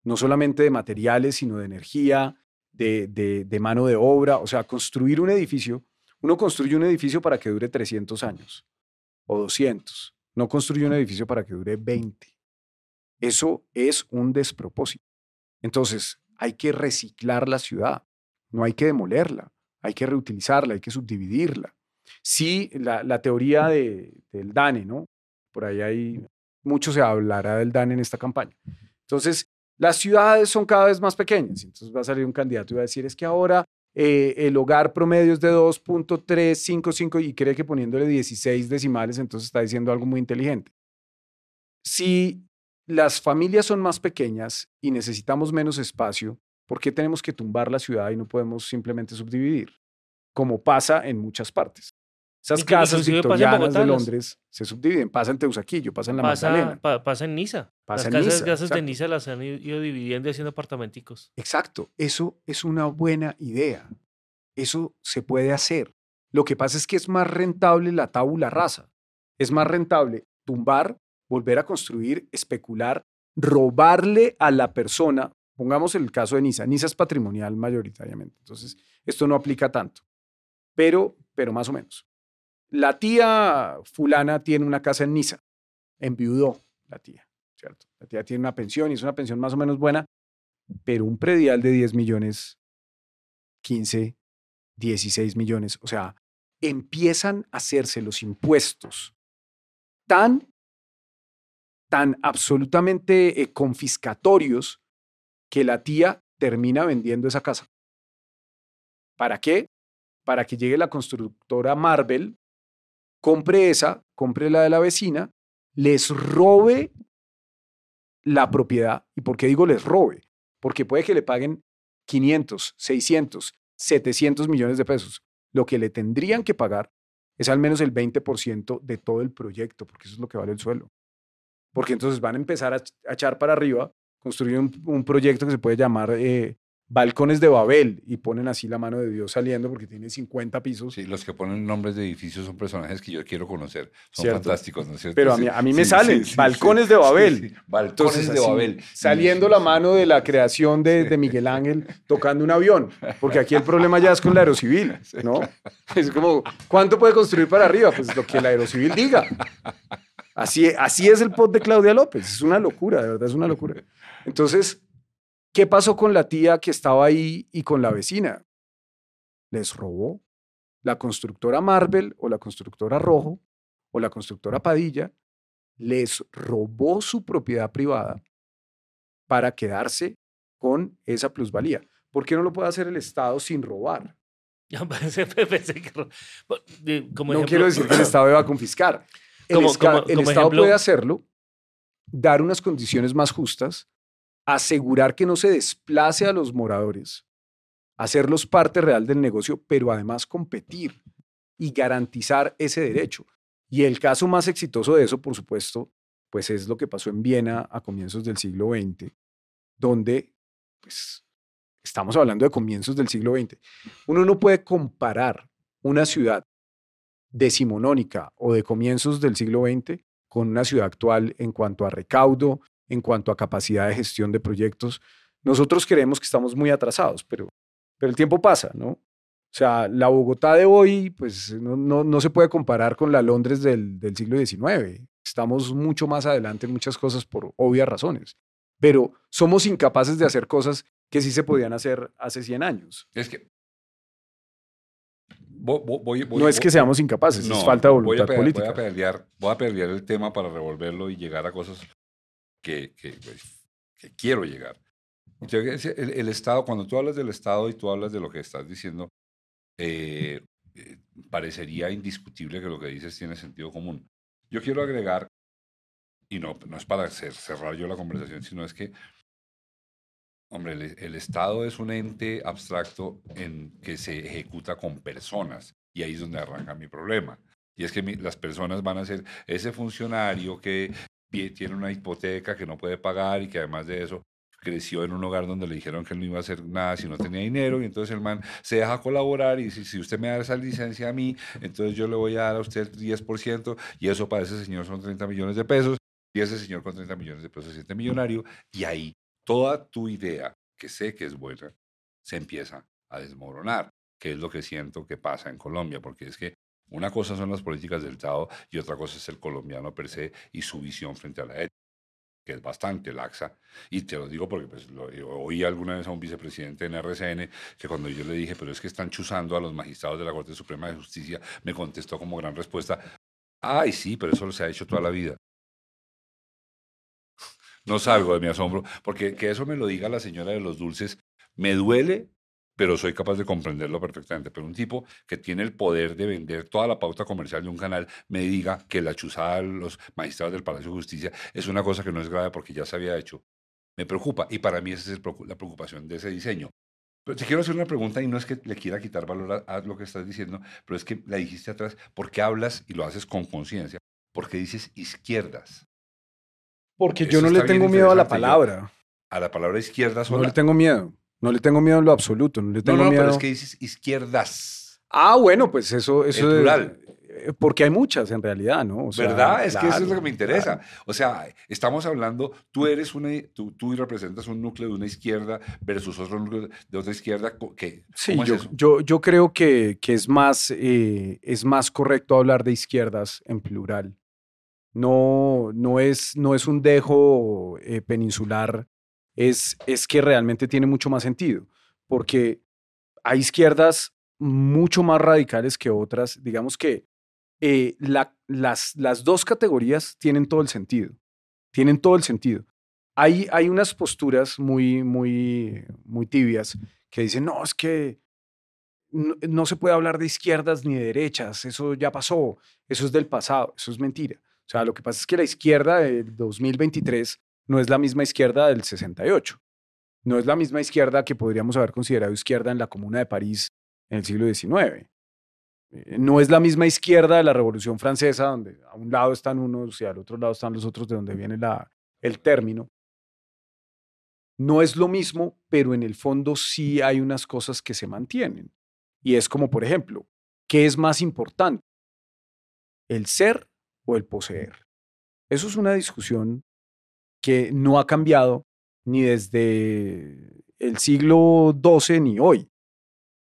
S2: No solamente de materiales, sino de energía, de, de- de mano de obra. O sea, construir un edificio, uno construye un edificio para que dure 300 años o 200. No construye un edificio para que dure 20. Eso es un despropósito. Entonces, hay que reciclar la ciudad, no hay que demolerla, hay que reutilizarla, hay que subdividirla. Sí, la, teoría de- del DANE, ¿no? Por ahí hay, mucho se hablará del DANE en esta campaña. Entonces, las ciudades son cada vez más pequeñas. Entonces va a salir un candidato y va a decir, es que ahora eh, el hogar promedio es de 2.355 y cree que poniéndole 16 decimales, entonces está diciendo algo muy inteligente. Si las familias son más pequeñas y necesitamos menos espacio, ¿por qué tenemos que tumbar la ciudad y no podemos simplemente subdividir? Como pasa en muchas partes. Esas casas victorianas
S3: Bogotá,
S2: de
S3: las-
S2: Londres se subdividen, pasa en Teusaquillo, pasa en la
S3: Pasa,
S2: Magdalena.
S3: pa- pasa en Niza.
S2: Pasa en
S3: las casas,
S2: Niza,
S3: casas de. Niza las han ido- dividiendo y haciendo apartamenticos.
S2: Exacto, eso es una buena idea. Eso se puede hacer. Lo que pasa es que es más rentable la tabula rasa. Es más rentable tumbar, volver a construir, especular, robarle a la persona Pongamos el caso de Nisa. Nisa es patrimonial mayoritariamente, entonces esto no aplica tanto, pero, pero más o menos. La tía fulana tiene una casa en Nisa, enviudó la tía, ¿cierto? La tía tiene una pensión y es una pensión más o menos buena, pero un predial de 10 millones, 15, 16 millones, o sea, empiezan a hacerse los impuestos tan, tan absolutamente eh, confiscatorios que la tía termina vendiendo esa casa. ¿Para qué? Para que llegue la constructora Marvel, compre esa, compre la de la vecina, les robe la propiedad. ¿Y por qué digo les robe? Porque puede que le paguen 500, 600, 700 millones de pesos. Lo que le tendrían que pagar es al menos el 20% de todo el proyecto, porque eso es lo que vale el suelo. Porque entonces van a empezar a, echar para arriba, construir un, proyecto que se puede llamar eh, balcones de Babel y ponen así la mano de Dios saliendo porque tiene 50 pisos.
S1: Sí, los que ponen nombres de edificios son personajes que yo quiero conocer. Son fantásticos, ¿no es cierto?
S2: Pero a mí, a mí me salen balcones de Babel.
S1: balcones de Babel.
S2: Saliendo la mano de la creación de, de, Miguel Ángel tocando un avión. Porque aquí el problema ya es con la aerocivil, (laughs) ¿no? Es como, ¿cuánto puede construir para arriba? Pues lo que la aerocivil diga. Así, así es el pod de Claudia López. Es una locura, de verdad es una locura. Entonces, ¿Qué pasó con la tía que estaba ahí y con la vecina? Les robó. La constructora Marvel o la constructora Rojo o la constructora Padilla les robó su propiedad privada para quedarse con esa plusvalía. ¿Por qué no lo puede hacer el Estado sin robar? (laughs)
S3: no
S2: quiero decir que el Estado va a confiscar. El, Estado puede hacerlo, dar unas condiciones más justas asegurar que no se desplace a los moradores, hacerlos parte real del negocio, pero además competir y garantizar ese derecho. Y el caso más exitoso de eso, por supuesto, pues es lo que pasó en Viena a comienzos del siglo XX, donde, pues, estamos hablando de comienzos del siglo XX. Uno no puede comparar una ciudad decimonónica o de comienzos del siglo XX con una ciudad actual en cuanto a recaudo, en cuanto a capacidad de gestión de proyectos. Nosotros creemos que estamos muy atrasados, pero, pero el tiempo pasa, ¿no? O sea, la Bogotá de hoy, pues no, no, se puede comparar con la Londres del, del siglo XIX. Estamos mucho más adelante en muchas cosas por obvias razones, pero somos incapaces de hacer cosas que sí se podían hacer hace 100 años.
S1: Es que
S2: no es que seamos incapaces, es falta de voluntad política.
S1: Voy a, pelear, voy a pelear el tema para revolverlo y llegar a cosas que, que, quiero llegar. El, el, Estado, cuando tú hablas del Estado y tú hablas de lo que estás diciendo, eh, eh, parecería indiscutible que lo que dices tiene sentido común. Yo quiero agregar, y no, no es para cerrar yo la conversación, sino es que, hombre, el, el, Estado es un ente abstracto en que se ejecuta con personas, y ahí es donde arranca mi problema. Y es que las personas van a ser ese funcionario que tiene una hipoteca que no puede pagar y que además de eso creció en un hogar donde le dijeron que él no iba a hacer nada si no tenía dinero y entonces el man se deja colaborar y dice, si usted me da esa licencia a mí, entonces yo le voy a dar a usted el 10% y eso para ese señor son 30 millones de pesos y ese señor con 30 millones de pesos se siente millonario y ahí toda tu idea, que sé que es buena, se empieza a desmoronar, que es lo que siento que pasa en Colombia, porque es que una cosa son las políticas del Estado y otra cosa es el colombiano per se y su visión frente a la ética, que es bastante laxa. Y te lo digo porque pues, oí alguna vez a un vicepresidente en RCN que cuando yo le dije, pero es que están chuzando a los magistrados de la Corte Suprema de Justicia, me contestó como gran respuesta, ay sí, pero eso se ha hecho toda la vida. No salgo de mi asombro, porque que eso me lo diga la señora de los dulces, me duele pero soy capaz de comprenderlo perfectamente. Pero un tipo que tiene el poder de vender toda la pauta comercial de un canal me diga que la chuzada de los magistrados del Palacio de Justicia es una cosa que no es grave porque ya se había hecho. Me preocupa y para mí esa es la preocupación de ese diseño. Pero te quiero hacer una pregunta y no es que le quiera quitar valor a, lo que estás diciendo, pero es que la dijiste atrás, ¿por qué hablas y lo haces con conciencia? Porque dices izquierdas.
S2: Porque yo no le tengo miedo a la palabra.
S1: a la palabra izquierda
S2: No le tengo miedo. No le tengo miedo en lo absoluto. No, le tengo no, no, pero
S1: es que dices izquierdas.
S2: Ah, bueno, pues eso, eso
S1: es plural.
S2: Eh, Porque hay muchas en realidad, ¿no? O sea,
S1: ¿Verdad? Es que eso es lo que me interesa.
S2: claro.
S1: O sea, estamos hablando, tú eres una, tú, tú representas un núcleo de una izquierda versus otro núcleo de otra izquierda. que,
S2: Sí,
S1: ¿Cómo es
S2: yo, yo, yo creo que, que es, más, eh, es más correcto hablar de izquierdas en plural. No, no, es, no es un dejo eh, peninsular, es, es que realmente tiene mucho más sentido, porque hay izquierdas mucho más radicales que otras. Digamos que eh, la- las, las dos categorías tienen todo el sentido, tienen todo el sentido. Hay, hay unas posturas muy, muy, muy tibias que dicen, no, es que no, no se puede hablar de izquierdas ni de derechas, eso ya pasó, eso es del pasado, eso es mentira. O sea, lo que pasa es que la izquierda del 2023 no es la misma izquierda del 68. No es la misma izquierda que podríamos haber considerado izquierda en la Comuna de París en el siglo XIX. Eh, No es la misma izquierda de la Revolución Francesa, donde a un lado están unos y al otro lado están los otros, de donde viene el término. No es lo mismo, pero en el fondo sí hay unas cosas que se mantienen. Y es como, por ejemplo, ¿qué es más importante? ¿El ser o el poseer? Eso es una discusión que no ha cambiado ni desde el siglo XII ni hoy.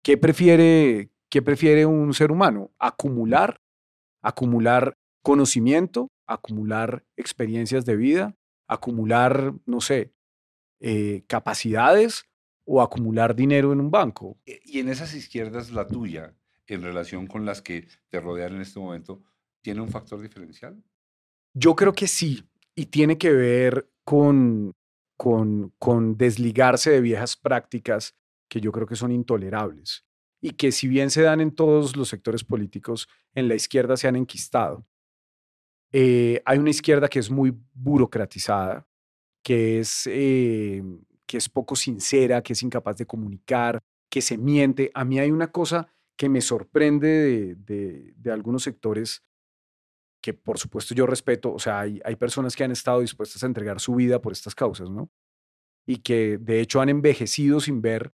S2: ¿Qué prefiere, qué prefiere un ser humano? ¿Acumular? ¿Acumular conocimiento? ¿Acumular experiencias de vida? ¿Acumular, no sé, eh, capacidades? ¿O acumular dinero en un banco?
S1: Eh, Y en esas izquierdas, la tuya, en relación con las que te rodean en este momento, ¿tiene un factor diferencial?
S2: Yo creo que sí, y tiene que ver con, con, desligarse de viejas prácticas que yo creo que son intolerables y que si bien se dan en todos los sectores políticos, en la izquierda se han enquistado. Eh, hay una izquierda que es muy burocratizada, que es, eh, que es poco sincera, que es incapaz de comunicar, que se miente. A mí hay una cosa que me sorprende de, de- de algunos sectores que por supuesto yo respeto, o sea, hay, hay personas que han estado dispuestas a entregar su vida por estas causas, ¿no? Y que de hecho han envejecido sin ver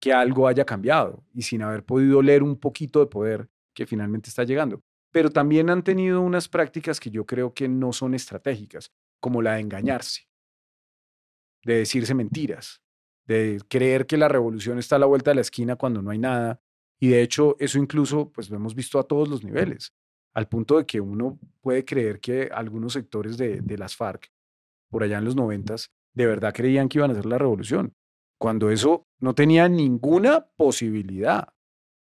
S2: que algo haya cambiado y sin haber podido leer un poquito de poder que finalmente está llegando. Pero también han tenido unas prácticas que yo creo que no son estratégicas, como la de engañarse, de decirse mentiras, de creer que la revolución está a la vuelta de la esquina cuando no hay nada. Y de hecho, eso incluso, pues lo hemos visto a todos los niveles al punto de que uno puede creer que algunos sectores de, de las FARC, por allá en los noventas, de verdad creían que iban a hacer la revolución, cuando eso no tenía ninguna posibilidad.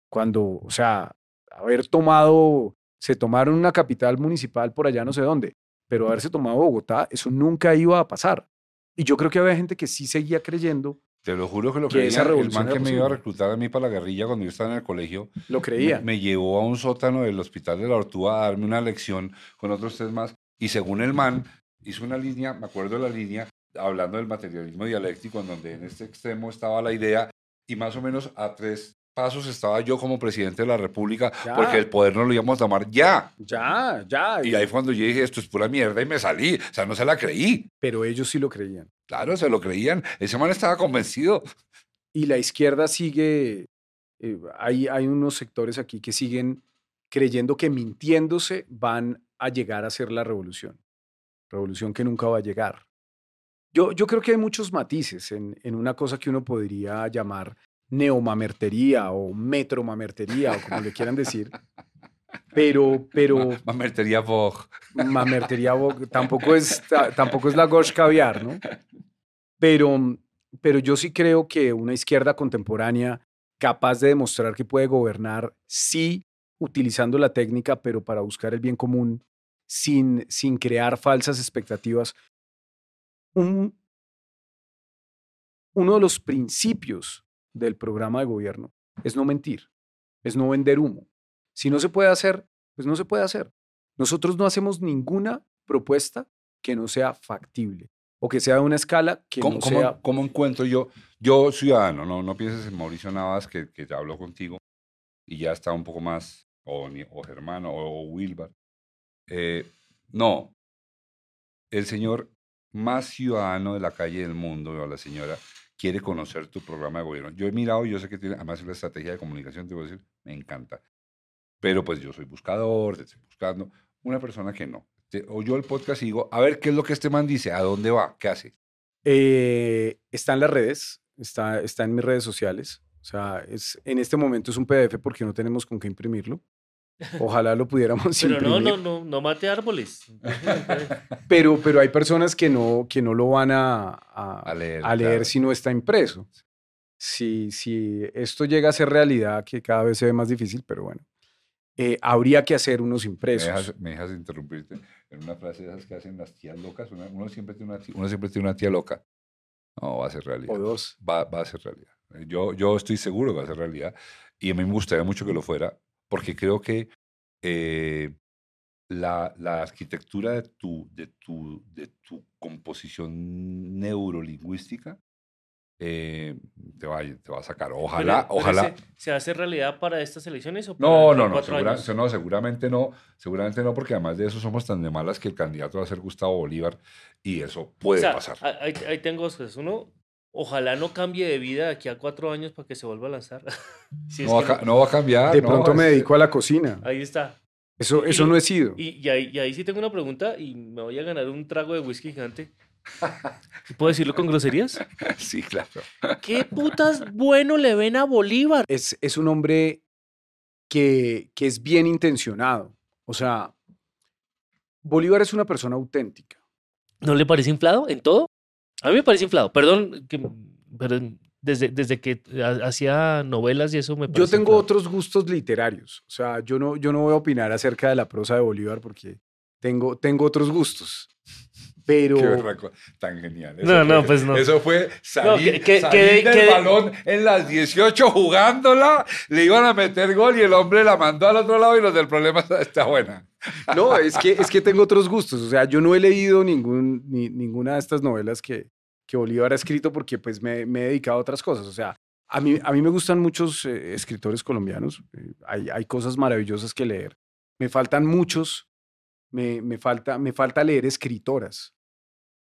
S2: Cuando, o sea, haber tomado, se tomaron una capital municipal por allá no sé dónde, pero haberse tomado Bogotá, eso nunca iba a pasar. Y yo creo que había gente que sí seguía creyendo,
S1: Te lo juro que lo
S2: Que esa
S1: creía. El man que me iba a reclutar a mí para la guerrilla cuando yo estaba en el colegio,
S2: lo
S1: me,
S2: creía.
S1: me llevó a un sótano del hospital de la Ortúa a darme una lección con otros tres más. Y según el man, hizo una línea, me acuerdo de la línea, hablando del materialismo dialéctico, en donde en este extremo estaba la idea, y más o menos a tres pasos estaba yo como presidente de la República,
S2: Ya.
S1: porque el poder no lo íbamos a tomar ya.
S2: Ya, ya.
S1: Y ahí fue cuando yo dije, esto es pura mierda, y me salí. O sea, no se la creí.
S2: Pero ellos sí lo creían.
S1: Claro, se lo creían. Ese man estaba convencido.
S2: y la izquierda sigue, eh, hay, hay unos sectores aquí que siguen creyendo que mintiéndose van a llegar a ser la revolución, revolución que nunca va a llegar. Yo, yo creo que hay muchos matices en, en una cosa que uno podría llamar neomamertería o metromamertería o como le quieran decir, (laughs) pero, pero
S1: Ma- Mamertería Vogue.
S2: mamertería bo- tampoco es, ta- tampoco es la gauche caviar, ¿no? Pero, pero yo sí creo que una izquierda contemporánea capaz de demostrar que puede gobernar, sí, utilizando la técnica, pero para buscar el bien común, sin, sin crear falsas expectativas. Un- uno de los principios del programa de gobierno es no mentir, es no vender humo. Si no se puede hacer, pues no se puede hacer. Nosotros no hacemos ninguna propuesta que no sea factible o que sea de una escala que
S1: ¿Cómo,
S2: no sea...
S1: cómo encuentro yo, yo ciudadano, no, no pienses en Mauricio Navas que, que ya habló contigo y ya está un poco más, o, o Germano o, o Wilbar. Eh, no, el señor más ciudadano de la calle del mundo, o la señora, quiere conocer tu programa de gobierno. Yo he mirado, yo sé que tiene, además la estrategia de comunicación, te voy a decir, me encanta. Pero pues yo soy buscador, estoy buscando una persona que no. Te- Oyó el podcast y digo, a ver qué es lo que este man dice, a dónde va, qué hace.
S2: Eh, está en las redes, está, está en mis redes sociales. O sea, es, en este momento es un PDF porque no tenemos con qué imprimirlo. Ojalá lo pudiéramos (laughs)
S3: Pero no,
S2: imprimir.
S3: no, no, no mate árboles. (laughs)
S2: Pero, pero hay personas que no, que no lo van a, a-
S1: A leer,
S2: a leer
S1: claro.
S2: si no está impreso. Si, si esto llega a ser realidad, que cada vez se ve más difícil, pero bueno, eh, habría que hacer unos
S1: Me
S2: impresos.
S1: dejas, me dejas interrumpirte en una frase de esas que hacen las tías locas. Una- uno, siempre tiene una tía, uno siempre tiene una tía loca. No, va a ser realidad.
S2: O dos.
S1: Va, va a ser realidad. Yo, yo estoy seguro que va a ser realidad. Y a mí me gustaría mucho que lo fuera, porque creo que eh, la, la arquitectura de tu, de, tu, de tu composición neurolingüística eh, te, va, a- te va a sacar. Ojalá,
S3: Pero- pero
S1: ojalá.
S3: ¿Se, se hace realidad para estas elecciones o para
S1: No, no, no, segura- no, seguramente no, seguramente no, porque además de eso somos tan de malas que el candidato va a ser Gustavo Bolívar y eso
S3: O
S1: puede
S3: sea,
S1: pasar.
S3: Ahí, ahí tengo dos cosas. Uno, ojalá no cambie de vida de aquí a cuatro años para que se vuelva a lanzar. (laughs) Si
S1: No va, no va a cambiar.
S2: De
S1: no,
S2: pronto me
S1: es-
S2: dedico a la cocina.
S3: Ahí está.
S2: Eso, eso
S3: y-
S2: no he sido.
S3: Y, y ahí, y ahí sí tengo una pregunta y me voy a ganar un trago de whisky gigante. ¿Puedo decirlo con groserías? (laughs)
S1: Sí, claro.
S3: ¿Qué putas bueno le ven a Bolívar?
S2: es, es un hombre que, que es bien intencionado. O sea, Bolívar es una persona auténtica.
S3: ¿No le parece inflado en todo? A mí me parece inflado. Perdón, que, pero desde, desde que ha- hacía novelas y eso me
S2: Yo tengo
S3: inflado.
S2: otros gustos literarios. O sea, yo no, yo no voy a opinar acerca de la prosa de Bolívar porque tengo, tengo otros gustos. Pero
S1: Qué berraco, tan genial. Eso
S3: No, no,
S1: fue-
S3: pues no.
S1: Eso fue salir,
S3: que- que-
S1: salir
S3: que-
S1: del
S3: que-
S1: balón en las 18 jugándola, le iban a meter gol y el hombre la mandó al otro lado y los del problema está, (laughs) está buena.
S2: no, es que, es que tengo otros gustos. O sea, yo no he leído ningún, ni, ninguna de estas novelas que, que Bolívar ha escrito porque pues me, me he dedicado a otras cosas. O sea, a mí, a mí me gustan muchos eh, escritores colombianos. eh, hay, hay cosas maravillosas que leer. Me faltan muchos. Me, me, falta, me falta leer escritoras.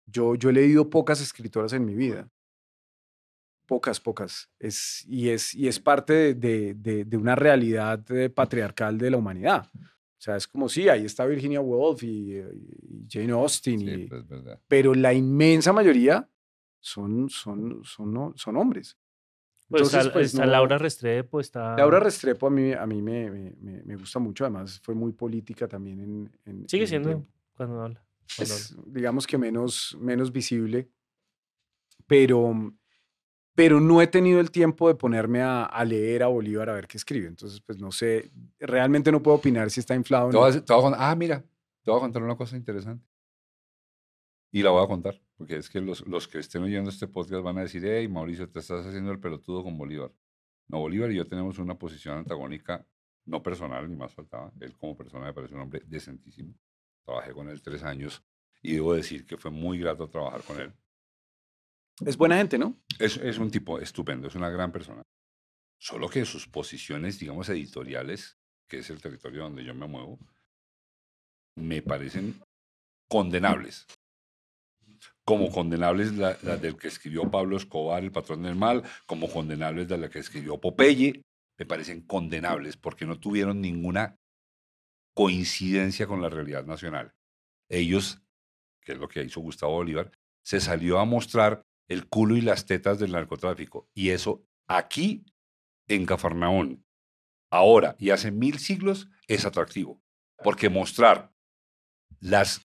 S2: Yo, yo he leído pocas escritoras en mi vida. Pocas, pocas. Es, y, es, y es parte de, de- de- una realidad eh, patriarcal de la humanidad. O sea, es como, sí, ahí está Virginia Woolf y, eh, y Jane Austen,
S1: Sí,
S2: y-
S1: pues,
S2: pero la inmensa mayoría son, son, son, son hombres.
S3: Pues
S2: Entonces,
S3: está,
S2: pues,
S3: está
S2: no-
S3: Laura Restrepo, está...
S2: Laura Restrepo a mí, a mí me, me, me- gusta mucho, además fue muy política también en... en-
S3: Sigue
S2: en
S3: siendo
S2: tiempo.
S3: cuando habla. cuando
S2: es, digamos que menos, menos visible, pero, pero no he tenido el tiempo de ponerme a, a leer a Bolívar a ver qué escribe. Entonces, pues no sé, realmente no puedo opinar si está inflado o no.
S1: a contar- ah, mira, te voy a contar una cosa interesante. Y la voy a contar, porque es que los, los que estén oyendo este podcast van a decir, hey, Mauricio, te estás haciendo el pelotudo con Bolívar. No, Bolívar y yo tenemos una posición antagónica, no personal, ni más faltaba. Él como persona me parece un hombre decentísimo. Trabajé con él tres años y debo decir que fue muy grato trabajar con él.
S2: Es buena gente, ¿no?
S1: Es, es un tipo estupendo, es una gran persona. Solo que sus posiciones, digamos, editoriales, que es el territorio donde yo me muevo, me parecen condenables. Como condenables la- las del que escribió Pablo Escobar, El patrón del mal, como condenables de la que escribió Popeye, me parecen condenables porque no tuvieron ninguna coincidencia con la realidad nacional. Ellos, que es lo que hizo Gustavo Bolívar, se salió a mostrar el culo y las tetas del narcotráfico. Y eso aquí, en Cafarnaón, ahora y hace mil siglos, es atractivo. Porque mostrar las,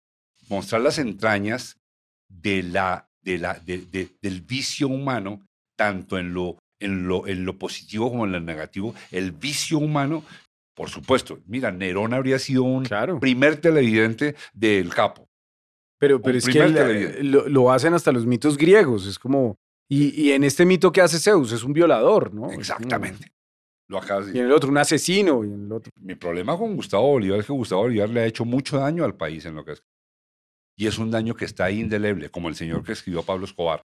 S1: mostrar las entrañas de la, de la, de- de- del vicio humano, tanto en lo, en, lo, en lo positivo como en lo negativo, el vicio humano, por supuesto, mira, Nerón habría sido un
S2: Claro.
S1: primer televidente del capo.
S2: Pero, pero es que el- lo, lo hacen hasta los mitos griegos. Es como. Y, y en este mito que hace Zeus es un violador, ¿no?
S1: Exactamente. Lo acabas de
S2: y en el otro, un asesino. Y en el otro.
S1: Mi problema con Gustavo Bolívar es que Gustavo Bolívar le ha hecho mucho daño al país en lo que es. Y es un daño que está indeleble, como el señor que escribió Pablo Escobar,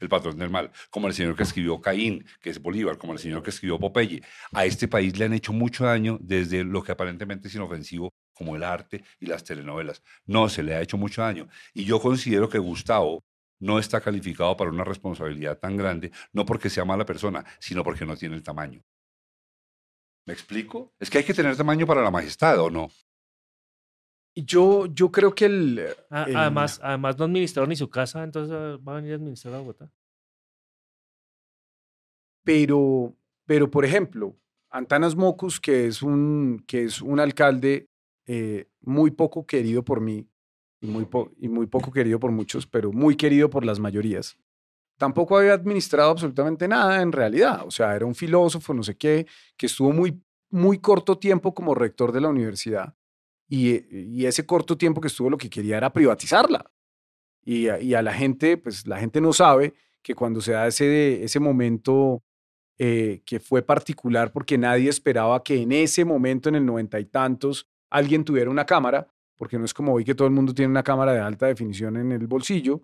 S1: el patrón del mal, como el señor que escribió Caín, que es Bolívar, como el señor que escribió Popeye. A este país le han hecho mucho daño desde lo que aparentemente es inofensivo, como el arte y las telenovelas. No, se le ha hecho mucho daño. Y yo considero que Gustavo no está calificado para una responsabilidad tan grande, no porque sea mala persona, sino porque no tiene el tamaño. ¿Me explico? Es que hay que tener tamaño para la majestad, ¿o no?
S2: Yo, yo creo que el,
S3: Ah,
S2: el-
S3: Además, además no administraron ni su casa, entonces ah, va a venir a administrar a Bogotá.
S2: pero, pero por ejemplo, Antanas Mocus, que es un, que es un alcalde eh, muy poco querido por mí y muy, po- y muy poco querido por muchos, pero muy querido por las mayorías, tampoco había administrado absolutamente nada en realidad. O sea, era un filósofo, no sé qué, que estuvo muy, muy corto tiempo como rector de la universidad. Y, eh, y ese corto tiempo que estuvo lo que quería era privatizarla. Y, a- y a la gente, pues la gente no sabe que cuando se da ese, ese momento eh, que fue particular porque nadie esperaba que en ese momento, en el noventa y tantos, alguien tuviera una cámara, porque no es como hoy que todo el mundo tiene una cámara de alta definición en el bolsillo,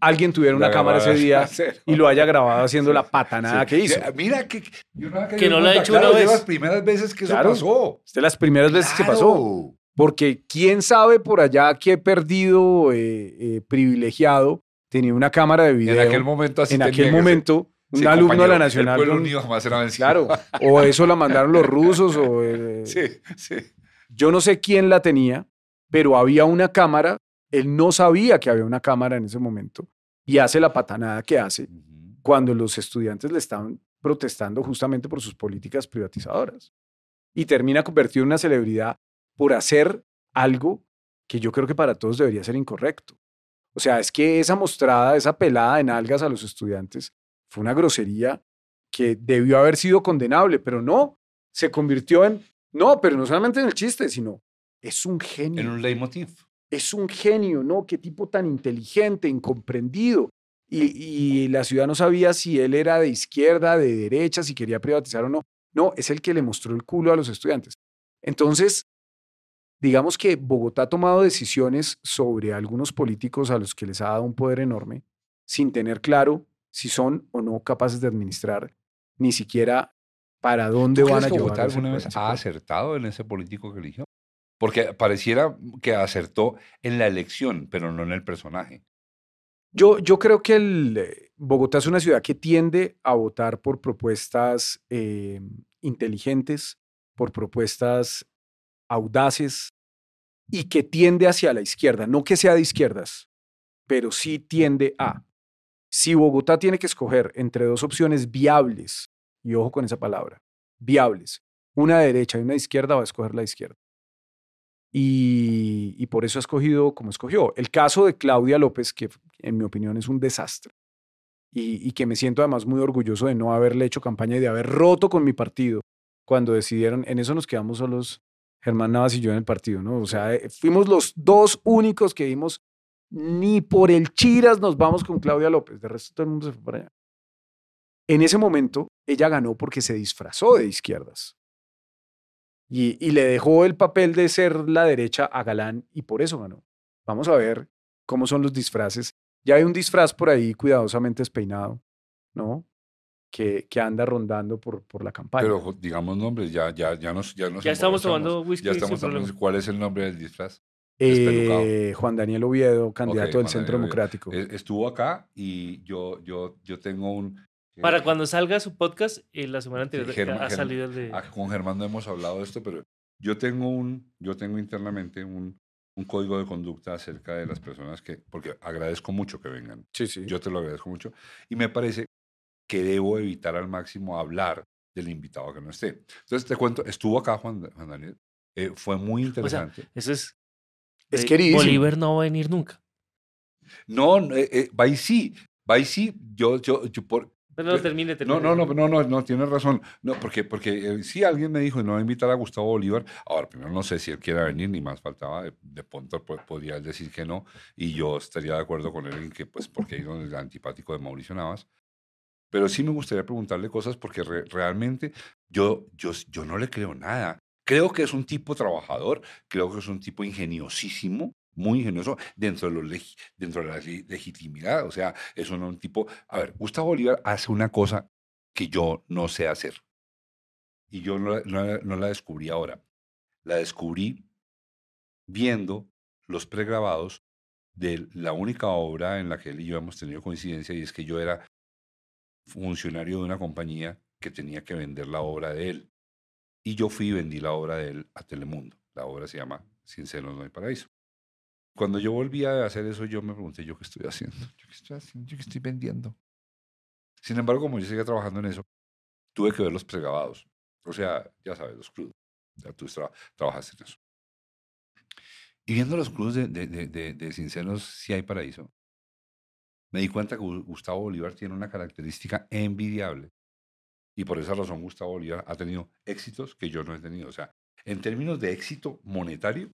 S2: alguien tuviera una
S1: La
S2: cámara ese día (laughs) y lo haya grabado haciendo la patanada
S1: Sí.
S2: que hizo.
S1: Mira que yo no,
S3: Que no lo ha hecho una
S1: de
S3: vez.
S1: las primeras veces que
S2: Claro.
S1: eso pasó.
S2: Es de las primeras veces que pasó. Porque quién sabe por allá qué perdido eh, eh, privilegiado tenía una cámara de video.
S1: En aquel momento así
S2: en
S1: tenía
S2: aquel
S1: que ser.
S2: momento, un alumno de la Nacional.
S1: El unido jamás será vencido.
S2: claro, o eso la mandaron los rusos, o eh, (laughs)
S1: Sí, sí.
S2: yo no sé quién la tenía, pero había una cámara. Él no sabía que había una cámara en ese momento y hace la patanada que hace cuando los estudiantes le estaban protestando justamente por sus políticas privatizadoras. Y termina convertido en una celebridad por hacer algo que yo creo que para todos debería ser incorrecto. O sea, es que esa mostrada, esa pelada de nalgas a los estudiantes fue una grosería que debió haber sido condenable, pero no, se convirtió en, no, pero no solamente en el chiste, sino es un genio
S1: En un leitmotiv.
S2: es un genio, ¿no? Qué tipo tan inteligente, incomprendido. Y, y la ciudad no sabía si él era de izquierda, de derecha, si quería privatizar o no. No, es el que le mostró el culo a los estudiantes. Entonces, digamos que Bogotá ha tomado decisiones sobre algunos políticos a los que les ha dado un poder enorme, sin tener claro si son o no capaces de administrar, ni siquiera para dónde
S1: ¿Tú
S2: van a llevar
S1: Bogotá alguna vez ha acertado en ese político que eligió? Porque pareciera que acertó en la elección, pero no en el personaje.
S2: Yo, yo creo que el, eh, Bogotá es una ciudad que tiende a votar por propuestas eh, inteligentes, por propuestas audaces y que tiende hacia la izquierda. No que sea de izquierdas, pero sí tiende a. Si Bogotá tiene que escoger entre dos opciones viables, y ojo con esa palabra, viables, una de derecha y una izquierda, va a escoger la izquierda. Y, y por eso ha escogido como escogió. El caso de Claudia López, que en mi opinión es un desastre, y, y que me siento además muy orgulloso de no haberle hecho campaña y de haber roto con mi partido cuando decidieron, en eso nos quedamos solos Germán Navas y yo en el partido, ¿no? O sea, eh, fuimos los dos únicos que dimos, ni por el Chiras nos vamos con Claudia López, de resto todo el mundo se fue para allá. En ese momento, ella ganó porque se disfrazó de izquierdas. Y, y le dejó el papel de ser la derecha a Galán y por eso ganó. Vamos a ver cómo son los disfraces. Ya hay un disfraz por ahí cuidadosamente despeinado, ¿no? Que, que anda rondando por, por la campaña.
S1: Pero digamos nombres, ya, ya, ya nos ya nos
S3: Ya estamos tomando whisky
S1: Ya estamos tomando-
S3: problema.
S1: ¿Cuál es el nombre del disfraz?
S2: Eh. Juan Daniel Oviedo, candidato del Centro
S1: Daniel.
S2: Democrático.
S1: Eh, Estuvo acá y yo, yo, yo tengo un...
S3: Para
S1: eh,
S3: cuando salga su podcast, eh, la semana anterior
S1: Germán-
S3: ha salido el de...
S1: Ah, Con Germán no hemos hablado de esto, pero yo tengo un, yo tengo internamente un, un código de conducta acerca de las personas que, porque agradezco mucho que vengan.
S2: sí, sí.
S1: Yo te lo agradezco mucho. Y me parece que debo evitar al máximo hablar del invitado que no esté. Entonces te cuento, estuvo acá Juan, Juan Daniel. eh, fue muy interesante.
S3: Eso es...
S2: Es
S3: eh,
S2: queridísimo.
S3: Bolívar no va a venir nunca.
S1: no, no, eh, eh, va y sí, va y sí. Yo, yo, yo por,
S3: Pero no,
S1: Pe-
S3: termine,
S1: No,
S3: termine.
S1: no, no, no, no, no, tienes razón. No, porque, porque eh, sí, alguien me dijo, no va a invitar a Gustavo Bolívar. Ahora, primero no sé si él quiera venir, ni más faltaba. De, de pronto pues, podría él decir que no, y yo estaría de acuerdo con él en que, pues, porque ahí es donde es antipático de Mauricio Navas. Pero sí me gustaría preguntarle cosas porque re- realmente yo, yo, yo no le creo nada. Creo que es un tipo trabajador, creo que es un tipo ingeniosísimo, muy ingenioso dentro de, lo legi- dentro de la le- legitimidad. O sea, es un, un tipo... A ver, Gustavo Bolívar hace una cosa que yo no sé hacer. Y yo no, no no la descubrí ahora. La descubrí viendo los pregrabados de la única obra en la que él y yo hemos tenido coincidencia, y es que yo era funcionario de una compañía que tenía que vender la obra de él. Y yo fui y vendí la obra de él a Telemundo. La obra se llama Sin celos no hay paraíso. Cuando yo volví a hacer eso, yo me pregunté, ¿yo qué estoy haciendo? (laughs) ¿Yo qué estoy haciendo? ¿Yo qué estoy vendiendo? Sin embargo, como yo seguía trabajando en eso, tuve que ver los pregrabados. O sea, ya sabes, los crudos. Sea, tú tra trabajaste en eso. Y viendo los crudos de, de, de, de si hay paraíso, me di cuenta que Gustavo Bolívar tiene una característica envidiable. Y por esa razón Gustavo Bolívar ha tenido éxitos que yo no he tenido. O sea, en términos de éxito monetario,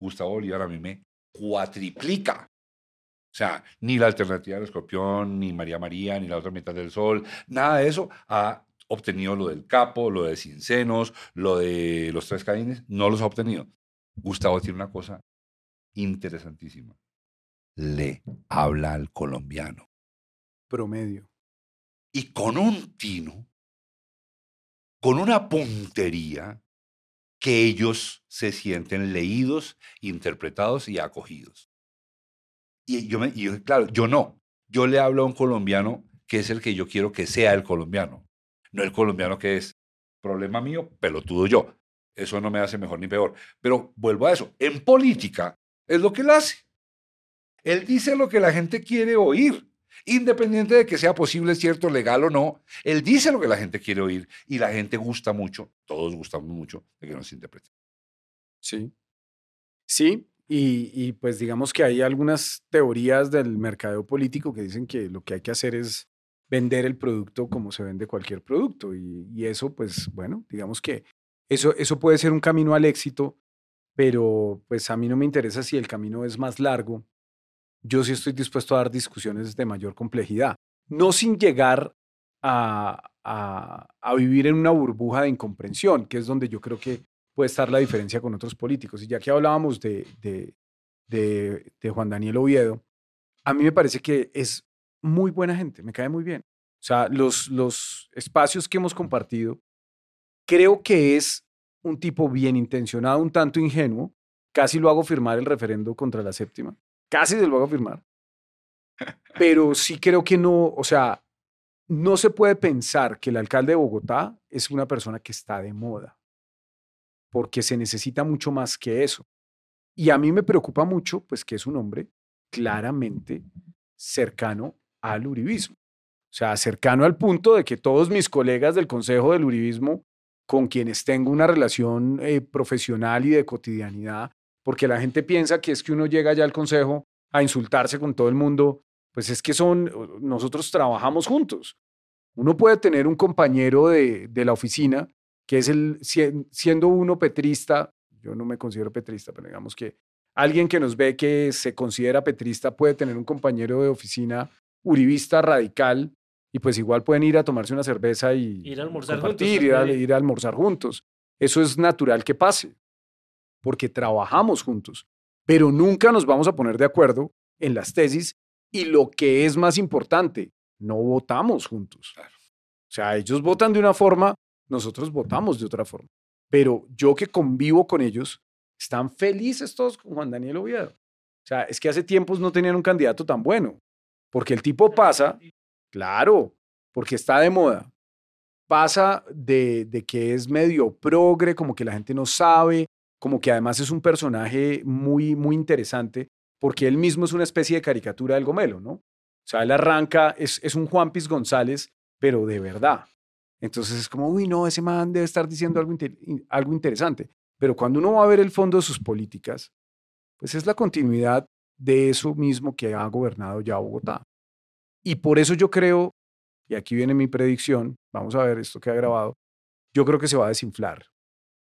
S1: Gustavo Bolívar a mí me cuatriplica. O sea, ni la alternativa del escorpión, ni María María, ni la otra mitad del sol, nada de eso ha obtenido lo del capo, lo de Cincenos, lo de los tres caínes, no los ha obtenido. Gustavo tiene una cosa interesantísima. Le habla al colombiano.
S2: Promedio.
S1: Y con un tino, con una puntería, que ellos se sienten leídos, interpretados y acogidos. Y yo, me, y claro, yo no. Yo le hablo a un colombiano que es el que yo quiero que sea el colombiano, no el colombiano que es problema mío, pelotudo yo. Eso no me hace mejor ni peor. Pero vuelvo a eso. En política es lo que él hace. Él dice lo que la gente quiere oír, independiente de que sea posible, cierto, legal o no. Él dice lo que la gente quiere oír y la gente gusta mucho, todos gustamos mucho de que nos interpreten.
S2: Sí. Sí, y, pues digamos que hay algunas teorías del mercado político que dicen que lo que hay que hacer es vender el producto como se vende cualquier producto. Y, y eso, pues bueno, digamos que eso, eso puede ser un camino al éxito, pero pues a mí no me interesa si el camino es más largo. Yo sí estoy dispuesto a dar discusiones de mayor complejidad, no sin llegar a, a, a vivir en una burbuja de incomprensión, que es donde yo creo que puede estar la diferencia con otros políticos. Y ya que hablábamos de, de, de, de, Juan Daniel Oviedo, a mí me parece que es muy buena gente, me cae muy bien. O sea, los, los espacios que hemos compartido, creo que es un tipo bien intencionado, un tanto ingenuo. Casi lo hago firmar el referendo contra la séptima. Casi se lo hago firmar. Pero sí creo que no, o sea, no se puede pensar que el alcalde de Bogotá es una persona que está de moda porque se necesita mucho más que eso. Y a mí me preocupa mucho, pues que es un hombre claramente cercano al uribismo. O sea, cercano al punto de que todos mis colegas del Consejo del Uribismo, con quienes tengo una relación eh, profesional y de cotidianidad, porque la gente piensa que es que uno llega ya al Consejo a insultarse con todo el mundo, pues es que son, nosotros trabajamos juntos. Uno puede tener un compañero de, de la oficina que es el, siendo uno petrista, yo no me considero petrista, pero digamos que alguien que nos ve que se considera petrista puede tener un compañero de oficina uribista radical y pues igual pueden ir a tomarse una cerveza y
S3: ir a almorzar
S2: juntos.
S3: Ir
S2: a, ir a almorzar juntos. Eso es natural que pase, porque trabajamos juntos, pero nunca nos vamos a poner de acuerdo en las tesis y lo que es más importante, no votamos juntos. O sea, ellos votan de una forma nosotros votamos de otra forma. Pero yo que convivo con ellos, están felices todos con Juan Daniel Oviedo. O sea, es que hace tiempos no tenían un candidato tan bueno, porque el tipo pasa, claro, porque está de moda, pasa de, de que es medio progre, como que la gente no sabe, como que además es un personaje muy, muy interesante, porque él mismo es una especie de caricatura del gomelo, ¿no? O sea, él arranca, es, es un Juan Piz González, pero de verdad. Entonces es como, uy, no, ese man debe estar diciendo algo, algo interesante. Pero cuando uno va a ver el fondo de sus políticas, pues es la continuidad de eso mismo que ha gobernado ya Bogotá. Y por eso yo creo, y aquí viene mi predicción, vamos a ver esto que ha grabado, yo creo que se va a desinflar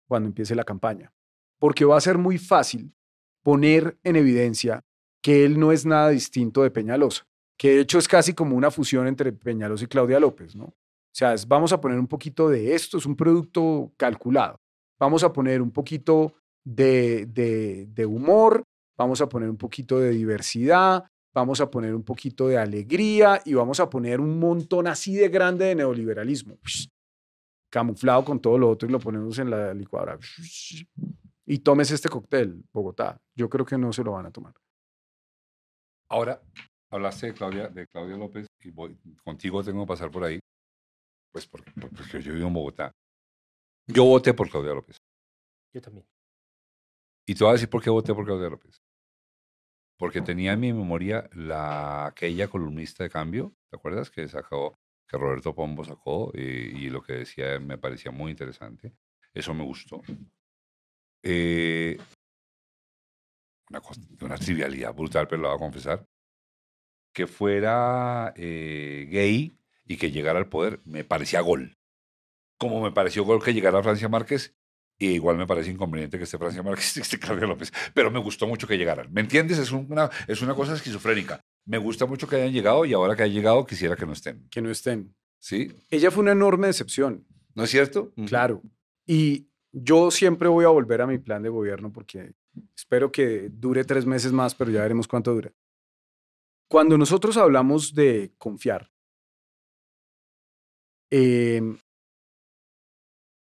S2: cuando empiece la campaña, porque va a ser muy fácil poner en evidencia que él no es nada distinto de Peñalosa, que de hecho es casi como una fusión entre Peñalosa y Claudia López, ¿no? O sea, vamos a poner un poquito de esto, es un producto calculado. Vamos a poner un poquito de, de, humor, vamos a poner un poquito de diversidad, vamos a poner un poquito de alegría y vamos a poner un montón así de grande de neoliberalismo. Camuflado con todo lo otro y lo ponemos en la licuadora. Y tomes este cóctel, Bogotá. Yo creo que no se lo van a tomar.
S1: Ahora, hablaste de Claudia, de Claudia López y voy, contigo tengo que pasar por ahí pues porque, porque yo vivo en Bogotá. Yo voté por Claudia López.
S3: Yo también.
S1: Y te voy a decir por qué voté por Claudia López. Porque tenía en mi memoria la, aquella columnista de cambio, ¿te acuerdas? Que sacó, que Roberto Pombo sacó y, y lo que decía me parecía muy interesante. Eso me gustó. Eh, una, cosa- una trivialidad brutal, pero lo voy a confesar. Que fuera eh, gay y que llegara al poder, me parecía gol. Como me pareció gol que llegara Francia Márquez, y igual me parece inconveniente que esté Francia Márquez (laughs) y que esté Claudia López. Pero me gustó mucho que llegaran. ¿Me entiendes? Es una, es una cosa esquizofrénica. Me gusta mucho que hayan llegado y ahora que han llegado quisiera que no estén.
S2: Que no estén.
S1: ¿Sí?
S2: Ella fue una enorme decepción,
S1: ¿No es cierto?
S2: claro. Y yo siempre voy a volver a mi plan de gobierno porque espero que dure tres meses más, pero ya veremos cuánto dura. Cuando nosotros hablamos de confiar, em,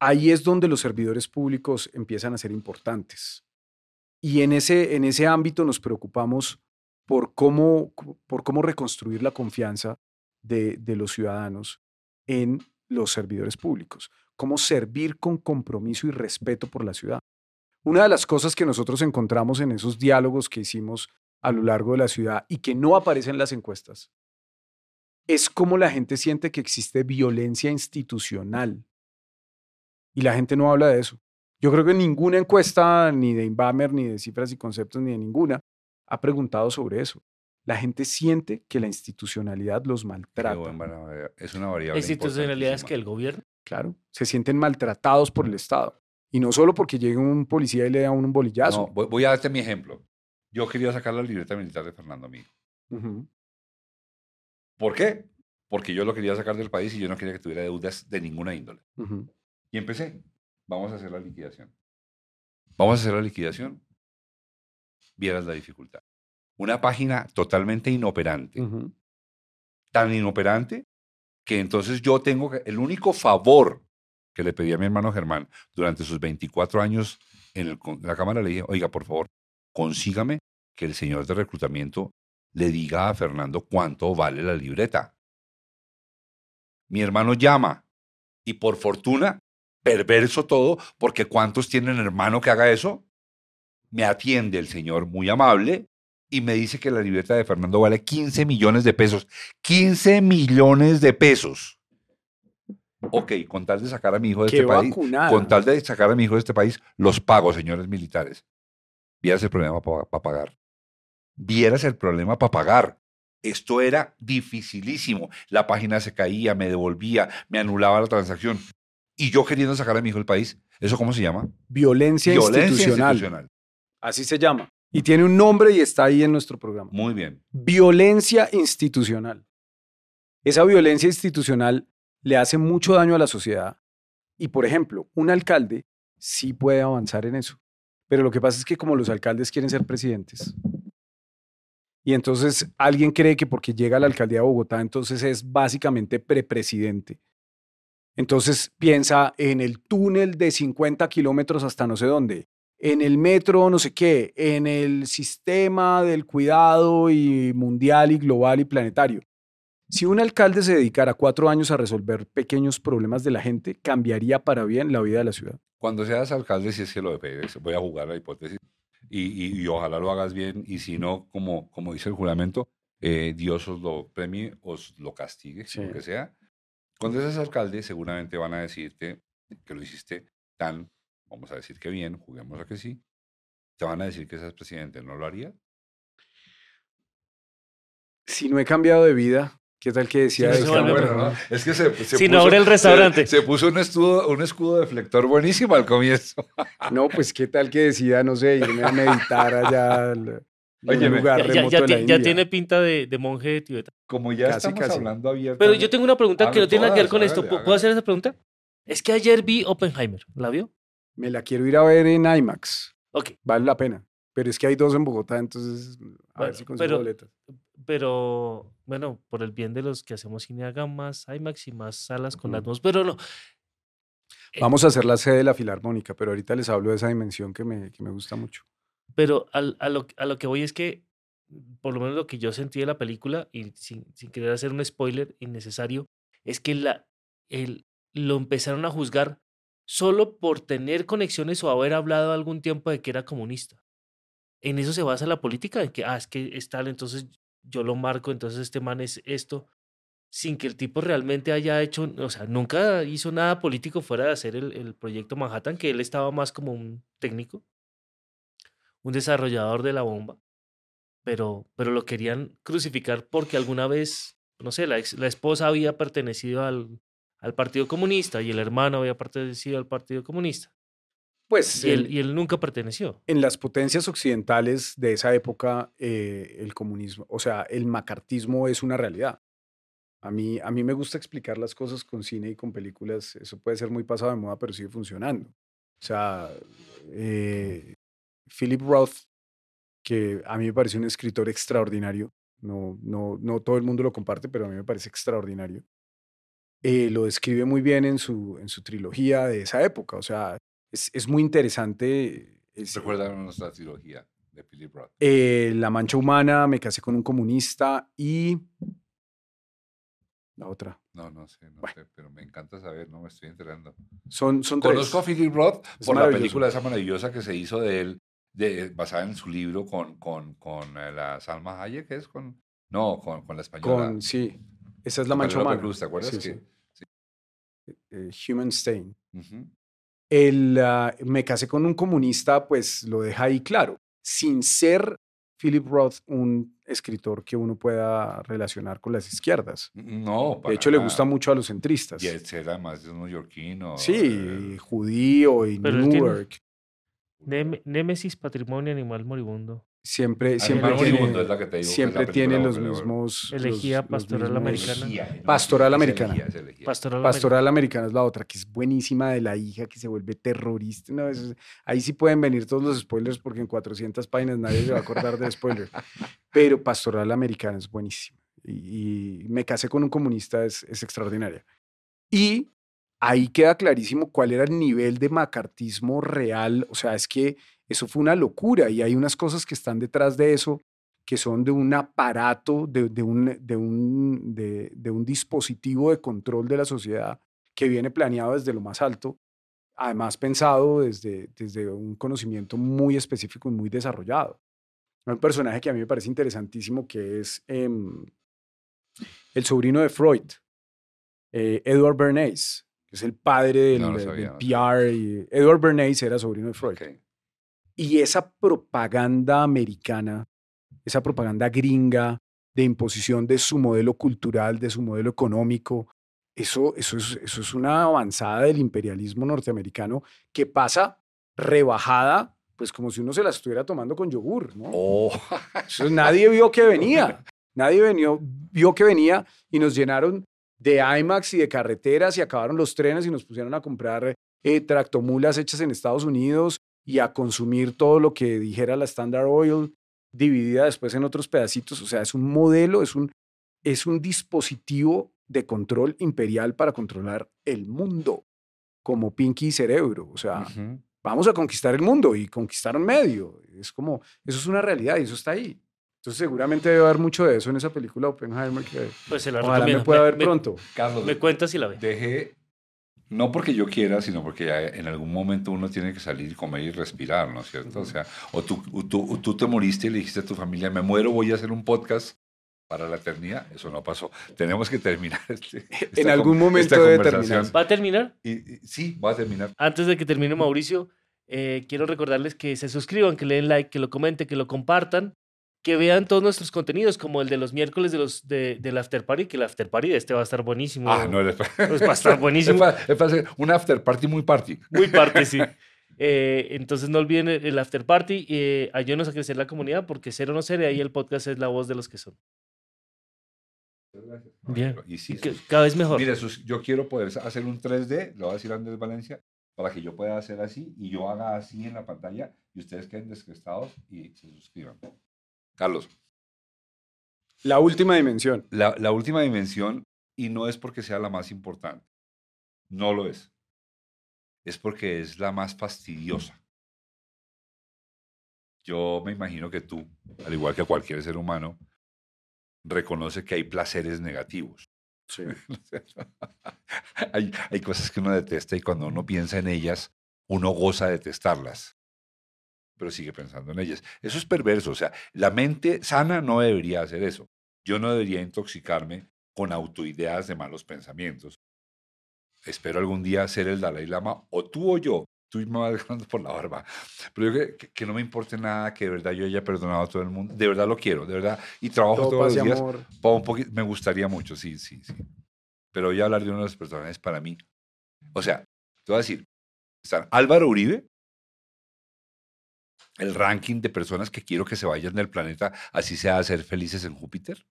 S2: ahí es donde los servidores públicos empiezan a ser importantes. Y en ese, en ese ámbito nos preocupamos por cómo, por cómo reconstruir la confianza de, de los ciudadanos en los servidores públicos, cómo servir con compromiso y respeto por la ciudad. Una de las cosas que nosotros encontramos en esos diálogos que hicimos a lo largo de la ciudad y que no aparecen en las encuestas es cómo la gente siente que existe violencia institucional. Y la gente no habla de eso. Yo creo que ninguna encuesta, ni de Inbamer, ni de cifras y conceptos, ni de ninguna, ha preguntado sobre eso. La gente siente que la institucionalidad los maltrata.
S1: Es una variable.
S3: La institucionalidad es que el gobierno.
S2: Claro, se sienten maltratados por el Estado. Y no solo porque llegue un policía y le da un bolillazo.
S1: No, voy, voy a darte mi ejemplo. Yo quería sacar la libreta militar de Fernando Amigo. ¿Por qué? Porque yo lo quería sacar del país y yo no quería que tuviera deudas de ninguna índole. Y empecé. Vamos a hacer la liquidación. Vamos a hacer la liquidación. Vieras la dificultad. Una página totalmente inoperante. Tan inoperante que entonces yo tengo el único favor que le pedí a mi hermano Germán durante sus 24 años en la Cámara, le dije, oiga, por favor, consígame que el señor de reclutamiento le diga a Fernando cuánto vale la libreta. Mi hermano llama y por fortuna, perverso todo, porque ¿cuántos tienen hermano que haga eso? Me atiende el señor muy amable y me dice que la libreta de Fernando vale 15 millones de pesos. 15 millones de pesos. Ok, con tal de sacar a mi hijo de
S2: Qué
S1: este país, con tal de sacar a mi hijo de este país, los pago, señores militares. Vieras el problema para pagar. Vieras el problema para pagar. Esto era dificilísimo. La página se caía, me devolvía, me anulaba la transacción. Y yo queriendo sacar a mi hijo del país, ¿eso cómo se llama?
S2: Violencia, institucional. Así se llama. Y tiene un nombre y está ahí en nuestro programa.
S1: Muy bien.
S2: Violencia institucional. Esa violencia institucional le hace mucho daño a la sociedad. Y, por ejemplo, un alcalde sí puede avanzar en eso. Pero lo que pasa es que como los alcaldes quieren ser presidentes, y entonces alguien cree que porque llega a la alcaldía de Bogotá, entonces es básicamente prepresidente. Entonces piensa en el túnel de 50 kilómetros hasta no sé dónde, en el metro no sé qué, en el sistema del cuidado y mundial y global y planetario. Si un alcalde se dedicara cuatro años a resolver pequeños problemas de la gente, cambiaría para bien la vida de la ciudad.
S1: Cuando seas alcalde, si es que lo pedes, voy a jugar la hipótesis y, y- y ojalá lo hagas bien y si no, como, como dice el juramento, eh, Dios os lo premie, os lo castigue,
S2: Sí.
S1: lo que sea. Cuando seas alcalde, seguramente van a decirte que lo hiciste tan, vamos a decir que bien, juguemos a que sí. Te van a decir que seas presidente, ¿no lo haría?
S2: Si no he cambiado de vida, ¿qué tal que decía?
S3: no
S2: esta
S3: vuelve
S2: manera?
S1: ¿no? Es que se, se
S3: Si no abre el restaurante.
S1: Se, puso un escudo, un escudo deflector buenísimo al comienzo. (laughs)
S2: No, pues qué tal que decida, no sé, irme a meditar allá al en un
S1: Óyeme,
S2: lugar
S3: Ya, ya-
S2: remoto
S3: ya
S2: de
S3: ti-
S2: la
S3: ya tiene pinta de, de monje de Tibet.
S1: Como ya
S2: Casi,
S1: estamos
S2: casi.
S1: hablando abierto.
S3: Pero yo tengo una pregunta que
S1: Hable
S3: no tiene nada que ver con esto.
S1: hágale,
S3: ¿Puedo
S1: hágale.
S3: hacer esa pregunta? Es que ayer vi Oppenheimer. ¿La vio?
S2: Me la quiero ir a ver en IMAX.
S3: Ok,
S2: Vale la pena. Pero es que hay dos en Bogotá, entonces a
S3: Bueno,
S2: ver si consigo
S3: pero-
S2: boletas.
S3: pero bueno, por el bien de los que hacemos cine, hagan más IMAX y más salas con las dos. Pero no,
S2: Vamos a hacer la sede de la Filarmónica, pero ahorita les hablo de esa dimensión que me, que me gusta mucho.
S3: Pero al- a, lo, a lo que voy es que, por lo menos lo que yo sentí de la película, y sin, sin querer hacer un spoiler innecesario, es que la, el, lo empezaron a juzgar solo por tener conexiones o haber hablado algún tiempo de que era comunista. En eso se basa la política, en que, ah, es que es tal, entonces yo lo marco, entonces este man es esto, sin que el tipo realmente haya hecho, o sea, nunca hizo nada político fuera de hacer el, el proyecto Manhattan, que él estaba más como un técnico, un desarrollador de la bomba, pero, pero lo querían crucificar porque alguna vez, no sé, la, ex- la esposa había pertenecido al, al Partido Comunista y el hermano había pertenecido al Partido Comunista.
S2: Pues
S3: Y él,
S2: el-
S3: y él nunca perteneció.
S2: en las potencias occidentales de esa época, eh, el comunismo, o sea, el macartismo es una realidad. A mí, a mí me gusta explicar las cosas con cine y con películas. Eso puede ser muy pasado de moda, pero sigue funcionando. O sea, eh, Philip Roth, que a mí me parece un escritor extraordinario, no, no, no todo el mundo lo comparte, pero a mí me parece extraordinario. Eh, lo describe muy bien en su, en su trilogía de esa época. O sea, es, es muy interesante. es-
S1: Recuerda nuestra trilogía de Philip Roth.
S2: eh, La Mancha Humana, Me casé con un comunista y la otra.
S1: No, no sé, no
S2: Bueno.
S1: sé, pero me encanta saber, no me estoy enterando.
S2: Son, son tres.
S1: Conozco a Philip Roth
S2: Es
S1: por la película esa maravillosa que se hizo de él, de, basada en su libro con, con, con eh, la Salma Hayek, ¿es con? No, con, con la española.
S2: Con, sí, esa es La Mancha Humana.
S1: Cruz, ¿te acuerdas?
S2: Sí,
S1: que,
S2: sí. Eh, Human Stain. El, ah, me casé con un comunista, pues lo deja ahí claro, sin ser Philip Roth un escritor que uno pueda relacionar con las izquierdas.
S1: No,
S2: De
S1: para
S2: hecho, le gusta mucho a los centristas.
S1: Y él era más de un neoyorquino.
S2: Sí,
S1: eh,
S2: judío y Newark.
S3: Némesis, Patrimonio Animal Moribundo.
S2: Siempre, siempre tiene,
S1: es la que te digo es la
S2: siempre tiene los mismos.
S3: Elegía
S2: los
S3: Pastoral
S2: mismos-
S3: Americana.
S1: Elegía, no,
S2: Pastoral
S1: es
S2: Americana.
S1: elegía, es elegía.
S3: Pastoral
S2: Pastoral Americana es la otra, que es buenísima de la hija que se vuelve terrorista. No, es- ahí sí pueden venir todos los spoilers porque en 400 páginas nadie se va a acordar del spoiler. (laughs) Pero Pastoral Americana es buenísima. Y, y me casé con un comunista es, es extraordinaria. Y ahí queda clarísimo cuál era el nivel de macartismo real. O sea, es que eso fue una locura y hay unas cosas que están detrás de eso que son de un aparato, de, de un, de, un, de, un dispositivo de control de la sociedad que viene planeado desde lo más alto, además pensado desde, desde un conocimiento muy específico y muy desarrollado. Hay un personaje que a mí me parece interesantísimo que es em, el sobrino de Freud, eh, Edward Bernays, que es el padre del,
S1: No
S2: del PR. y Edward Bernays era sobrino de Freud.
S1: Ok.
S2: Y esa propaganda americana, esa propaganda gringa de imposición de su modelo cultural, de su modelo económico, eso, eso, es, eso es una avanzada del imperialismo norteamericano que pasa rebajada, pues como si uno se la estuviera tomando con yogur, ¿no?
S1: Oh,
S2: nadie vio que venía. Nadie venió- vio que venía y nos llenaron de IMAX y de carreteras y acabaron los trenes y nos pusieron a comprar eh, tractomulas hechas en Estados Unidos y a consumir todo lo que dijera la Standard Oil, dividida después en otros pedacitos. O sea, es un modelo, es un, es un dispositivo de control imperial para controlar el mundo, como Pinky y Cerebro. O sea, vamos a conquistar el mundo y conquistaron medio. Es como, eso es una realidad y eso está ahí. Entonces seguramente debe haber mucho de eso en esa película Oppenheimer que
S3: Pues se la
S2: ojalá me pueda ver
S3: me-
S2: pronto.
S1: Carlos,
S3: Me cuenta si la ve.
S1: dejé, no porque yo quiera, sino porque ya en algún momento uno tiene que salir, comer y respirar, ¿no es cierto? O sea, o tú, o tú, o tú te moriste y le dijiste a tu familia, me muero, voy a hacer un podcast para la eternidad. Eso no pasó. Tenemos que terminar. (laughs) este- esta
S2: En algún momento
S1: esta
S2: debe
S1: conversación.
S2: terminar.
S3: ¿Va a terminar?
S1: Y, y- sí, va a terminar.
S3: Antes de que termine Mauricio, eh, quiero recordarles que se suscriban, que le den like, que lo comenten, que lo compartan, que vean todos nuestros contenidos, como el de los miércoles de los, de, del After Party, que el After Party de este va a estar buenísimo.
S1: Ah, no, es
S3: Pues va a estar (laughs) buenísimo.
S1: Es para, es para hacer un after party muy party.
S3: Muy parte, sí. (laughs) Eh, entonces no olviden el, el After Party. Eh, ayúdenos a crecer la comunidad, porque ser o no ser, ahí el podcast es la voz de los que son. Bien.
S1: Y sí,
S3: cada vez mejor.
S1: Mire, sus- yo quiero poder hacer un 3D, lo va a decir Andrés Valencia, para que yo pueda hacer así y yo haga así en la pantalla y ustedes queden descrestados y se suscriban. Carlos,
S2: La última dimensión.
S1: la, la última dimensión, y no es porque sea la más importante, no lo es, es porque es la más fastidiosa. Yo me imagino que tú, al igual que cualquier ser humano, reconoce que hay placeres negativos.
S2: Sí. (laughs)
S1: hay, hay cosas que uno detesta y cuando uno piensa en ellas, uno goza de detestarlas, pero sigue pensando en ellas. Eso es perverso, o sea, la mente sana no debería hacer eso. Yo no debería intoxicarme con autoideas de malos pensamientos. Espero algún día ser el Dalai Lama, o tú o yo, tú me vas (laughs) dejando por la barba, pero yo que, que, no me importe nada, que de verdad yo haya perdonado a todo el mundo, de verdad lo quiero, de verdad, y trabajo
S2: Todo
S1: todos los días, un poquito, me gustaría mucho, sí, sí, sí. Pero voy a hablar de uno de los personajes para mí. O sea, te voy a decir, están Álvaro Uribe, el ranking de personas que quiero que se vayan del planeta, así sea a ser felices en Júpiter.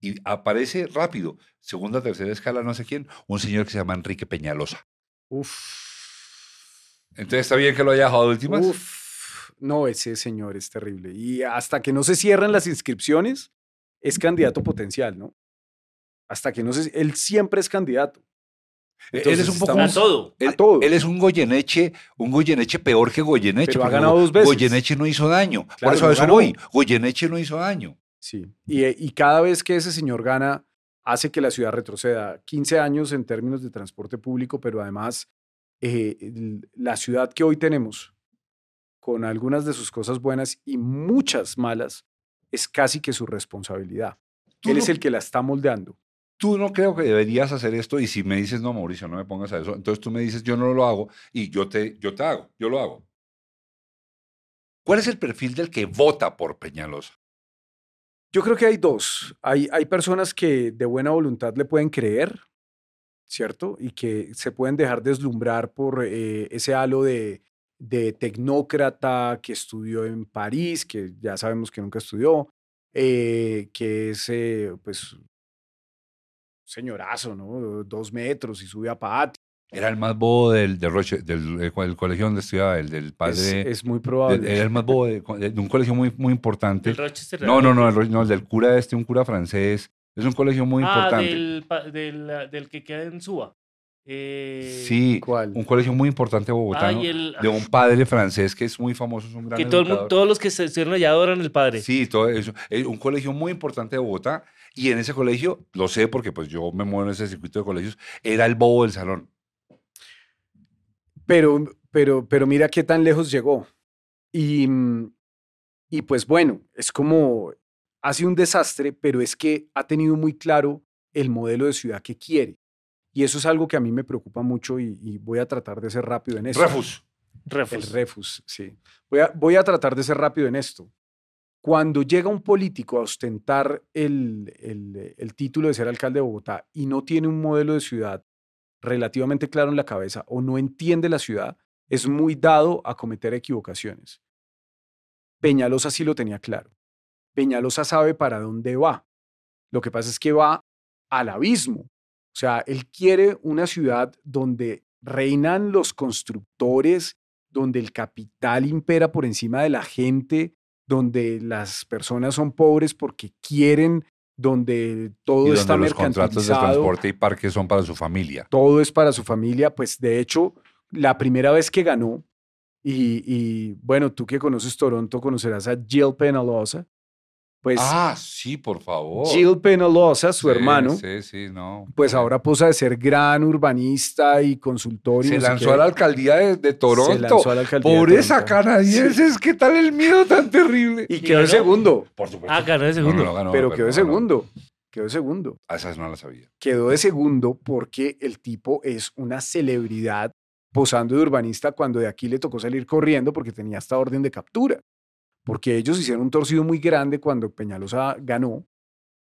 S1: Y aparece rápido, segunda, tercera escala, no sé quién, un señor que se llama Enrique Peñalosa.
S2: Uf.
S1: Entonces está bien que lo haya dejado de últimas.
S2: Uf. No, ese señor es terrible. Y hasta que no se cierran las inscripciones, es candidato potencial, ¿no? Hasta que no se... Él siempre es candidato.
S1: Él es un poco
S3: A todo.
S1: Él,
S2: a todo.
S1: él es un Goyeneche, un Goyeneche peor que Goyeneche.
S2: Pero ha
S1: porque
S2: ganado
S1: Go-
S2: dos veces.
S1: Goyeneche no hizo daño. Por eso a
S2: no
S1: eso
S2: ganó.
S1: voy. Goyeneche no hizo daño.
S2: Sí. Y, y cada vez que ese señor gana, hace que la ciudad retroceda 15 años en términos de transporte público, pero además eh, la ciudad que hoy tenemos, con algunas de sus cosas buenas y muchas malas, es casi que su responsabilidad.
S1: Tú
S2: Él
S1: no-
S2: es el que la está moldeando.
S1: Tú no creo que deberías hacer esto y si me dices, no, Mauricio, no me pongas a eso, entonces tú me dices, yo no lo hago y yo te, yo te hago, yo lo hago. ¿Cuál es el perfil del que vota por Peñalosa?
S2: Yo creo que hay dos. Hay, hay personas que de buena voluntad le pueden creer, ¿cierto? Y que se pueden dejar deslumbrar por eh, ese halo de, de tecnócrata que estudió en París, que ya sabemos que nunca estudió, eh, que es, eh, pues, señorazo, ¿no? Dos metros y sube a patio.
S1: Era el más bobo del, del, Roche- del, eh, del colegio donde estudiaba, el del padre.
S2: es muy probable.
S1: era el más bobo de, de un colegio muy, muy importante.
S3: El Rochester.
S1: No, no, no, el, no, el del cura este, un cura francés. Es un colegio muy
S3: ah,
S1: importante.
S3: del, del, del que queda en Suba. Eh,
S1: Sí,
S2: ¿Cuál?
S1: un colegio muy importante bogotano.
S3: ay, el-
S1: de un padre francés que es muy famoso, es un gran
S3: que todo
S1: educador.
S3: todos los que se estuvieron allá adoran el padre.
S1: Sí, todo eso. Es un colegio muy importante de Bogotá. Y en ese colegio, lo sé porque pues yo me muevo en ese circuito de colegios, era el bobo del salón.
S2: Pero, pero, pero mira qué tan lejos llegó. Y, y pues bueno, es como, ha sido un desastre, pero es que ha tenido muy claro el modelo de ciudad que quiere. Y eso es algo que a mí me preocupa mucho y, y voy a tratar de ser rápido en eso.
S1: Refus.
S3: Refus.
S2: El refus, sí. Voy a, voy a tratar de ser rápido en esto. Cuando llega un político a ostentar el, el- el título de ser alcalde de Bogotá y no tiene un modelo de ciudad relativamente claro en la cabeza o no entiende la ciudad, es muy dado a cometer equivocaciones. Peñalosa sí lo tenía claro. Peñalosa sabe para dónde va. Lo que pasa es que va al abismo. O sea, él quiere una ciudad donde reinan los constructores, donde el capital impera por encima de la gente, donde las personas son pobres porque quieren, donde todo
S1: Y
S2: está
S1: donde los contratos de transporte y parques son para su familia.
S2: todo es para su familia. Pues de hecho, la primera vez que ganó, y, y, bueno, tú que conoces Toronto, conocerás a Jill Penalosa. Pues
S1: ah, sí, por favor.
S2: Jill Penalosa, su
S1: Sí,
S2: hermano,
S1: Sí, sí, no.
S2: pues ahora posa de ser gran urbanista y consultor. y
S1: se
S2: no
S1: lanzó a la alcaldía de, de Toronto.
S2: Se lanzó a la alcaldía de
S1: Pobreza
S2: Toronto.
S1: canadienses, ¿qué tal el miedo tan terrible?
S2: Y
S3: ¿Y
S2: quedó de
S3: ganó?
S2: segundo,
S1: Por supuesto.
S3: Ah, ganó de
S1: No,
S3: segundo.
S1: no,
S2: pero quedó de
S1: ganó.
S2: segundo. Quedó de segundo.
S1: Ah, Esas no las sabía.
S2: Quedó de segundo porque el tipo es una celebridad posando de urbanista cuando de aquí le tocó salir corriendo porque tenía esta orden de captura. Porque ellos hicieron un torcido muy grande cuando Peñalosa ganó.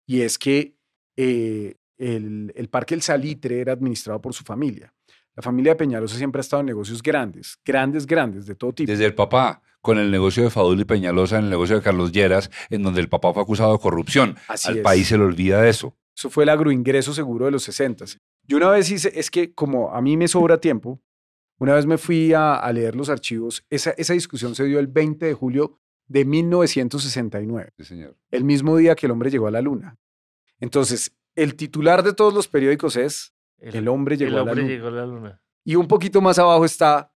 S2: Y es que eh, el, el Parque El Salitre era administrado por su familia. La familia de Peñalosa siempre ha estado en negocios grandes, grandes, grandes, de todo tipo.
S1: Desde el papá, con el negocio de Fadul y Peñalosa, en el negocio de Carlos Lleras, en donde el papá fue acusado de corrupción.
S2: Así
S1: Al
S2: es.
S1: país se le olvida de eso.
S2: Eso fue el agroingreso seguro de los 60. Yo una vez hice, es que como a mí me sobra tiempo, una vez me fui a, a leer los archivos. Esa, esa discusión se dio el 20 de julio de 1969,
S1: Sí, señor.
S2: el mismo día que el hombre llegó a la luna. Entonces, el titular de todos los periódicos es El hombre llegó
S3: el
S2: a la luna.
S3: llegó a la luna.
S2: Y un poquito más abajo está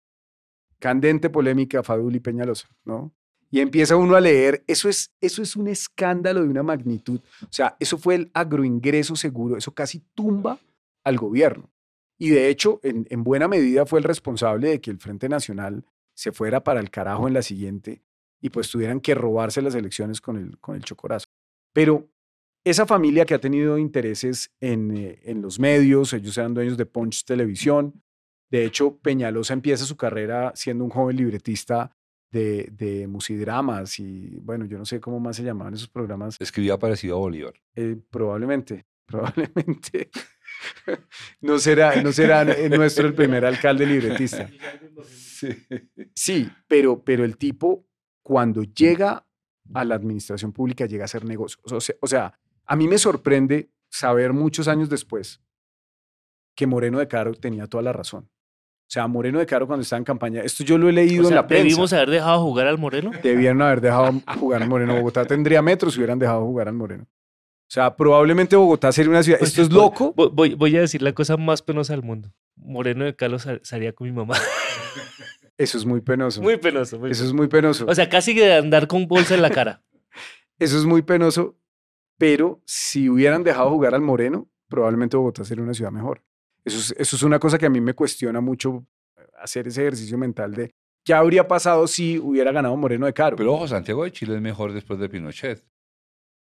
S2: candente polémica Fadul y Peñalosa, ¿no? Y empieza uno a leer, eso es, eso es un escándalo de una magnitud. O sea, eso fue el agroingreso seguro, eso casi tumba al gobierno. Y de hecho, en, en buena medida fue el responsable de que el Frente Nacional se fuera para el carajo en la siguiente y pues tuvieran que robarse las elecciones con el, con el chocorazo. Pero esa familia que ha tenido intereses en, eh, en los medios, ellos eran dueños de Punch Televisión. De hecho, Peñalosa empieza su carrera siendo un joven libretista de, de musidramas y bueno, yo no sé cómo más se llamaban esos programas.
S1: Escribía parecido a Bolívar.
S2: Eh, probablemente, (laughs) probablemente. no será, no será (laughs) nuestro el primer alcalde libretista. Sí, sí pero, pero el tipo, cuando llega a la administración pública, llega a hacer negocios. O sea, o sea, a mí me sorprende saber muchos años después que Moreno de Caro tenía toda la razón. O sea, Moreno de Caro cuando estaba en campaña, esto yo lo he leído
S3: O sea,
S2: en la prensa.
S3: ¿Debimos haber dejado jugar al Moreno?
S2: Debieron haber dejado jugar al Moreno. Bogotá tendría metros si hubieran dejado jugar al Moreno. O sea, probablemente Bogotá sería una ciudad.
S3: Pues,
S2: Esto es loco.
S3: Voy, voy- voy a decir la cosa más penosa del mundo. Moreno de Carlos sal- salía con mi mamá. (laughs)
S2: Eso es muy penoso.
S3: Muy penoso. muy
S2: Eso es muy penoso.
S3: O sea, casi que de andar con bolsa en la cara. (laughs)
S2: Eso es muy penoso. Pero si hubieran dejado jugar al Moreno, probablemente Bogotá sería una ciudad mejor. Eso es, eso es una cosa que a mí me cuestiona mucho eh, hacer ese ejercicio mental de qué habría pasado si hubiera ganado Moreno de Caro.
S1: Pero ojo, Santiago de Chile es mejor después de Pinochet.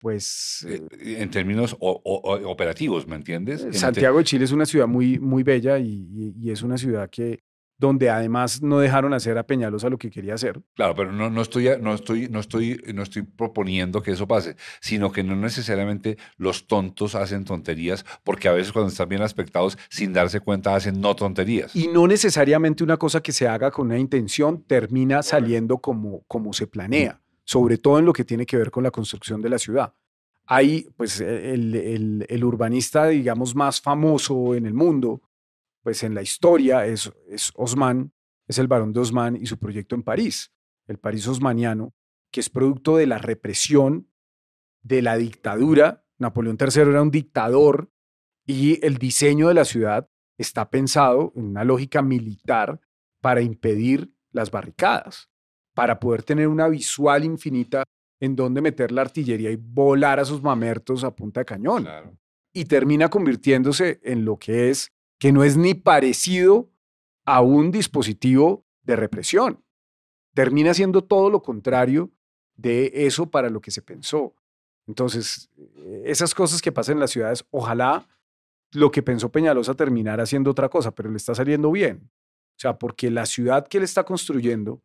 S2: pues
S1: eh,
S2: eh,
S1: en términos o- o- o- operativos, ¿me entiendes?
S2: Santiago de Chile es una ciudad muy, muy bella y, y- y es una ciudad que donde además no dejaron hacer a Peñalosa lo que quería hacer.
S1: Claro, pero no, no, estoy, no, estoy, no, estoy, no estoy proponiendo que eso pase, sino que no necesariamente los tontos hacen tonterías, porque a veces cuando están bien aspectados, sin darse cuenta, hacen no tonterías.
S2: Y no necesariamente una cosa que se haga con una intención termina saliendo como, como se planea, sobre todo en lo que tiene que ver con la construcción de la ciudad. Hay, pues, el, el- el urbanista, digamos, más famoso en el mundo, pues en la historia es, es Osman, es el barón de Osman y su proyecto en París, el París osmaniano, que es producto de la represión, de la dictadura. Napoleón III era un dictador y el diseño de la ciudad está pensado en una lógica militar para impedir las barricadas, para poder tener una visual infinita en donde meter la artillería y volar a sus mamertos a punta de cañón.
S1: Claro.
S2: Y termina convirtiéndose en lo que es, que no es ni parecido a un dispositivo de represión. Termina siendo todo lo contrario de eso para lo que se pensó. Entonces, eh, esas cosas que pasan en las ciudades, ojalá lo que pensó Peñalosa terminara haciendo otra cosa, pero le está saliendo bien. O sea, porque la ciudad que él está construyendo,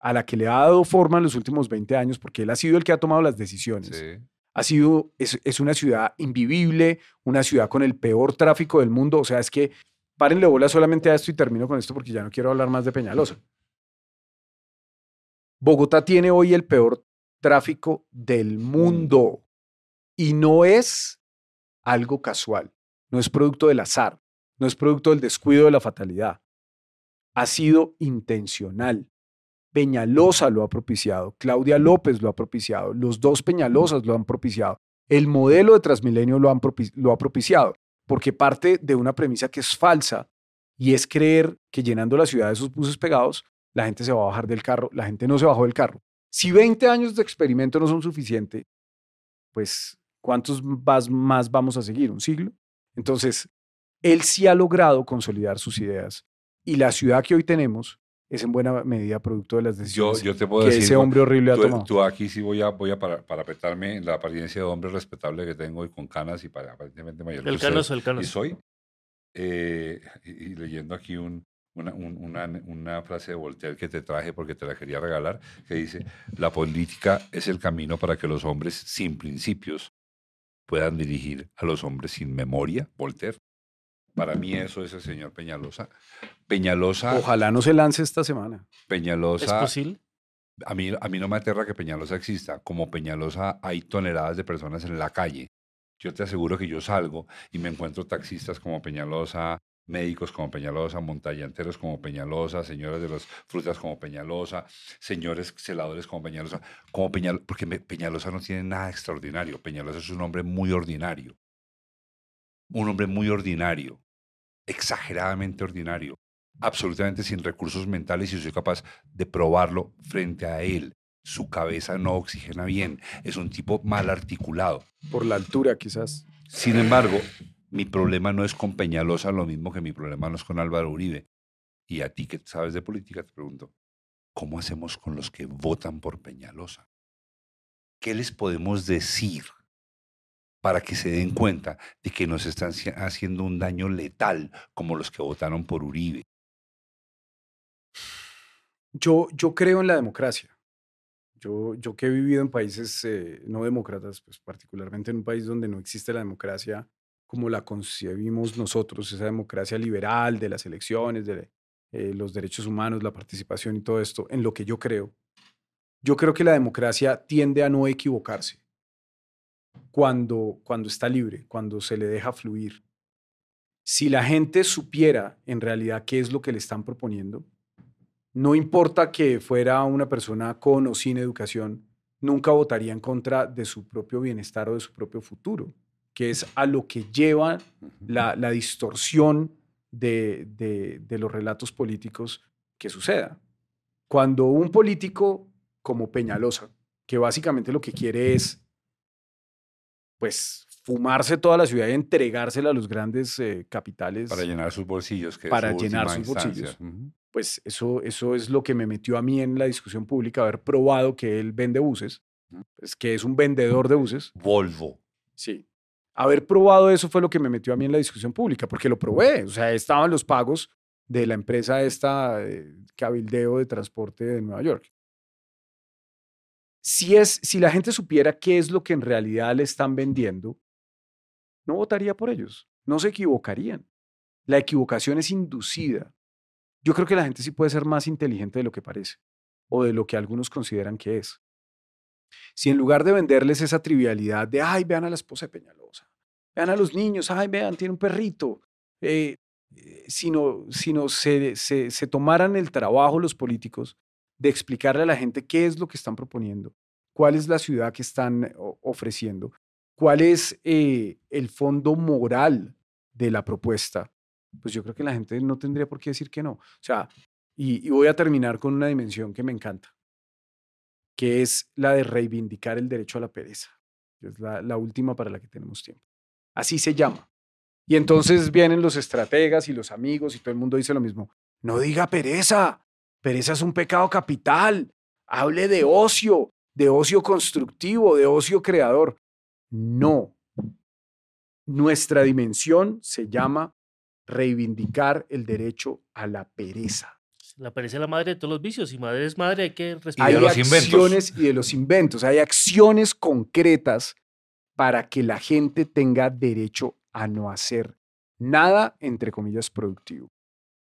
S2: a la que le ha dado forma en los últimos 20 años, porque él ha sido el que ha tomado las decisiones,
S1: Sí.
S2: Ha sido, es, es una ciudad invivible, una ciudad con el peor tráfico del mundo. O sea, es que párenle bola solamente a esto y termino con esto porque ya no quiero hablar más de Peñalosa. Bogotá tiene hoy el peor tráfico del mundo y no es algo casual, no es producto del azar, no es producto del descuido de la fatalidad. Ha sido intencional. Peñalosa lo ha propiciado, Claudia López lo ha propiciado, los dos Peñalosas lo han propiciado, el modelo de Transmilenio lo, han ha propiciado, porque parte de una premisa que es falsa y es creer que llenando la ciudad de esos buses pegados, la gente se va a bajar del carro, la gente no se bajó del carro. Si 20 años de experimento no son suficientes, pues ¿cuántos más vamos a seguir? ¿Un siglo? Entonces, él sí ha logrado consolidar sus ideas y la ciudad que hoy tenemos es en buena medida producto de las decisiones
S1: yo te puedo
S2: que
S1: decir.
S2: ese hombre horrible ha tomado.
S1: tú aquí sí voy a, voy a para, parapetarme en la apariencia de hombre respetable que tengo y con canas y para, aparentemente mayor que
S3: El canoso, el
S1: Y
S3: canoso.
S1: soy. eh, y, y leyendo aquí un- una, un- una, una frase de Voltaire que te traje porque te la quería regalar, que dice, la política es el camino para que los hombres sin principios puedan dirigir a los hombres sin memoria, Voltaire. Para mí eso es el señor Peñalosa. Peñalosa,
S2: Ojalá no se lance esta semana.
S3: ¿Es
S1: Peñalosa,
S3: posible?
S1: a mí, a mí no me aterra que Peñalosa exista. Como Peñalosa hay toneladas de personas en la calle. Yo te aseguro que yo salgo y me encuentro taxistas como Peñalosa, médicos como Peñalosa, montallanteros como Peñalosa, señores de las frutas como Peñalosa, señores celadores como Peñalosa, como Peñal, porque Peñalosa no tiene nada extraordinario. Peñalosa es un hombre muy ordinario. Un hombre muy ordinario, exageradamente ordinario, absolutamente sin recursos mentales y soy capaz de probarlo frente a él. su cabeza no oxigena bien, es un tipo mal articulado.
S2: Por la altura, quizás.
S1: Sin embargo, mi problema no es con Peñalosa lo mismo que mi problema no es con Álvaro Uribe. Y a ti que sabes de política te pregunto, ¿cómo hacemos con los que votan por Peñalosa? ¿Qué les podemos decir para que se den cuenta de que nos están haciendo un daño letal como los que votaron por Uribe?
S2: Yo, yo creo en la democracia. Yo, yo que he vivido en países eh, no demócratas, pues particularmente en un país donde no existe la democracia como la concebimos nosotros, esa democracia liberal de las elecciones, de eh, los derechos humanos, la participación y todo esto, en lo que yo creo. Yo creo que la democracia tiende a no equivocarse cuando, cuando está libre, cuando se le deja fluir. Si la gente supiera en realidad qué es lo que le están proponiendo, no importa que fuera una persona con o sin educación, nunca votaría en contra de su propio bienestar o de su propio futuro, que es a lo que lleva la, distorsión de, de los relatos políticos que suceda. Cuando un político como Peñalosa, que básicamente lo que quiere es pues fumarse toda la ciudad y entregársela a los grandes eh, capitales.
S1: Para llenar sus bolsillos. Que
S2: para llenar sus bolsillos. Pues eso, eso es lo que me metió a mí en la discusión pública, haber probado que él vende buses, pues, que es un vendedor de buses.
S1: Volvo.
S2: Sí. Haber probado eso fue lo que me metió a mí en la discusión pública, porque lo probé. O sea, estaban los pagos de la empresa esta, eh, Cabildeo de Transporte de Nueva York si, es, si la gente supiera qué es lo que en realidad le están vendiendo, no votaría por ellos, no se equivocarían. La equivocación es inducida. Yo creo que la gente sí puede ser más inteligente de lo que parece o de lo que algunos consideran que es. Si en lugar de venderles esa trivialidad de, ay, vean a la esposa de Peñalosa, vean a los niños, ay, vean, tiene un perrito, eh, eh, sino, sino se, se, se tomaran el trabajo los políticos de explicarle a la gente qué es lo que están proponiendo, cuál es la ciudad que están eh, ofreciendo, cuál es eh, el fondo moral de la propuesta, pues yo creo que la gente no tendría por qué decir que no. O sea, y, voy a terminar con una dimensión que me encanta, que es la de reivindicar el derecho a la pereza, es la última para la que tenemos tiempo. Así se llama. Y entonces vienen los estrategas y los amigos y todo el mundo dice lo mismo. No diga pereza, Pereza es un pecado capital. Hable de ocio, de ocio constructivo, de ocio creador. No. Nuestra dimensión se llama reivindicar el derecho a la pereza.
S3: La pereza es la madre de todos los vicios y madre es madre, hay que respetar.
S2: Hay los acciones y de los inventos. Hay acciones concretas para que la gente tenga derecho a no hacer nada, entre comillas, productivo.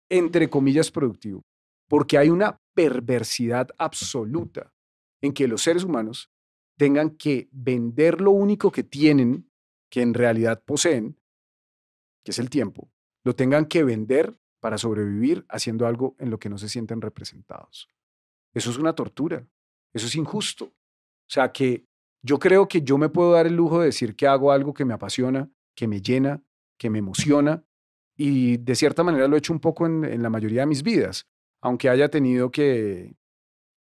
S2: Entre comillas, productivo porque hay una perversidad absoluta en que los seres humanos tengan que vender lo único que tienen, que en realidad poseen, que es el tiempo, lo tengan que vender para sobrevivir haciendo algo en lo que no se sienten representados. Eso es una tortura, eso es injusto. O sea que yo creo que yo me puedo dar el lujo de decir que hago algo que me apasiona, que me llena, que me emociona, y de cierta manera lo he hecho un poco en, en la mayoría de mis vidas aunque haya tenido que,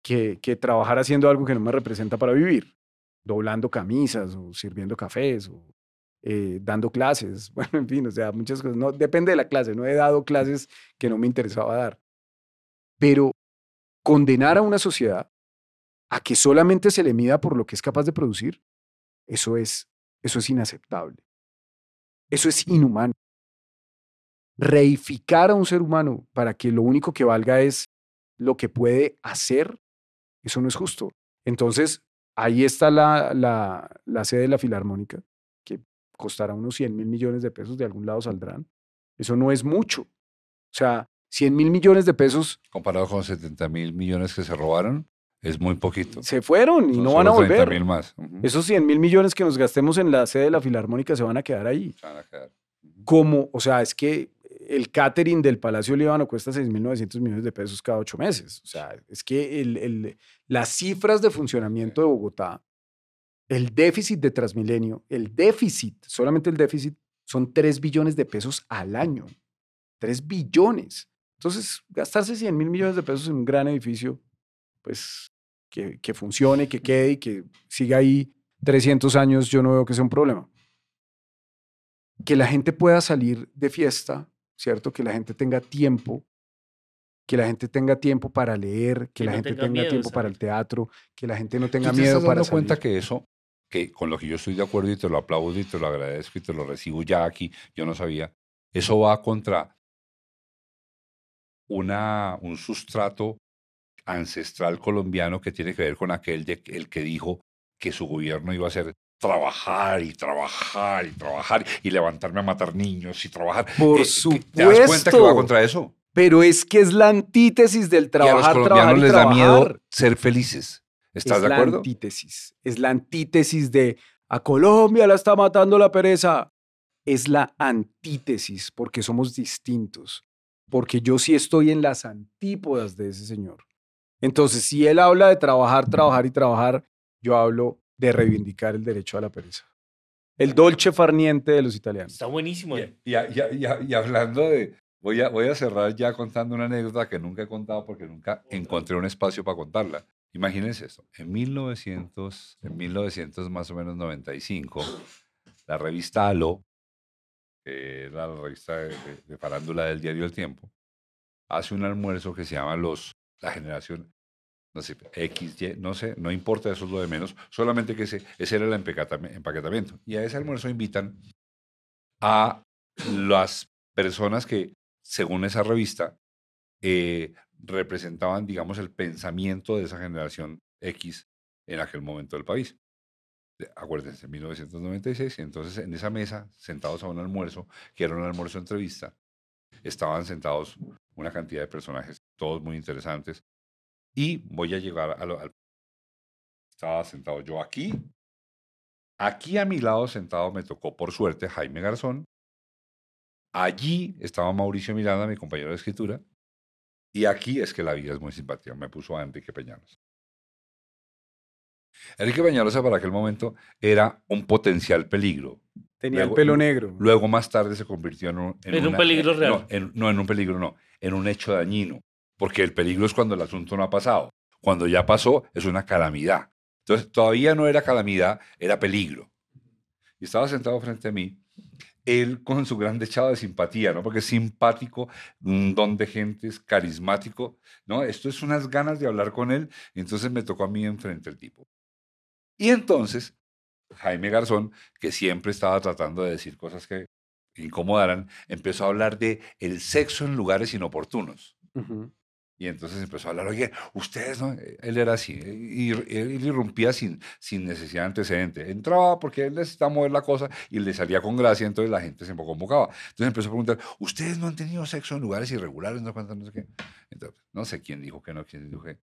S2: que, trabajar haciendo algo que no me representa para vivir, doblando camisas o sirviendo cafés o eh, dando clases, (laughs) bueno, en fin, o sea, muchas cosas. No, depende de la clase, no he dado clases que no me interesaba dar. Pero condenar a una sociedad a que solamente se le mida por lo que es capaz de producir, eso es, eso es inaceptable. Eso es inhumano reificar a un ser humano para que lo único que valga es lo que puede hacer, eso no es justo. Entonces, ahí está la, la, sede de la Filarmónica, que costará unos 100 mil millones de pesos, de algún lado saldrán. Eso no es mucho. O sea, 100 mil millones de pesos.
S1: Comparado con 70 mil millones que se robaron, es muy poquito.
S2: Se fueron y no van a volver.
S1: Mil más.
S2: Esos 100 mil millones que nos gastemos en la sede de la Filarmónica se van a quedar ahí.
S1: Se van a quedar.
S2: Como, o sea, es que el catering del Palacio Líbano cuesta 6.900 millones de pesos cada ocho meses. O sea, es que el, las cifras de funcionamiento de Bogotá, el déficit de Transmilenio, el déficit, solamente el déficit, son 3 billones de pesos al año. 3 billones. Entonces, gastarse 100 mil millones de pesos en un gran edificio, pues que, que funcione, que quede y que siga ahí 300 años, yo no veo que sea un problema. Que la gente pueda salir de fiesta, ¿cierto? Que la gente tenga tiempo, que la gente tenga tiempo para leer, que,
S3: Que
S2: la
S3: no
S2: gente
S3: tenga
S2: tenga
S3: miedo,
S2: tiempo para el teatro, que la gente no
S1: ¿Tú
S2: tenga
S1: te
S2: miedo
S1: estás
S2: para
S1: dando cuenta que eso, que con lo que yo estoy de acuerdo y te lo aplaudo y te lo agradezco y te lo recibo ya aquí, yo no sabía, eso va contra una, un sustrato ancestral colombiano que tiene que ver con aquel de, el que dijo que su gobierno iba a ser trabajar y trabajar y trabajar y levantarme a matar niños y trabajar.
S2: Por
S1: Eh, ¿Te das cuenta que va
S2: supuesto.
S1: contra eso?
S2: Pero es que es la antítesis del
S1: y a
S2: trabajar,
S1: los
S2: trabajar
S1: colombianos
S2: y
S1: les da
S2: trabajar.
S1: miedo ser felices. ¿Estás
S2: es
S1: de
S2: la
S1: acuerdo?
S2: antítesis. Es la antítesis de a Colombia la está matando la pereza. Es la antítesis porque somos distintos. Porque yo sí estoy en las antípodas de ese señor. Entonces, si él habla de trabajar, trabajar y trabajar, yo hablo de reivindicar el derecho a la pereza. El dolce farniente de los italianos.
S3: Está buenísimo.
S1: Y, y- y- y- y hablando de, voy a, voy a cerrar ya contando una anécdota que nunca he contado porque nunca encontré un espacio para contarla. Imagínense esto, en 1900, en 1900 más o menos 95, la revista Alo, que era la revista de, de- de farándula del diario El Tiempo, hace un almuerzo que se llama los, la generación, no sé, X, Y, no sé, no importa, eso es lo de menos, solamente que ese, ese era el empaquetamiento. Y a ese almuerzo invitan a las personas que, según esa revista, eh, representaban, digamos, el pensamiento de esa generación X en aquel momento del país. De- Acuérdense, 1996, y entonces en esa mesa, sentados a un almuerzo, que era un almuerzo entrevista, estaban sentados una cantidad de personajes, todos muy interesantes, y voy a llegar a lo, al... Estaba sentado yo aquí, aquí a mi lado sentado me tocó por suerte Jaime Garzón, allí estaba Mauricio Miranda, mi compañero de escritura, y aquí es que la vida es muy simpática, me puso a Enrique Peñalosa. Enrique Peñalosa para aquel momento era un potencial peligro.
S2: Tenía el pelo negro.
S1: Luego más tarde se convirtió en un,
S3: En un
S1: una-
S3: peligro
S1: eh,
S3: real.
S1: No en, no, en un peligro, no, en un hecho dañino. Porque el peligro es cuando el asunto no ha pasado. Cuando ya pasó, es una calamidad. Entonces, todavía no era calamidad, era peligro. Y estaba sentado frente a mí, él con su gran dechado de simpatía, ¿no? Porque es simpático, un don de gente, carismático, ¿no? Esto es unas ganas de hablar con él. Y entonces me tocó a mí enfrente el tipo. Y entonces, Jaime Garzón, que siempre estaba tratando de decir cosas que incomodaran, empezó a hablar de el sexo en lugares inoportunos.
S2: Ujú.
S1: Y entonces empezó a hablar, oye, ustedes, ¿no? Él era así, y, y- él irrumpía sin, sin necesidad de antecedente. Entraba porque él necesitaba mover la cosa y le salía con gracia, entonces la gente se convocaba. Entonces empezó a preguntar, ¿ustedes no han tenido sexo en lugares irregulares? No, no sé qué. Entonces, no sé quién dijo que no, quién dijo que.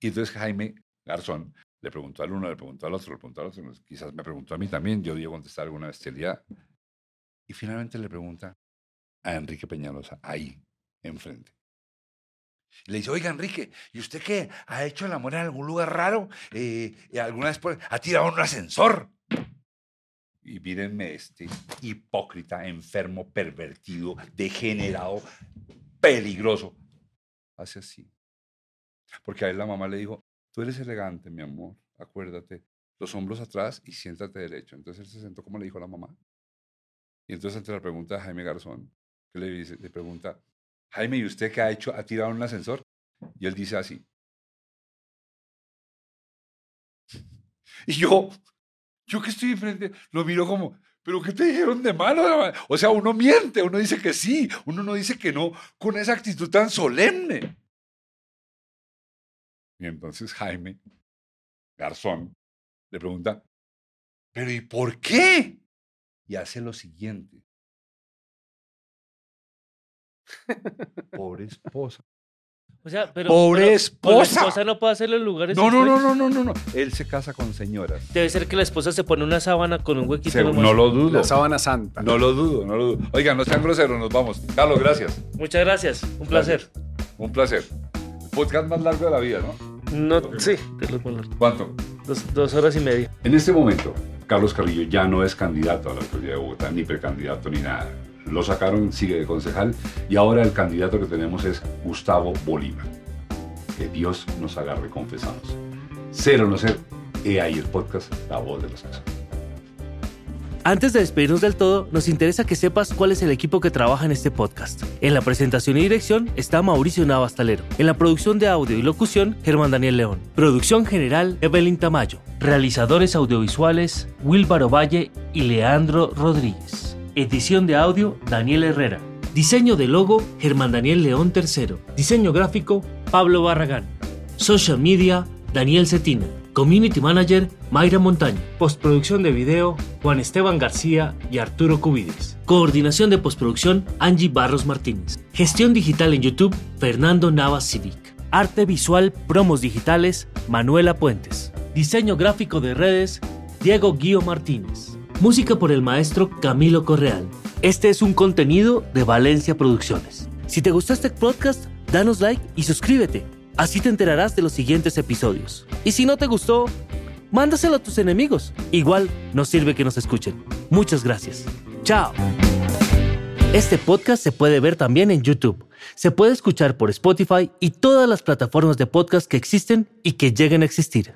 S1: Y entonces Jaime Garzón le preguntó al uno, le preguntó al otro, le preguntó al otro, quizás me preguntó a mí también, yo a contestar alguna bestialidad. Y finalmente le pregunta a Enrique Peñalosa, ahí, enfrente. Le dice, oiga, Enrique, ¿y usted qué? ¿Ha hecho el amor en algún lugar raro? Eh, ¿y ¿Alguna vez ha tirado un ascensor? Y mírenme este hipócrita, enfermo, pervertido, degenerado, peligroso. Hace así. Porque a él la mamá le dijo, tú eres elegante, mi amor, acuérdate, los hombros atrás y siéntate derecho. Entonces él se sentó como le dijo la mamá. Y entonces ante la pregunta de Jaime Garzón, que le, dice, le pregunta, Jaime, ¿y usted qué ha hecho? ¿Ha tirado un ascensor? Y él dice así. (laughs) Y yo, yo que estoy enfrente, lo miro como, ¿pero qué te dijeron de malo? O sea, uno miente, uno dice que sí, uno no dice que no, con esa actitud tan solemne. Y entonces Jaime Garzón le pregunta, ¿pero y por qué? Y hace lo siguiente. Pobre esposa.
S3: O sea, pero.
S1: ¡Pobre
S3: pero con la
S1: esposa!
S3: esposa no puede hacerlo en lugares.
S1: No, no, no, no, no, no, no. Él se casa con señoras.
S3: Debe ser que la esposa se pone una sábana con un huequito.
S1: Se- no lo dudo.
S2: La sábana santa.
S1: No lo dudo, no lo dudo. Oigan, no sean groseros, nos vamos. Carlos, gracias.
S3: Muchas gracias. Un placer.
S1: Un placer. El podcast más largo de la vida, ¿no?
S3: No, sí, los más.
S1: ¿Cuánto?
S3: dos, dos horas y media.
S1: En este momento, Carlos Carrillo ya no es candidato a la alcaldía de Bogotá, ni precandidato, ni nada. Lo sacaron, sigue de concejal, y ahora el candidato que tenemos es Gustavo Bolívar. Que Dios nos agarre confesados. Ser o no ser, y ahí el podcast La Voz de los son.
S3: Antes de despedirnos del todo, nos interesa que sepas cuál es el equipo que trabaja en este podcast. En la presentación y dirección está Mauricio Navastalero. En la producción de audio y locución, Germán Daniel León. Producción general, Evelyn Tamayo. Realizadores audiovisuales, Wilbaro Valle y Leandro Rodríguez. Edición de audio, Daniel Herrera. Diseño de logo, Germán Daniel León III. Diseño gráfico, Pablo Barragán. Social media, Daniel Cetina. Community Manager, Mayra Montaño. Postproducción de video, Juan Esteban García y Arturo Cubides. Coordinación de postproducción, Angie Barros Martínez. Gestión digital en YouTube, Fernando Navas Civic. Arte visual, promos digitales, Manuela Puentes. Diseño gráfico de redes, Diego Guío Martínez. Música por el maestro Camilo Correal. Este es un contenido de Valencia Producciones. Si te gustó este podcast, danos like y suscríbete. Así te enterarás de los siguientes episodios. Y si no te gustó, mándaselo a tus enemigos. Igual nos sirve que nos escuchen. Muchas gracias. Chao. Este podcast se puede ver también en YouTube. Se puede escuchar por Spotify y todas las plataformas de podcast que existen y que lleguen a existir.